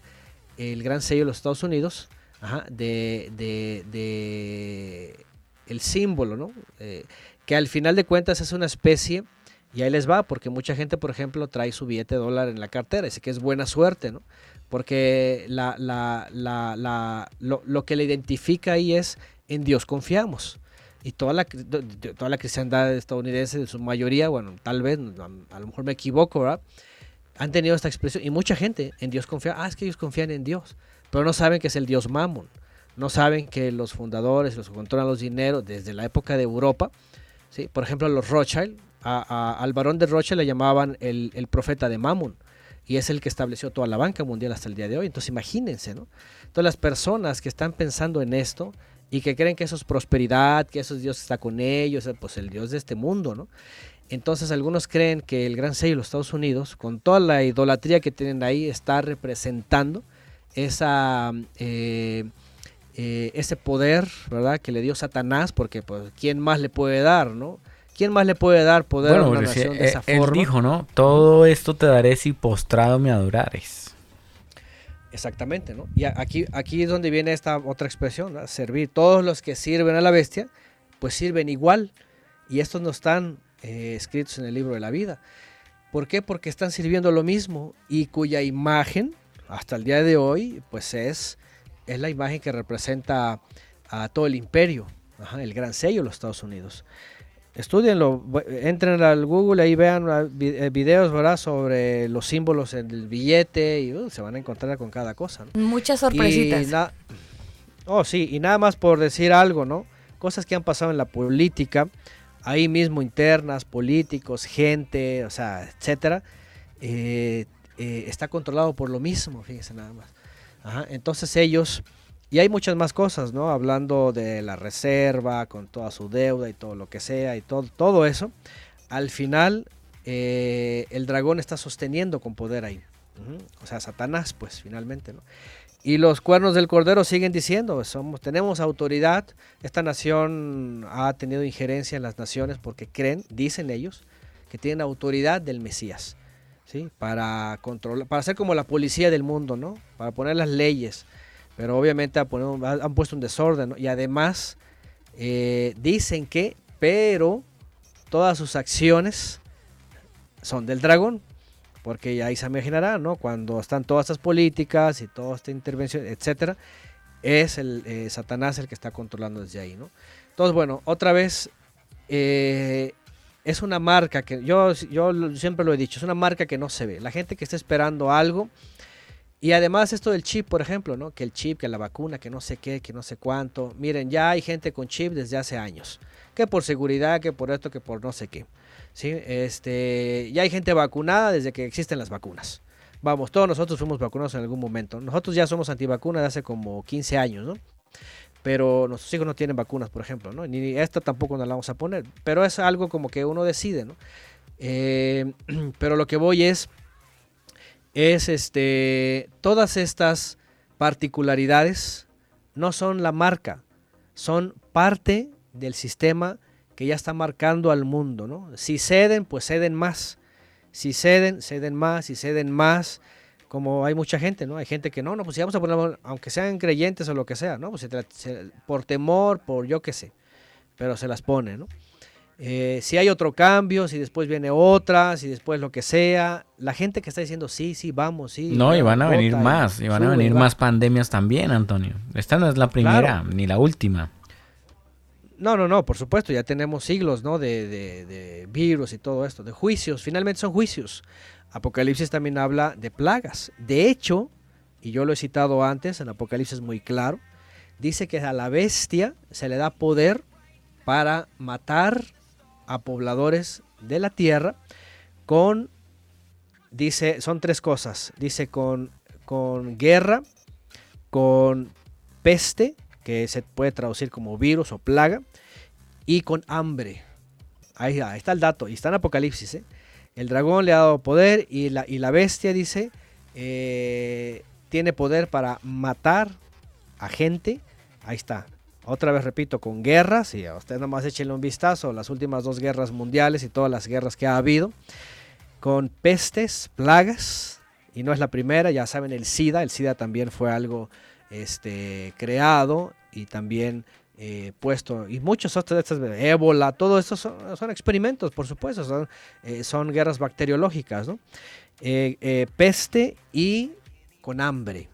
el gran sello de los Estados Unidos, ajá, de, el símbolo, ¿no? Eh, que al final de cuentas es una especie, y ahí les va, porque mucha gente, por ejemplo, trae su billete de dólar en la cartera, dice que es buena suerte, ¿no? Porque la, la- la- lo, que le identifica ahí es en Dios confiamos. Y toda la, toda la cristiandad estadounidense, en su mayoría, bueno, tal vez, a, a lo mejor me equivoco, ¿verdad? Han tenido esta expresión. Y mucha gente en Dios confía. Ah, es que ellos confían en Dios. Pero no saben que es el Dios Mammon. No saben que los fundadores, los que controlan los dineros desde la época de Europa, ¿sí? por ejemplo, los Rothschild, al varón de Rothschild le llamaban el, el profeta de Mammon. Y es el que estableció toda la banca mundial hasta el día de hoy. Entonces imagínense, ¿no? Entonces las personas que están pensando en esto y que creen que eso es prosperidad, que eso es Dios que está con ellos, pues el Dios de este mundo, ¿no? Entonces algunos creen que el gran sello de los Estados Unidos, con toda la idolatría que tienen ahí, está representando esa, eh, eh, ese poder, ¿verdad? Que le dio Satanás, porque pues, ¿quién más le puede dar, no? ¿Quién más le puede dar poder a Bueno, una pero si, nación de eh, esa él forma? dijo, ¿no? Todo esto te daré si postrado me adorares. Exactamente, ¿no? Y a- aquí, aquí es donde viene esta otra expresión, ¿no? servir. Todos los que sirven a la bestia, pues sirven igual. Y estos no están eh, escritos en el libro de la vida. ¿Por qué? Porque están sirviendo lo mismo y cuya imagen, hasta el día de hoy, pues es, es la imagen que representa a todo el imperio. Ajá, el gran sello de los Estados Unidos. Estudienlo, entren al Google ahí vean ah, eh, videos ¿verdad? sobre los símbolos en el billete y uh, se van a encontrar con cada cosa. ¿no? Muchas sorpresitas. Oh, sí, y nada más por decir algo, ¿no? Cosas que han pasado en la política, ahí mismo internas, políticos, gente, o sea, etcétera, eh, eh, está controlado por lo mismo, fíjense nada más. Ajá, entonces ellos, y hay muchas más cosas, ¿no? Hablando de la reserva, con toda su deuda y todo lo que sea, y todo, todo eso, al final eh, el dragón está sosteniendo con poder ahí. O sea, Satanás, pues, finalmente, ¿no? Y los cuernos del cordero siguen diciendo, somos, tenemos autoridad, esta nación ha tenido injerencia en las naciones porque creen, dicen ellos, que tienen autoridad del Mesías, ¿sí? Para controlar, para ser como la policía del mundo, ¿no? Para poner las leyes, pero obviamente han puesto un desorden. Y además eh, dicen que, pero todas sus acciones son del dragón, porque ahí se imaginará, ¿no? Cuando están todas estas políticas y toda esta intervención, etcétera, es el eh, Satanás el que está controlando desde ahí, ¿no? Entonces, bueno, otra vez eh, es una marca que yo, yo siempre lo he dicho, es una marca que no se ve. La gente que está esperando algo y además esto del chip, por ejemplo, ¿no? Que el chip, que la vacuna, que no sé qué, que no sé cuánto. Miren, ya hay gente con chip desde hace años, que por seguridad, que por esto, que por no sé qué. ¿sí? Este, ya hay gente vacunada desde que existen las vacunas. Vamos, todos nosotros fuimos vacunados en algún momento. Nosotros ya somos antivacunas de hace como 15 años, ¿no? Pero nuestros hijos no tienen vacunas, por ejemplo, ¿no? Ni esta tampoco nos la vamos a poner. Pero es algo como que uno decide, ¿no? Eh, pero lo que voy es, es este, todas estas particularidades no son la marca, son parte del sistema que ya está marcando al mundo, ¿no? Si ceden, pues ceden más. Si ceden, ceden más, si ceden más, como hay mucha gente, ¿no? Hay gente que no, no, pues si vamos a poner, aunque sean creyentes o lo que sea, ¿no? Pues por temor, por yo qué sé, pero se las pone, ¿no? Eh, si hay otro cambio, si después viene otra, si después lo que sea, la gente que está diciendo sí, sí, vamos, sí. No, y van a venir más, y van a venir va. más pandemias también, Antonio. Esta no es la primera, ni la última. No, no, no, por supuesto, ya tenemos siglos, ¿no? De, de- de virus y todo esto, de juicios, finalmente son juicios. Apocalipsis también habla de plagas. De hecho, y yo lo he citado antes, en Apocalipsis muy claro, dice que a la bestia se le da poder para matar a pobladores de la tierra con, dice, son tres cosas, dice con, con guerra, con peste, que se puede traducir como virus o plaga, y con hambre. Ahí, ahí está el dato, y está en Apocalipsis. ¿eh? El dragón le ha dado poder y la, y la bestia dice, eh, tiene poder para matar a gente. Ahí está. Otra vez repito, con guerras, y a usted nomás échenle un vistazo, las últimas dos guerras mundiales y todas las guerras que ha habido, con pestes, plagas, y no es la primera, ya saben, el SIDA, el SIDA también fue algo este, creado y también eh, puesto, y muchos otros de estas, ébola, todo esto son, son experimentos, por supuesto, son, eh, son guerras bacteriológicas, ¿no? Eh, eh, peste y con hambre.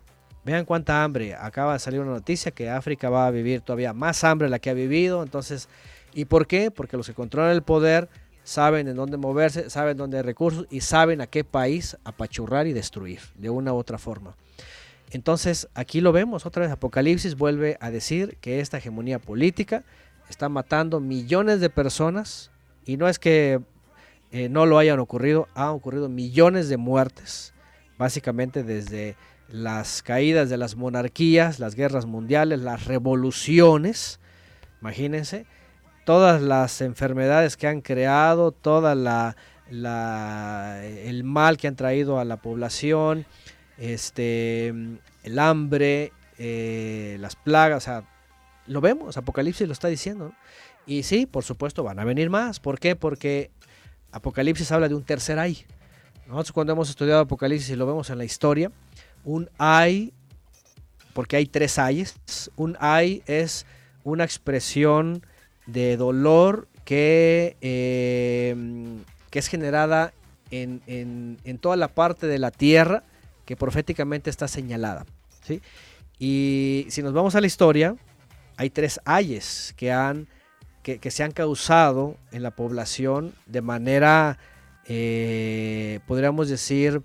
Vean cuánta hambre. Acaba de salir una noticia que África va a vivir todavía más hambre de la que ha vivido. Entonces, ¿y por qué? Porque los que controlan el poder saben en dónde moverse, saben dónde hay recursos y saben a qué país apachurrar y destruir de una u otra forma. Entonces, aquí lo vemos, otra vez Apocalipsis vuelve a decir que esta hegemonía política está matando millones de personas y no es que eh, no lo hayan ocurrido, han ocurrido millones de muertes, básicamente desde las caídas de las monarquías, las guerras mundiales, las revoluciones, imagínense, todas las enfermedades que han creado, toda la, el mal que han traído a la población, este, el hambre, eh, las plagas, o sea, lo vemos, Apocalipsis lo está diciendo. Y sí, por supuesto, van a venir más. ¿Por qué? Porque Apocalipsis habla de un tercer ay. Nosotros cuando hemos estudiado Apocalipsis y lo vemos en la historia, un ay, porque hay tres ayes, un ay es una expresión de dolor que, eh, que es generada en, en- en toda la parte de la tierra que proféticamente está señalada. ¿sí? Y si nos vamos a la historia, hay tres ayes que, han, que, que se han causado en la población de manera, eh, podríamos decir,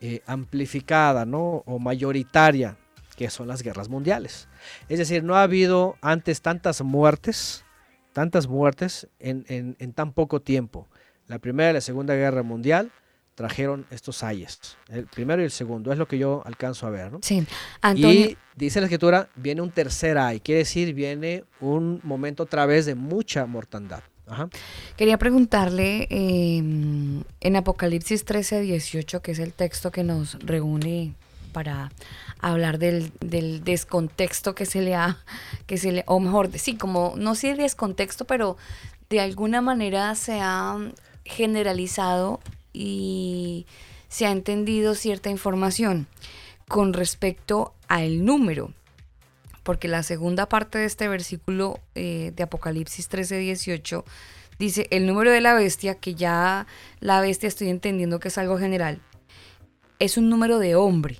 eh, amplificada ¿no? o mayoritaria, que son las guerras mundiales. Es decir, no ha habido antes tantas muertes, tantas muertes en, en- en tan poco tiempo. La Primera y la Segunda Guerra Mundial trajeron estos ayes, el primero y el segundo, es lo que yo alcanzo a ver. ¿no? Sí, Antonio, Y dice la escritura, viene un tercer ay, quiere decir, viene un momento otra vez de mucha mortandad. Ajá. quería preguntarle eh, en Apocalipsis 13, 18, que es el texto que nos reúne para hablar del, descontexto que se le ha, que se o mejor, sí, como, no sé descontexto, pero de alguna manera se ha generalizado y se ha entendido cierta información con respecto al número. Porque la segunda parte de este versículo eh, de Apocalipsis 13, 18 dice el número de la bestia, que ya la bestia estoy entendiendo que es algo general, es un número de hombre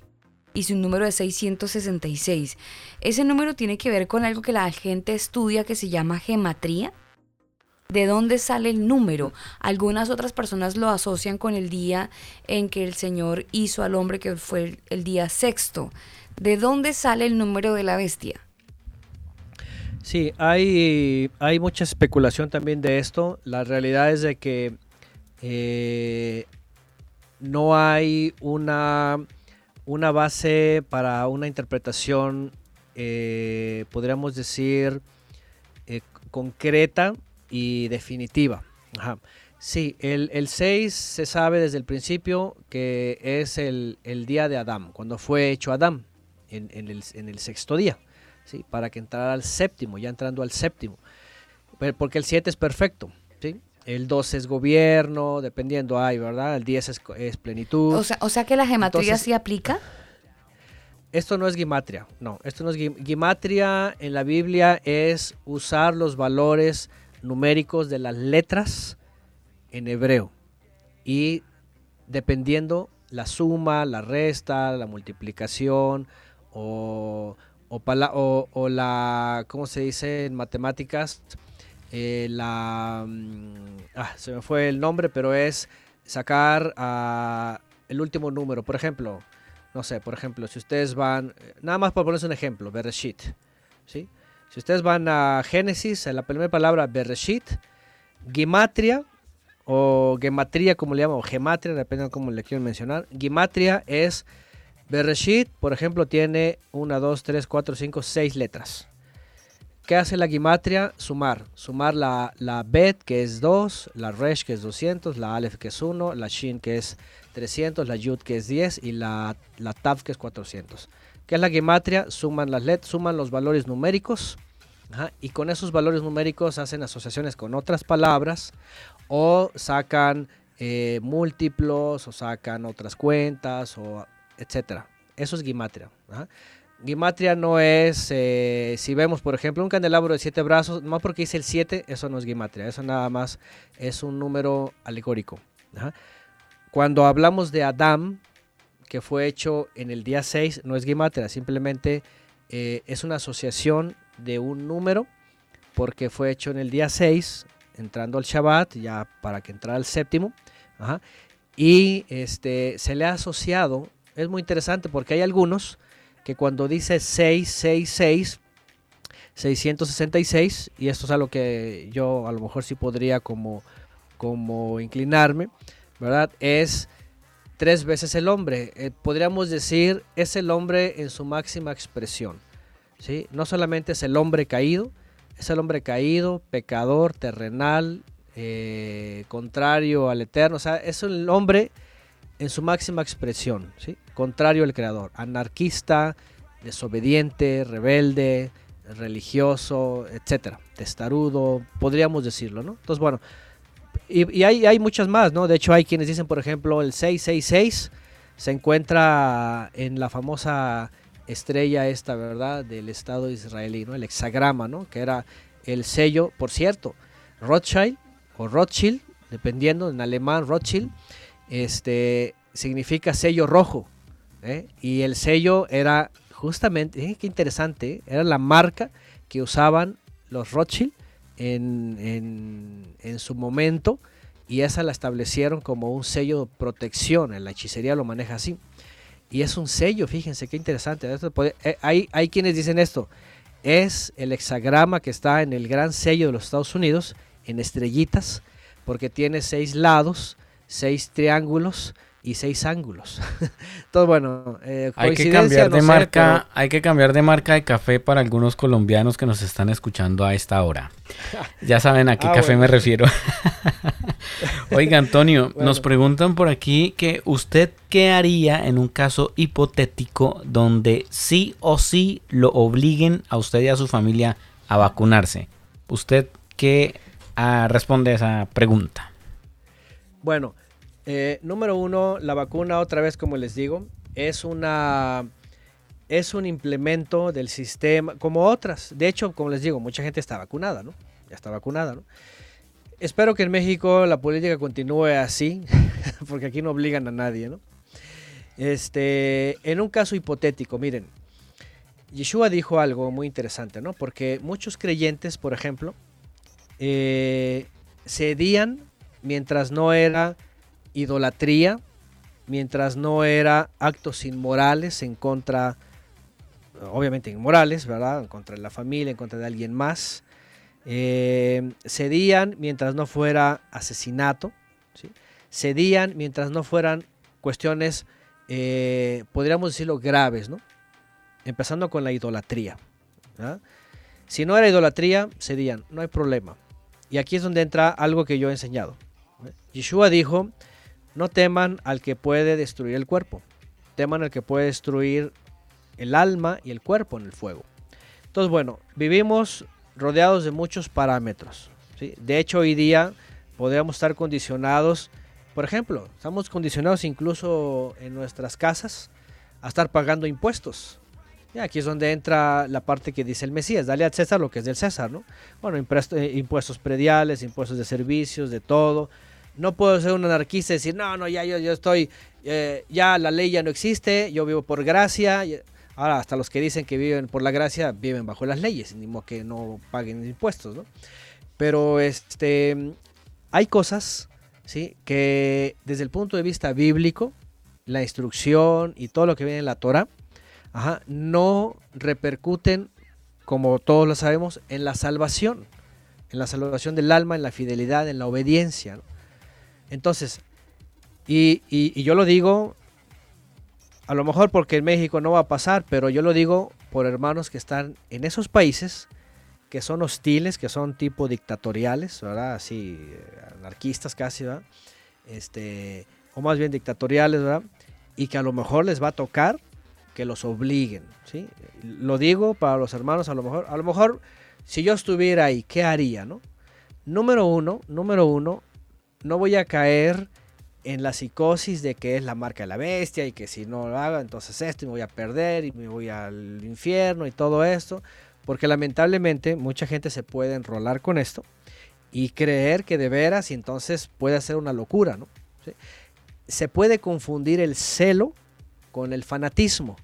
y su número es 666. Ese número tiene que ver con algo que la gente estudia que se llama gematría. ¿De dónde sale el número? Algunas otras personas lo asocian con el día en que el Señor hizo al hombre, que fue el, el día sexto. ¿De dónde sale el número de la bestia? Sí, hay, hay mucha especulación también de esto. La realidad es de que eh, no hay una, una base para una interpretación, eh, podríamos decir, eh, concreta y definitiva. Sí, el, el 6 se sabe desde el principio que es el, el día de Adán, cuando fue hecho Adán, en, en el, en el sexto día. ¿sí? para que entrara al séptimo, ya entrando al séptimo. Porque el 7 es perfecto, ¿sí? El 12 es gobierno, dependiendo hay, ¿verdad? El 10 es, es plenitud. O sea, o sea que la gematría Entonces- sí aplica. esto no es gimatria, no, esto no es gim- gimatria en la Biblia es usar los valores numéricos de las letras en hebreo y dependiendo la suma, la resta, la multiplicación o, o, pala- o- la, ¿cómo se dice en matemáticas? Eh, la, mm, ah, se me fue el nombre, pero es sacar ah, el último número. Por ejemplo, no sé, por ejemplo, si ustedes van, eh, nada más por ponerse un ejemplo, Bereshit, ¿sí? Si ustedes van a Génesis, en la primera palabra Bereshit, Gimatria o Gematria, como le llaman, o Gematria, depende de cómo le quieren mencionar. Gimatria es, Bereshit, por ejemplo, tiene 1, 2, 3, 4, 5, 6 letras. ¿Qué hace la gimatria? Sumar. Sumar la, la bet, que es 2, la resh, que es 200, la alef, que es 1, la shin, que es 300, la yud, que es 10 y la, la tav, que es 400. ¿Qué es la gimatria? Suman las let, suman los valores numéricos ajá, y con esos valores numéricos hacen asociaciones con otras palabras o sacan eh, múltiplos o sacan otras cuentas o etcétera. Eso es gimatria. ajá. Gimatria no es, eh, si vemos por ejemplo un candelabro de siete brazos, no porque dice el 7, eso no es gimatria, eso nada más es un número alegórico. ajá. Cuando hablamos de Adán, que fue hecho en el día 6, no es gimatria, simplemente eh, es una asociación de un número, porque fue hecho en el día 6, entrando al Shabbat, ya para que entrara el séptimo, ajá, y este, se le ha asociado, es muy interesante porque hay algunos que cuando dice 666, 666, y esto es algo que yo a lo mejor sí podría como, como inclinarme, ¿verdad? Es tres veces el hombre. Eh, podríamos decir, es el hombre en su máxima expresión. ¿sí? No solamente es el hombre caído, es el hombre caído, pecador, terrenal, eh, contrario al eterno. O sea, es el hombre en su máxima expresión, ¿sí? Contrario al creador, anarquista, desobediente, rebelde, religioso, etcétera, testarudo, podríamos decirlo, ¿no? Entonces, bueno, y, hay, hay muchas más, ¿no? De hecho, hay quienes dicen, por ejemplo, el 666 se encuentra en la famosa estrella esta, ¿verdad? Del Estado israelí, ¿no? El hexagrama, ¿no? Que era el sello, por cierto, Rothschild o Rothschild, dependiendo, en alemán Rothschild, este, significa sello rojo. ¿Eh? Y el sello era justamente, ¿eh? qué interesante, era la marca que usaban los Rothschild en, en- su momento y esa la establecieron como un sello de protección. En la hechicería lo maneja así. Y es un sello, fíjense qué interesante. Eh, hay, hay quienes dicen esto. Es el hexagrama que está en el gran sello de los Estados Unidos, en estrellitas, porque tiene seis lados, seis triángulos y seis ángulos. Entonces, bueno, eh, Hay que cambiar no de sé, marca, pero- hay que cambiar de marca de café para algunos colombianos que nos están escuchando a esta hora. Ya saben a qué Ah, café bueno. me refiero. Oiga, Antonio, Bueno. nos preguntan por aquí que usted qué haría en un caso hipotético donde sí o sí lo obliguen a usted y a su familia a vacunarse. ¿Usted qué ah, responde a esa pregunta? Bueno, eh, número uno, la vacuna, otra vez como les digo, es una es un implemento del sistema, como otras. De hecho, como les digo, mucha gente está vacunada, ¿no? Ya está vacunada, ¿no? Espero que en México la política continúe así, porque aquí no obligan a nadie, ¿no? Este, en un caso hipotético, miren, Yeshua dijo algo muy interesante, ¿no? Porque muchos creyentes, por ejemplo, eh, cedían mientras no era idolatría, mientras no era actos inmorales en contra, obviamente inmorales, ¿verdad? En contra de la familia, en contra de alguien más. Eh, cedían mientras no fuera asesinato, cedían mientras no fueran cuestiones, eh, podríamos decirlo, graves, ¿no? Empezando con la idolatría. Si no era idolatría, cedían, no hay problema. Y aquí es donde entra algo que yo he enseñado. ¿eh? Yeshua dijo, no teman al que puede destruir el cuerpo, teman al que puede destruir el alma y el cuerpo en el fuego. Entonces, bueno, vivimos rodeados de muchos parámetros. ¿sí? De hecho, hoy día podríamos estar condicionados, por ejemplo, estamos condicionados incluso en nuestras casas a estar pagando impuestos. Y aquí es donde entra la parte que dice el Mesías, dale a César lo que es del César, ¿no? Bueno, eh, impuestos prediales, impuestos de servicios, de todo. No puedo ser un anarquista y decir, no, no, ya yo, yo estoy, eh, ya la ley ya no existe, yo vivo por gracia. Ahora, hasta los que dicen que viven por la gracia viven bajo las leyes, ni modo que no paguen impuestos, ¿no? Pero este, hay cosas, ¿sí? Que desde el punto de vista bíblico, la instrucción y todo lo que viene en la Torah, ajá, no repercuten, como todos lo sabemos, en la salvación, en la salvación del alma, en la fidelidad, en la obediencia. ¿no? Entonces, y, y- yo lo digo, a lo mejor porque en México no va a pasar, pero yo lo digo por hermanos que están en esos países que son hostiles, que son tipo dictatoriales, ¿verdad? Así, eh, anarquistas casi, ¿verdad? Este, o más bien dictatoriales, ¿verdad? Y que a lo mejor les va a tocar que los obliguen, ¿sí? Lo digo para los hermanos, a lo mejor, a lo mejor, si yo estuviera ahí, ¿qué haría, no? Número uno, número uno, no voy a caer en la psicosis de que es la marca de la bestia y que si no lo hago, entonces esto y me voy a perder y me voy al infierno y todo esto, porque lamentablemente mucha gente se puede enrolar con esto y creer que de veras y entonces puede ser una locura, ¿no? Se puede confundir el celo con el fanatismo.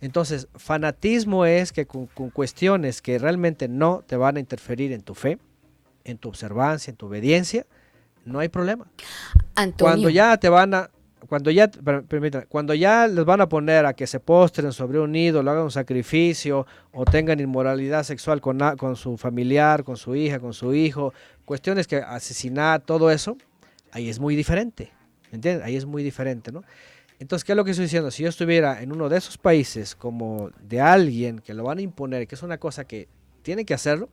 Entonces, fanatismo es que con cuestiones que realmente no te van a interferir en tu fe, en tu observancia, en tu obediencia, no hay problema. Antonio. Cuando ya te van a, cuando ya, per- permítame, cuando ya les van a poner a que se postren sobre un ídolo, hagan un sacrificio o tengan inmoralidad sexual con, con su familiar, con su hija, con su hijo, cuestiones que asesinar, todo eso, ahí es muy diferente, ¿me entiendes? Ahí es muy diferente, ¿no? Entonces, ¿qué es lo que estoy diciendo? Si yo estuviera en uno de esos países como de alguien que lo van a imponer, que es una cosa que tiene que hacerlo,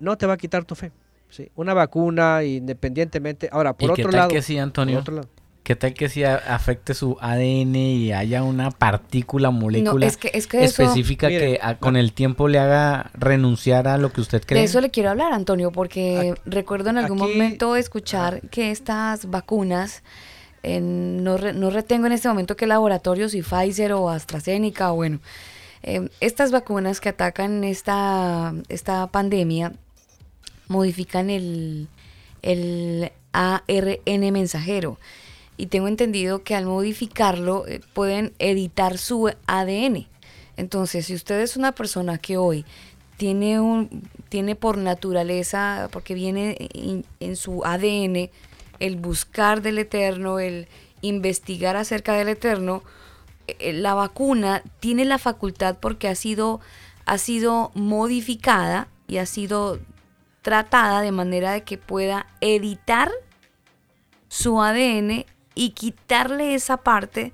no te va a quitar tu fe. ¿Sí? Una vacuna, independientemente. Ahora, por ¿Y qué otro tal lado. que sí, por Antonio? otro lado. ¿Qué tal que si afecte su ADN y haya una partícula, No, molécula es que, es que eso, específica Mire, que a- con el tiempo le haga renunciar a lo que usted cree? de eso le quiero hablar, Antonio, porque recuerdo en algún aquí- momento escuchar que estas vacunas, en- no, re- no retengo en este momento qué laboratorios, si Pfizer o AstraZeneca, o bueno, eh, estas vacunas que atacan esta, esta pandemia modifican el, el ARN mensajero. Y tengo entendido que al modificarlo eh, pueden editar su ADN. Entonces, si usted es una persona que hoy tiene, un, tiene por naturaleza, porque viene en, su ADN, el buscar del eterno, el investigar acerca del eterno, eh, la vacuna tiene la facultad porque ha sido, ha sido modificada y ha sido tratada de manera de que pueda editar su ADN y quitarle esa parte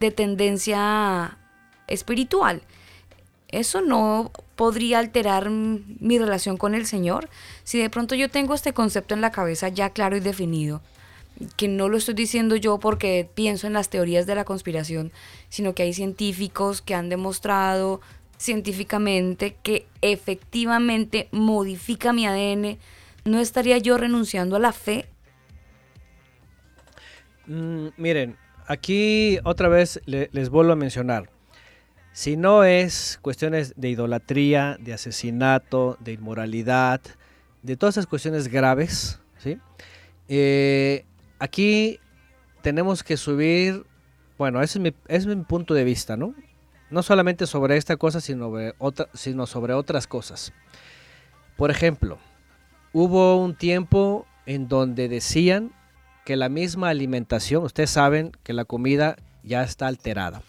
de tendencia espiritual. Eso no podría alterar mi relación con el Señor si de pronto yo tengo este concepto en la cabeza ya claro y definido que no lo estoy diciendo yo porque pienso en las teorías de la conspiración, sino que hay científicos que han demostrado científicamente que efectivamente modifica mi ADN, ¿no estaría yo renunciando a la fe? Mm, miren, aquí otra vez les vuelvo a mencionar. Si no es cuestiones de idolatría, de asesinato, de inmoralidad, de todas esas cuestiones graves, ¿sí? Eh, aquí tenemos que subir, bueno, ese es mi, es mi punto de vista, ¿no? No solamente sobre esta cosa, sino sobre, otra, sino sobre otras cosas. Por ejemplo, hubo un tiempo en donde decían que la misma alimentación, ustedes saben que la comida ya está alterada.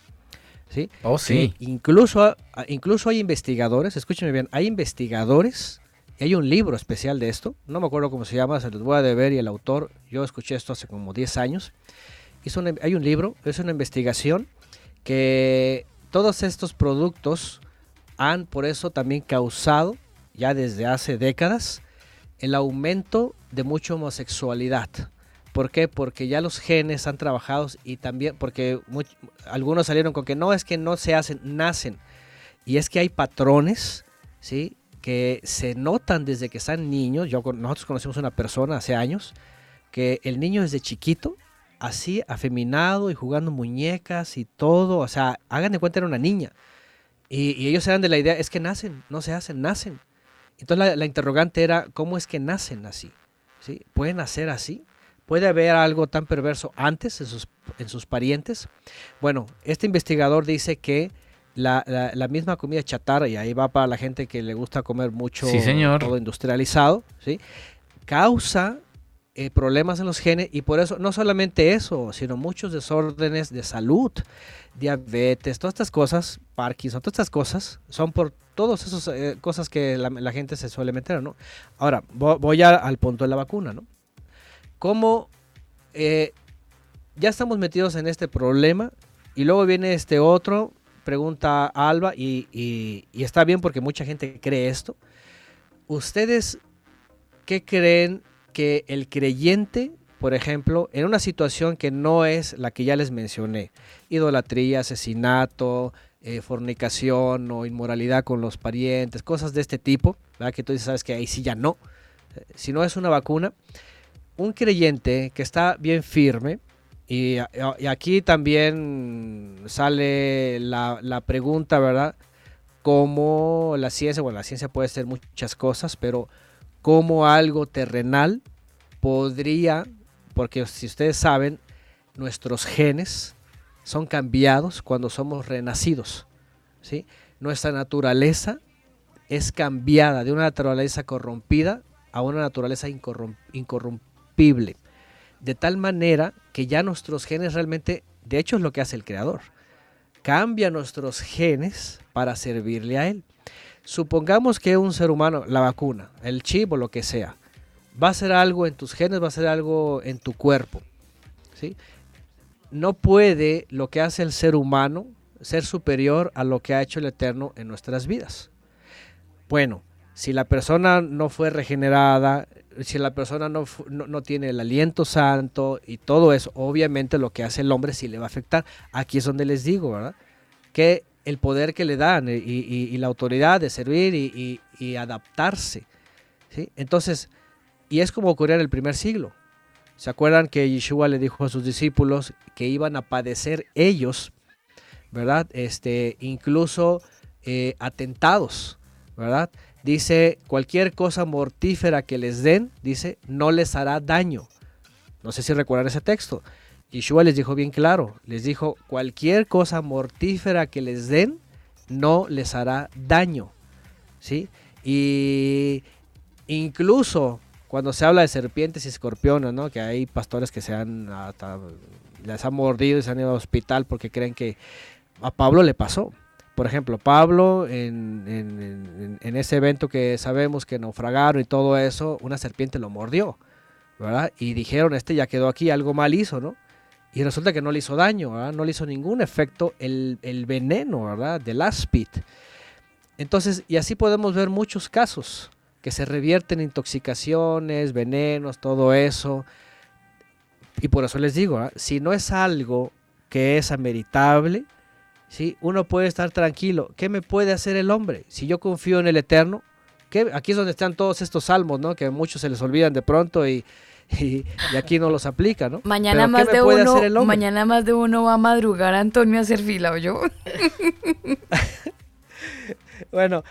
¿sí? Oh, sí. incluso, incluso hay investigadores, escúchenme bien, hay investigadores hay un libro especial de esto, no me acuerdo cómo se llama, se los voy a deber y el autor, yo escuché esto hace como 10 años. Hizo hay un libro, es una investigación que todos estos productos han por eso también causado, ya desde hace décadas, el aumento de mucha homosexualidad. ¿Por qué? Porque ya los genes han trabajado y también porque algunos salieron con que no es que no se hacen, nacen. Y es que hay patrones, ¿sí? que se notan desde que están niños. Yo, nosotros conocemos una persona hace años que el niño desde chiquito, así afeminado y jugando muñecas y todo, o sea, hagan de cuenta era una niña. Y, ellos eran de la idea, es que nacen, no se hacen, nacen. Entonces la, interrogante era, ¿cómo es que nacen así? ¿Sí? ¿Pueden nacer así? ¿Puede haber algo tan perverso antes en sus, en sus parientes? Bueno, este investigador dice que la, la, misma comida chatarra, y ahí va para la gente que le gusta comer mucho todo industrializado, ¿sí? causa eh, problemas en los genes y por eso, no solamente eso, sino muchos desórdenes de salud, diabetes, todas estas cosas, Parkinson, todas estas cosas, son por todas esas eh, cosas que la, gente se suele meter, ¿no? Ahora, voy, al punto de la vacuna, ¿no? ¿Cómo eh, ya estamos metidos en este problema y luego viene este otro pregunta Alba, y, está bien porque mucha gente cree esto. ¿Ustedes qué creen que el creyente, por ejemplo, en una situación que no es la que ya les mencioné, idolatría, asesinato, eh, fornicación o inmoralidad con los parientes, cosas de este tipo, ¿verdad? que tú sabes que ahí sí ya no, si no es una vacuna, un creyente que está bien firme, y, aquí también sale la, pregunta, ¿verdad? Cómo la ciencia, bueno, la ciencia puede ser muchas cosas, pero cómo algo terrenal podría, porque si ustedes saben, nuestros genes son cambiados cuando somos renacidos, ¿sí? Nuestra naturaleza es cambiada de una naturaleza corrompida a una naturaleza incorrompible de tal manera que ya nuestros genes realmente, de hecho es lo que hace el creador, cambia nuestros genes para servirle a él. Supongamos que un ser humano, la vacuna, el chip o lo que sea, va a ser algo en tus genes, va a ser algo en tu cuerpo. ¿sí? No puede lo que hace el ser humano ser superior a lo que ha hecho el Eterno en nuestras vidas. Bueno, si la persona no fue regenerada, si la persona no, no, tiene el aliento santo y todo eso, obviamente lo que hace el hombre sí le va a afectar. Aquí es donde les digo, ¿verdad? Que el poder que le dan y, la autoridad de servir y, adaptarse. ¿sí? Entonces, y es como ocurrió en el primer siglo. ¿Se acuerdan que Yeshua le dijo a sus discípulos que iban a padecer ellos, ¿verdad? Este, incluso eh, atentados, ¿verdad? Dice, cualquier cosa mortífera que les den, dice, no les hará daño. No sé si recuerdan ese texto. Yeshua les dijo bien claro, les dijo, cualquier cosa mortífera que les den, no les hará daño. ¿sí? Y incluso cuando se habla de serpientes y escorpiones, ¿no? Que hay pastores que se han hasta han mordido y se han ido al hospital porque creen que a Pablo le pasó. Por ejemplo, Pablo en- en ese evento que sabemos que naufragaron y todo eso, una serpiente lo mordió, ¿verdad? Y dijeron, este ya quedó aquí, algo mal hizo, ¿no? Y resulta que no le hizo daño, ¿verdad? No le hizo ningún efecto el, el veneno, ¿verdad? Del áspid. Entonces, y así podemos ver muchos casos que se revierten intoxicaciones, venenos, todo eso. Y por eso les digo, si no es algo que es ameritable, ¿sí? uno puede estar tranquilo. ¿Qué me puede hacer el hombre? Si yo confío en el Eterno, ¿qué? aquí es donde están todos estos salmos, ¿no? que a muchos se les olvidan de pronto y, y, y aquí no los aplica. ¿no? Mañana Pero ¿qué más de uno, mañana más de uno va a madrugar a Antonio a hacer fila, ¿o yo? Bueno,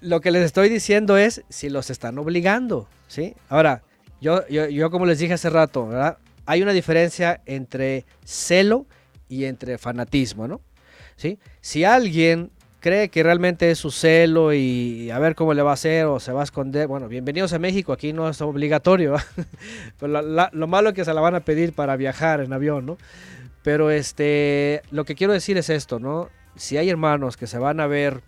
lo que les estoy diciendo es si los están obligando, ¿sí? Ahora, yo, yo, yo como les dije hace rato, ¿verdad? Hay una diferencia entre celo y entre fanatismo, ¿no? ¿Sí? Si alguien cree que realmente es su celo y a ver cómo le va a hacer o se va a esconder, bueno, bienvenidos a México, aquí no es obligatorio. Pero lo malo es que se la van a pedir para viajar en avión, ¿no? Pero este, lo que quiero decir es esto, ¿no? Si hay hermanos que se van a ver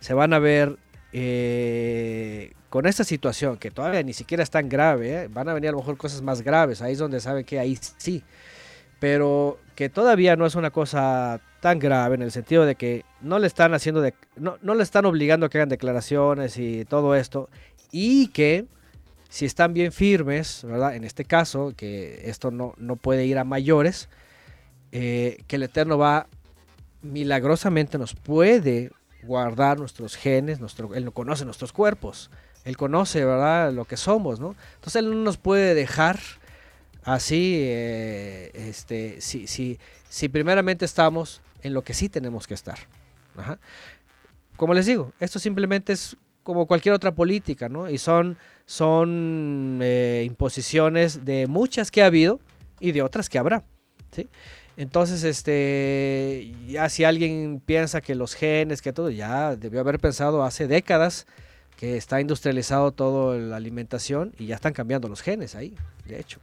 se van a ver eh, con esta situación que todavía ni siquiera es tan grave, ¿eh? van a venir a lo mejor cosas más graves, ahí es donde saben que ahí sí, pero que todavía no es una cosa tan grave en el sentido de que no le están haciendo, de, no, no le están obligando a que hagan declaraciones y todo esto, y que si están bien firmes, ¿verdad? En este caso, que esto no, no puede ir a mayores, eh, que el Eterno va milagrosamente nos puede guardar nuestros genes, nuestro, Él no conoce nuestros cuerpos, Él conoce, ¿verdad?, lo que somos, ¿no? Entonces Él no nos puede dejar así, eh, este, si, si, si primeramente estamos en lo que sí tenemos que estar. Como les digo, esto simplemente es como cualquier otra política, ¿no? Y son, son eh, imposiciones de muchas que ha habido y de otras que habrá, ¿sí? Entonces, este, ya si alguien piensa que los genes, que todo, ya debió haber pensado hace décadas que está industrializado toda la alimentación y ya están cambiando los genes ahí, de hecho.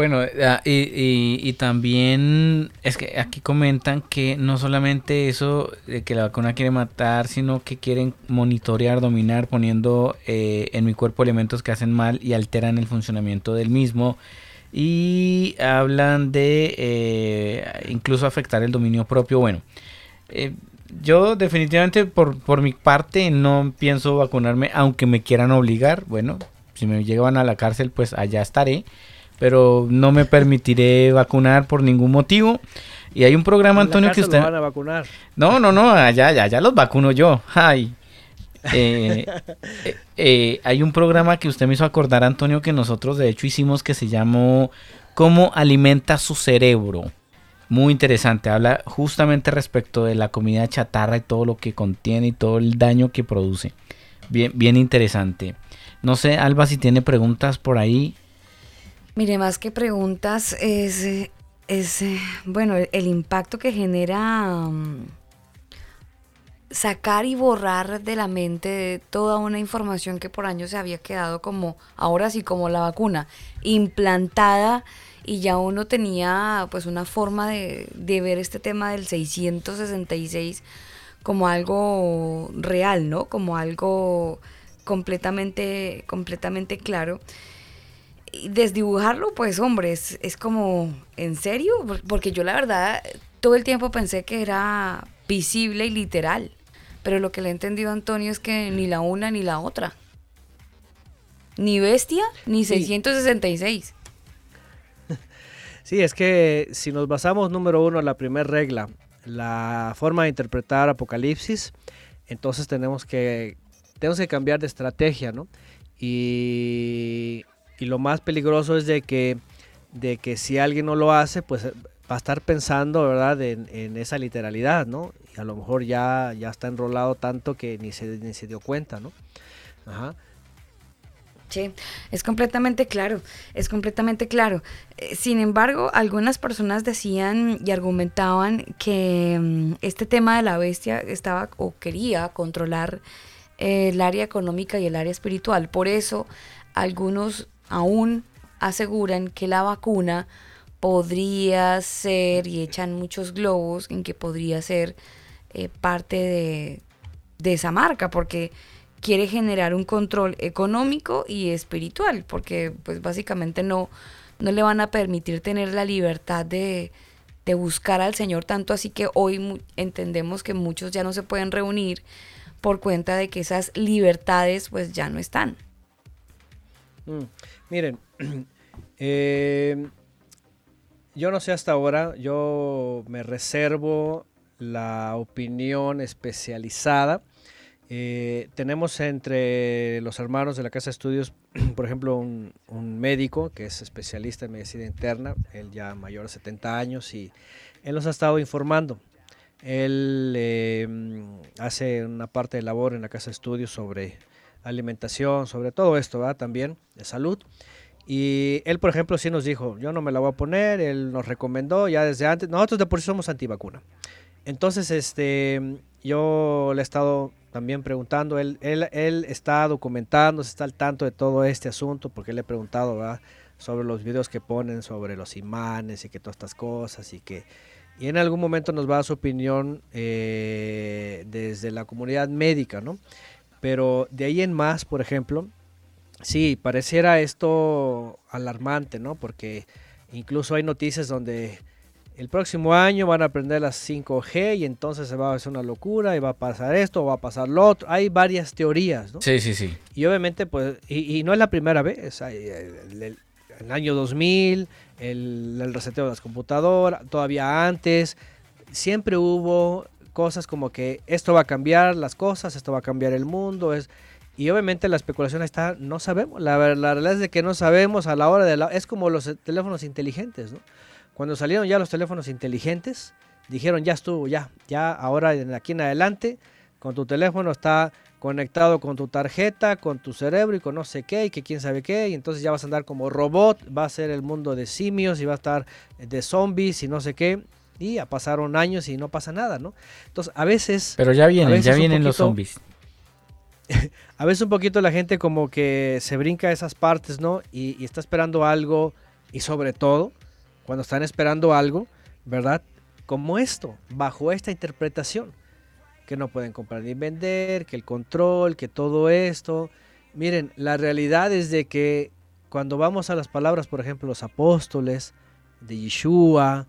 Bueno, ah, y, y- y también es que aquí comentan que no solamente eso de que la vacuna quiere matar, sino que quieren monitorear, dominar, poniendo eh, en mi cuerpo elementos que hacen mal y alteran el funcionamiento del mismo. Y hablan de eh, incluso afectar el dominio propio. Bueno, eh, yo definitivamente por, por mi parte no pienso vacunarme, aunque me quieran obligar. Bueno, si me llevan a la cárcel, pues allá estaré pero no me permitiré vacunar por ningún motivo. Y hay un programa, En Antonio, que usted... van a vacunar. No, no, no, allá, allá, ya los vacuno yo. Ay. Eh, eh, eh, hay un programa que usted me hizo acordar, Antonio, que nosotros de hecho hicimos que se llamó ¿Cómo alimenta su cerebro? Muy interesante, habla justamente respecto de la comida chatarra y todo lo que contiene y todo el daño que produce. Bien, bien interesante. No sé, Alba, si tiene preguntas por ahí. Mire, más que preguntas, es, es bueno, el, el impacto que genera mm, sacar y borrar de la mente toda una información que por años se había quedado como, ahora sí, como la vacuna, implantada y ya uno tenía pues una forma de, de ver este tema del 666 como algo real, ¿no? Como algo completamente, completamente claro. Desdibujarlo, pues hombre, es, es como, ¿en serio? Por- Porque yo la verdad todo el tiempo pensé que era visible y literal. Pero lo que le he entendido a Antonio es que ni la una ni la otra. Ni bestia, ni Sí. 666. Sí, es que si nos basamos, número uno, en la primera regla, la forma de interpretar Apocalipsis, entonces tenemos que, tenemos que cambiar de estrategia, ¿no? Y, y lo más peligroso es de que, de que si alguien no lo hace, pues eh, va a estar pensando, ¿verdad?, en, esa literalidad, ¿no? Y a lo mejor ya, ya está enrolado tanto que ni se, ni se dio cuenta, ¿no? Ajá. Sí, es completamente claro, es completamente claro. Eh, Sin embargo, algunas personas decían y argumentaban que mm, este tema de la bestia estaba o quería controlar eh, el área económica y el área espiritual. Por eso algunos aún aseguran que la vacuna podría ser, y echan muchos globos en que podría ser eh, parte de, de esa marca, porque quiere generar un control económico y espiritual, porque pues básicamente no, no le van a permitir tener la libertad de, de buscar al Señor tanto así que hoy entendemos que muchos ya no se pueden reunir por cuenta de que esas libertades pues ya no están. Mm, miren, eh, yo no sé hasta ahora, yo me reservo la opinión especializada. Eh, tenemos entre los hermanos de la Casa de Estudios, por ejemplo, un, médico que es especialista en medicina interna, él ya mayor de 70 años y él nos ha estado informando. Él eh, hace una parte de labor en la Casa de Estudios sobre alimentación, sobre todo esto, ¿verdad? También de salud. Y él, por ejemplo, sí nos dijo, yo no me la voy a poner, él nos recomendó ya desde antes, nosotros de por sí somos antivacuna. Entonces, este, yo le he estado también preguntando, él, él, está documentando, está al tanto de todo este asunto, porque le he preguntado sobre los videos que ponen, sobre los imanes y que todas estas cosas, y que y en algún momento nos va a dar su opinión eh, desde la comunidad médica, ¿no? Pero de ahí en más, por ejemplo, sí, pareciera esto alarmante, ¿no? Porque incluso hay noticias donde el próximo año van a aprender las 5G y entonces se va a hacer una locura y va a pasar esto o va a pasar lo otro. Hay varias teorías, ¿no? Sí, sí, sí. Y obviamente, pues, y, no es la primera vez. Hay, el, el, el, año 2000, el, el reseteo de las computadoras, todavía antes, siempre hubo cosas como que esto va a cambiar las cosas, esto va a cambiar el mundo, es... Y obviamente la especulación está, no sabemos, la, la realidad es de que no sabemos a la hora de la... Es como los teléfonos inteligentes, ¿no? Cuando salieron ya los teléfonos inteligentes, dijeron ya estuvo, ya, ya ahora de aquí en adelante, con tu teléfono está conectado con tu tarjeta, con tu cerebro y con no sé qué, y que quién sabe qué, y entonces ya vas a andar como robot, va a ser el mundo de simios y va a estar de zombies y no sé qué, y ya pasaron años y no pasa nada, ¿no? Entonces a veces... Pero ya vienen, ya vienen los zombies. a veces un poquito la gente como que se brinca esas partes, ¿no? Y, y está esperando algo, y sobre todo, cuando están esperando algo, ¿verdad? Como esto, bajo esta interpretación, que no pueden comprar ni vender, que el control, que todo esto. Miren, la realidad es de que cuando vamos a las palabras, por ejemplo, los apóstoles de Yeshua,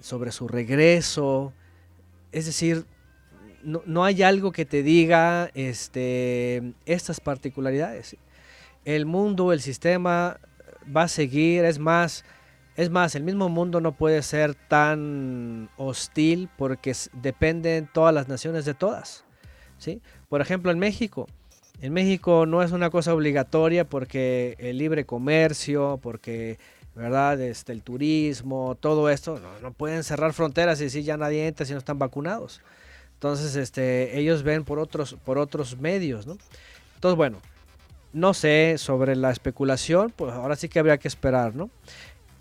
sobre su regreso, es decir, no, no, hay algo que te diga este, estas particularidades. El mundo, el sistema va a seguir, es más, es más, el mismo mundo no puede ser tan hostil porque dependen todas las naciones de todas. ¿sí? Por ejemplo, en México. En México no es una cosa obligatoria porque el libre comercio, porque ¿verdad? Este, el turismo, todo esto, no, no, pueden cerrar fronteras y decir ya nadie entra si no están vacunados. Entonces, este, ellos ven por otros, por otros medios, ¿no? Entonces, bueno, no sé sobre la especulación, pues ahora sí que habría que esperar, ¿no?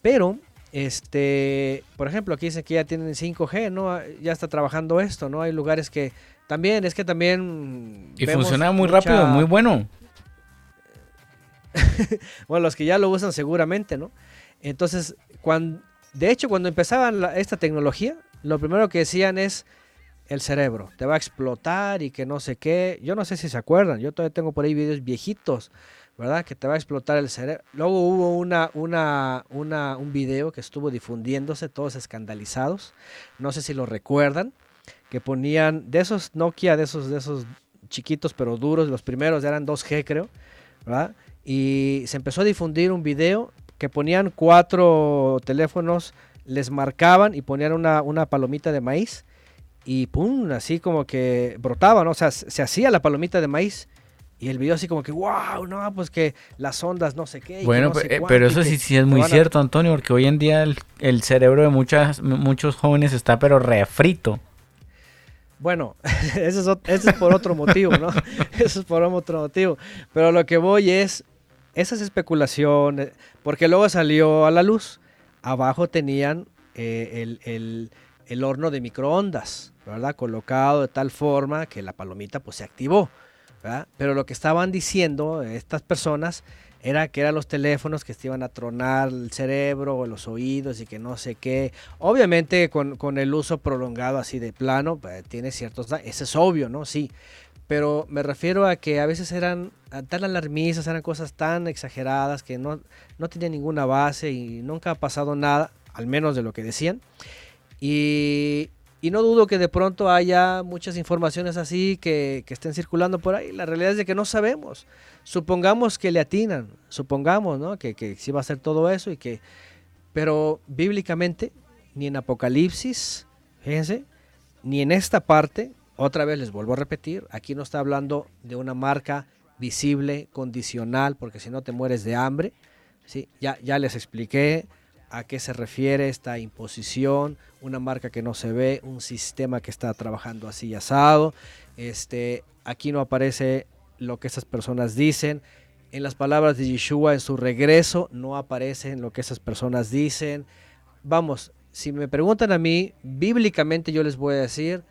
Pero, este, por ejemplo, aquí dice que ya tienen 5G, ¿no? Ya está trabajando esto, ¿no? Hay lugares que también, es que también... Y funciona muy rápido, muy bueno. bueno, los que ya lo usan seguramente, ¿no? Entonces, cuando, de hecho, cuando empezaban esta tecnología, lo primero que decían es el cerebro, te va a explotar y que no sé qué. Yo no sé si se acuerdan, yo todavía tengo por ahí videos viejitos ¿verdad? Que te va a explotar el cerebro. Luego hubo una, una, una, un video que estuvo difundiéndose, todos escandalizados. No sé si lo recuerdan, que ponían de esos Nokia, de esos, de esos chiquitos pero duros, los primeros eran 2G creo, ¿verdad? Y se empezó a difundir un video que ponían cuatro teléfonos, les marcaban y ponían una, una palomita de maíz y pum, así como que brotaban, o sea, se hacía la palomita de maíz y el video así como que, wow, no, pues que las ondas no sé qué. Bueno, no pero eso sí, sí es muy cierto, Antonio, porque hoy en día el, cerebro de muchas, muchos jóvenes está pero refrito. Bueno, eso es, es por otro motivo, ¿no? eso es por otro motivo. Pero lo que voy es, esas especulaciones, porque luego salió a la luz, abajo tenían eh, el, el, el horno de microondas, ¿verdad? Colocado de tal forma que la palomita pues se activó. ¿verdad? Pero lo que estaban diciendo estas personas era que eran los teléfonos que te iban a tronar el cerebro o los oídos y que no sé qué. Obviamente con, con el uso prolongado así de plano, pues, tiene ciertos... Ese es obvio, ¿no? Sí. Pero me refiero a que a veces eran ah, tan alarmistas, eran cosas tan exageradas que no, no tenían ninguna base y nunca ha pasado nada, al menos de lo que decían. Y, y no dudo que de pronto haya muchas informaciones así que, que estén circulando por ahí. La realidad es de que no sabemos. Supongamos que le atinan, supongamos, ¿no? Que, que sí va a ser todo eso y que... Pero bíblicamente, ni en Apocalipsis, fíjense, ni en esta parte, otra vez les vuelvo a repetir, aquí no está hablando de una marca visible, condicional, porque si no te mueres de hambre. ¿sí? Ya, ya les expliqué a qué se refiere esta imposición, una marca que no se ve, un sistema que está trabajando así asado. Este, aquí no aparece lo que esas personas dicen. En las palabras de Yeshua en su regreso no aparecen lo que esas personas dicen. Vamos, si me preguntan a mí, bíblicamente yo les voy a decir,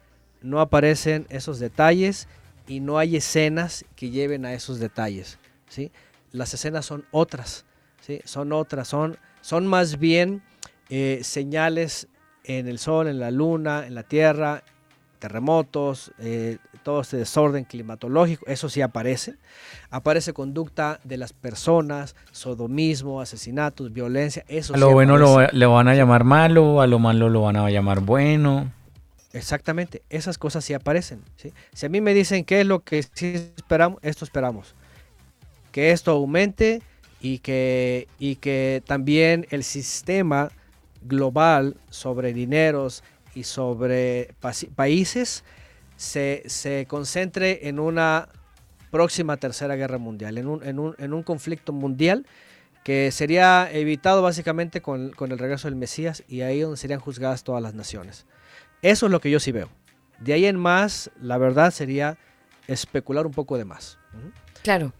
no aparecen esos detalles y no hay escenas que lleven a esos detalles. ¿sí? Las escenas son otras, ¿sí? son otras, son, son más bien eh, señales en el sol, en la luna, en la tierra, terremotos, eh, todo este desorden climatológico, eso sí aparece. Aparece conducta de las personas, sodomismo, asesinatos, violencia, eso A sí lo bueno lo, le van a llamar malo, a lo malo lo van a llamar bueno. Exactamente, esas cosas sí aparecen. Si a mí me dicen qué es lo que sí esperamos, esto esperamos. Que esto aumente y que, y que también el sistema global sobre dineros y sobre países se, se concentre en una próxima tercera guerra mundial, en un, en un, en un conflicto mundial que sería evitado básicamente con, con el regreso del Mesías y ahí donde serían juzgadas todas las naciones. Eso es lo que yo sí veo. De ahí en más, la verdad sería especular un poco de más. Claro,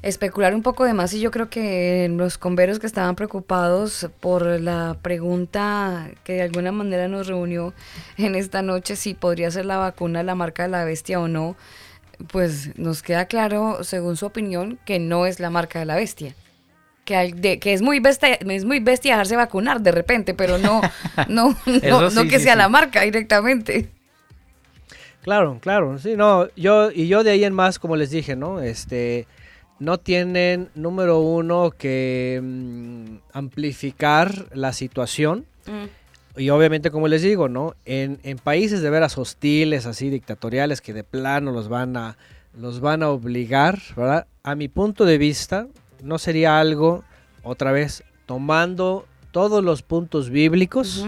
especular un poco de más y yo creo que los converos que estaban preocupados por la pregunta que de alguna manera nos reunió en esta noche si podría ser la vacuna la marca de la bestia o no, pues nos queda claro, según su opinión, que no es la marca de la bestia. Que, al- de- que es muy bestia, es muy bestia dejarse vacunar de repente, pero no, no, no, que sí, sea sí. la marca directamente. Claro, claro, sí, no, yo y yo de ahí en más, como les dije, ¿no? Este, no tienen número uno que mm, amplificar la situación y obviamente como les digo, ¿no? En, en países de veras hostiles, así dictatoriales, que de plano los van a los van a obligar, ¿verdad? A mi punto de vista, no sería algo, otra vez, tomando todos los puntos bíblicos.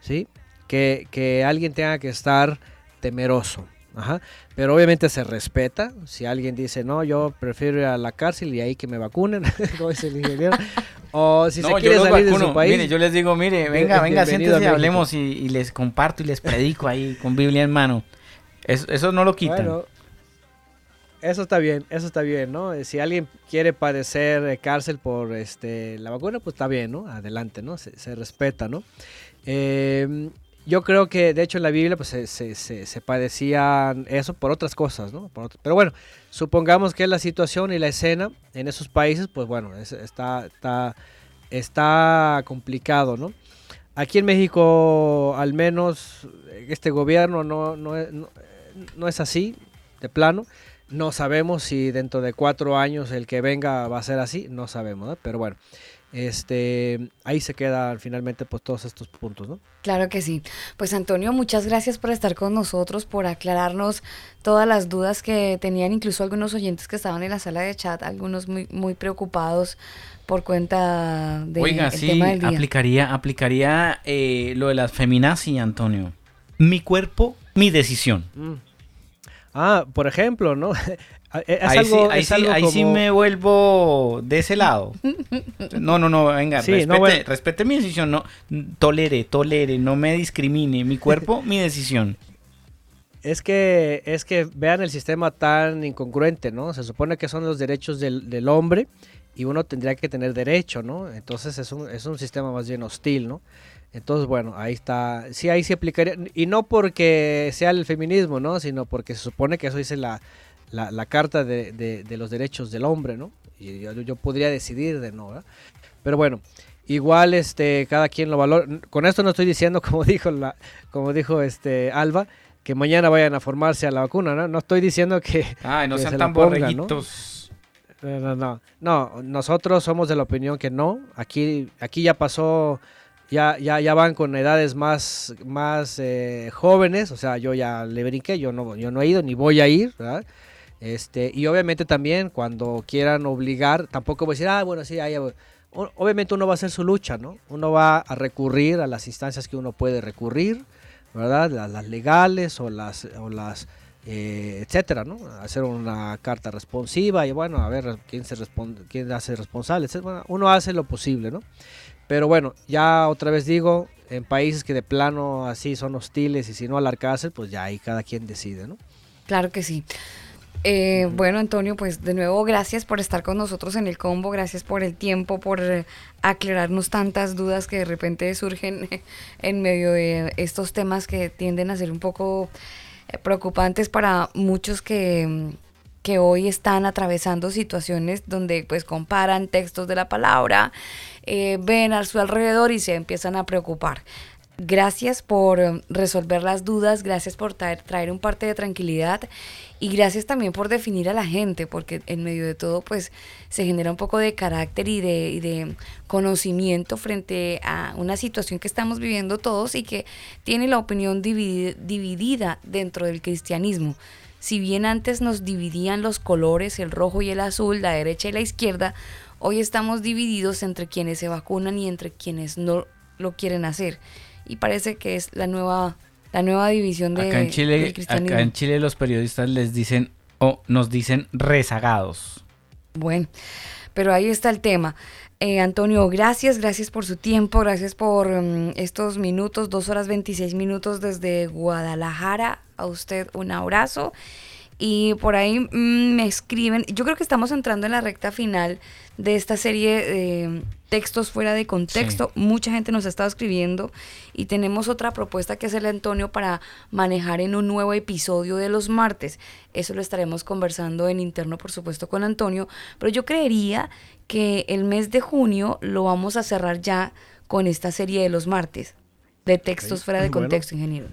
¿sí? Que, que alguien tenga que estar temeroso. Ajá. Pero obviamente se respeta. Si alguien dice, no, yo prefiero ir a la cárcel y ahí que me vacunen, como dice el ingeniero. O si se quiere salir de vacuno. su país. Mire, yo les digo, mire, venga, venga, siéntese, México. hablemos y, y les comparto y les predico ahí con Biblia en mano. Eso, eso no lo quitan. Bueno, eso está bien, eso está bien, ¿no? Eh, Si alguien quiere padecer cárcel por este la vacuna, pues está bien, ¿no? Adelante, ¿no? Se, respeta, ¿no? Eh, yo creo que, de hecho, en la Biblia, pues se, se, padecían eso por otras cosas, ¿no? Pero bueno, supongamos que la situación y la escena en esos países, pues bueno, es- está, está, está complicado, ¿no? Aquí en México, al menos, este gobierno no, no, no es así, de plano. No sabemos si dentro de cuatro años el que venga va a ser así, no sabemos, ¿no? Pero bueno, este, ahí se quedan finalmente pues todos estos puntos, ¿no? Claro que sí. Pues Antonio, muchas gracias por estar con nosotros, por aclararnos todas las dudas que tenían incluso algunos oyentes que estaban en la sala de chat, algunos muy, muy preocupados por cuenta del Oiga, sí, tema del día. aplicaría, aplicaría eh, lo de las feminazis, Antonio. Mi cuerpo, mi decisión. Mm. Ah, por ejemplo, ¿no? Es ahí algo- sí, ahí, es sí, sí me vuelvo de ese lado. No, no, no, venga, Sí, respete, no, bueno. respete mi decisión. No, tolere, tolere, no me discrimine. Mi cuerpo, mi decisión. Es que, es que vean el sistema tan incongruente, ¿no? Se supone que son los derechos del, del hombre y uno tendría que tener derecho, ¿no? Entonces es un, es un sistema más bien hostil, ¿no? Entonces, bueno, ahí está. Sí, ahí se aplicaría. Y no porque sea el feminismo, ¿no? Sino porque se supone que eso dice la, la, la carta de, de- de los derechos del hombre, ¿no? Y yo, yo podría decidir de no, ¿verdad? Pero bueno, igual este, cada quien lo valora. Con esto no estoy diciendo, como dijo, la, como dijo este, Alba, que mañana vayan a formarse a la vacuna, ¿no? No estoy diciendo que... Ay, no que sean se tan borreguitos. No, no, no. No, nosotros somos de la opinión que no. Aquí, aquí ya pasó, ya, ya, ya van con edades más, más eh, jóvenes. O sea, yo ya le brinqué, yo no, yo no he ido ni voy a ir, ¿verdad? Este, y obviamente también cuando quieran obligar, tampoco voy a decir, ah, bueno, sí, ahí voy". O- Obviamente uno va a hacer su lucha, ¿no? Uno va a recurrir a las instancias que uno puede recurrir, ¿verdad? Las, las legales o las, o las eh, etcétera, ¿no? Hacer una carta responsiva y bueno, a ver quién se responde, quién hace responsable, etcétera. Bueno, uno hace lo posible, ¿no? Pero bueno, ya otra vez digo, en países que de plano así son hostiles y si no a la cárcel, pues ya ahí cada quien decide, ¿no? Claro que sí. Eh, bueno, Antonio, pues de nuevo gracias por estar con nosotros en el combo, gracias por el tiempo, por eh, aclararnos tantas dudas que de repente surgen en medio de estos temas que tienden a ser un poco eh, preocupantes para muchos que, mm, que hoy están atravesando situaciones donde pues comparan textos de la palabra, eh, ven a su alrededor y se empiezan a preocupar. Gracias por eh, resolver las dudas, gracias por traer, traer un parte de tranquilidad y gracias también por definir a la gente, porque en medio de todo pues se genera un poco de carácter y de, conocimiento frente a una situación que estamos viviendo todos y que tiene la opinión dividi- dividida dentro del cristianismo. Si bien antes nos dividían los colores, el rojo y el azul, la derecha y la izquierda, hoy estamos divididos entre quienes se vacunan y entre quienes no lo quieren hacer. Y parece que es la nueva, la nueva división de, acá, en del Chile, cristianismo. acá en Chile los periodistas les dicen o nos dicen rezagados. Bueno, pero ahí está el tema. Eh, Antonio, gracias, gracias por su tiempo, gracias por mm, estos minutos, dos horas 26 minutos desde Guadalajara. A usted un abrazo. Y por ahí mm, me escriben, yo creo que estamos entrando en la recta final de esta serie de textos fuera de contexto. Mucha gente nos ha estado escribiendo y tenemos otra propuesta que hacerle a Antonio para manejar en un nuevo episodio de los martes. Eso lo estaremos conversando en interno, por supuesto, con Antonio. Pero yo creería que el mes de junio lo vamos a cerrar ya con esta serie de los martes, de textos fuera de bueno. contexto, ingeniero.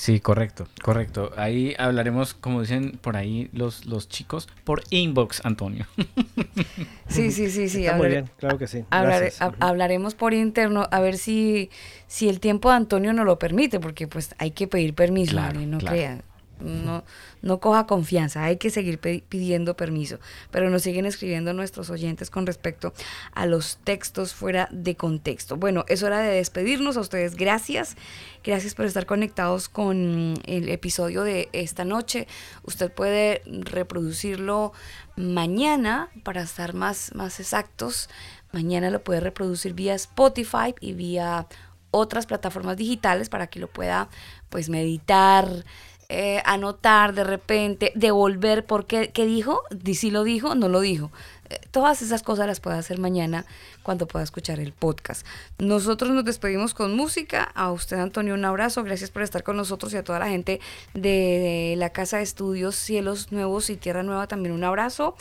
Sí, correcto, correcto. Ahí hablaremos, como dicen por ahí los, los chicos, por inbox, Antonio. Sí, sí, sí, sí. Está muy bien, claro que sí. Hablare- Gracias. hab- hablaremos por interno a ver si, si el tiempo de Antonio nos lo permite, porque pues hay que pedir permiso, Claro, no claro. crea. No, no coja confianza, hay que seguir pidiendo permiso. Pero nos siguen escribiendo nuestros oyentes con respecto a los textos fuera de contexto. Bueno, es hora de despedirnos. A ustedes, gracias. Gracias por estar conectados con el episodio de esta noche. Usted puede reproducirlo mañana para estar más, más exactos. Mañana lo puede reproducir vía Spotify y vía otras plataformas digitales para que lo pueda pues meditar, eh, anotar de repente, devolver por qué, dijo, Di- si lo dijo, no lo dijo. Eh, Todas esas cosas las puede hacer mañana cuando pueda escuchar el podcast. Nosotros nos despedimos con música. A usted, Antonio, un abrazo. Gracias por estar con nosotros y a toda la gente de, de la Casa de Estudios Cielos Nuevos y Tierra Nueva también un abrazo.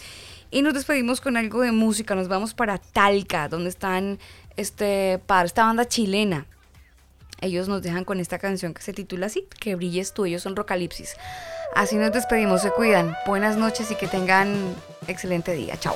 Y nos despedimos con algo de música. Nos vamos para Talca, donde están este par, esta banda chilena. Ellos nos dejan con esta canción que se titula así, Que brilles tú, ellos son Rocalipsis. Así nos despedimos, se cuidan. Buenas noches y que tengan excelente día. Chao.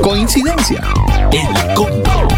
coincidencia. El combo.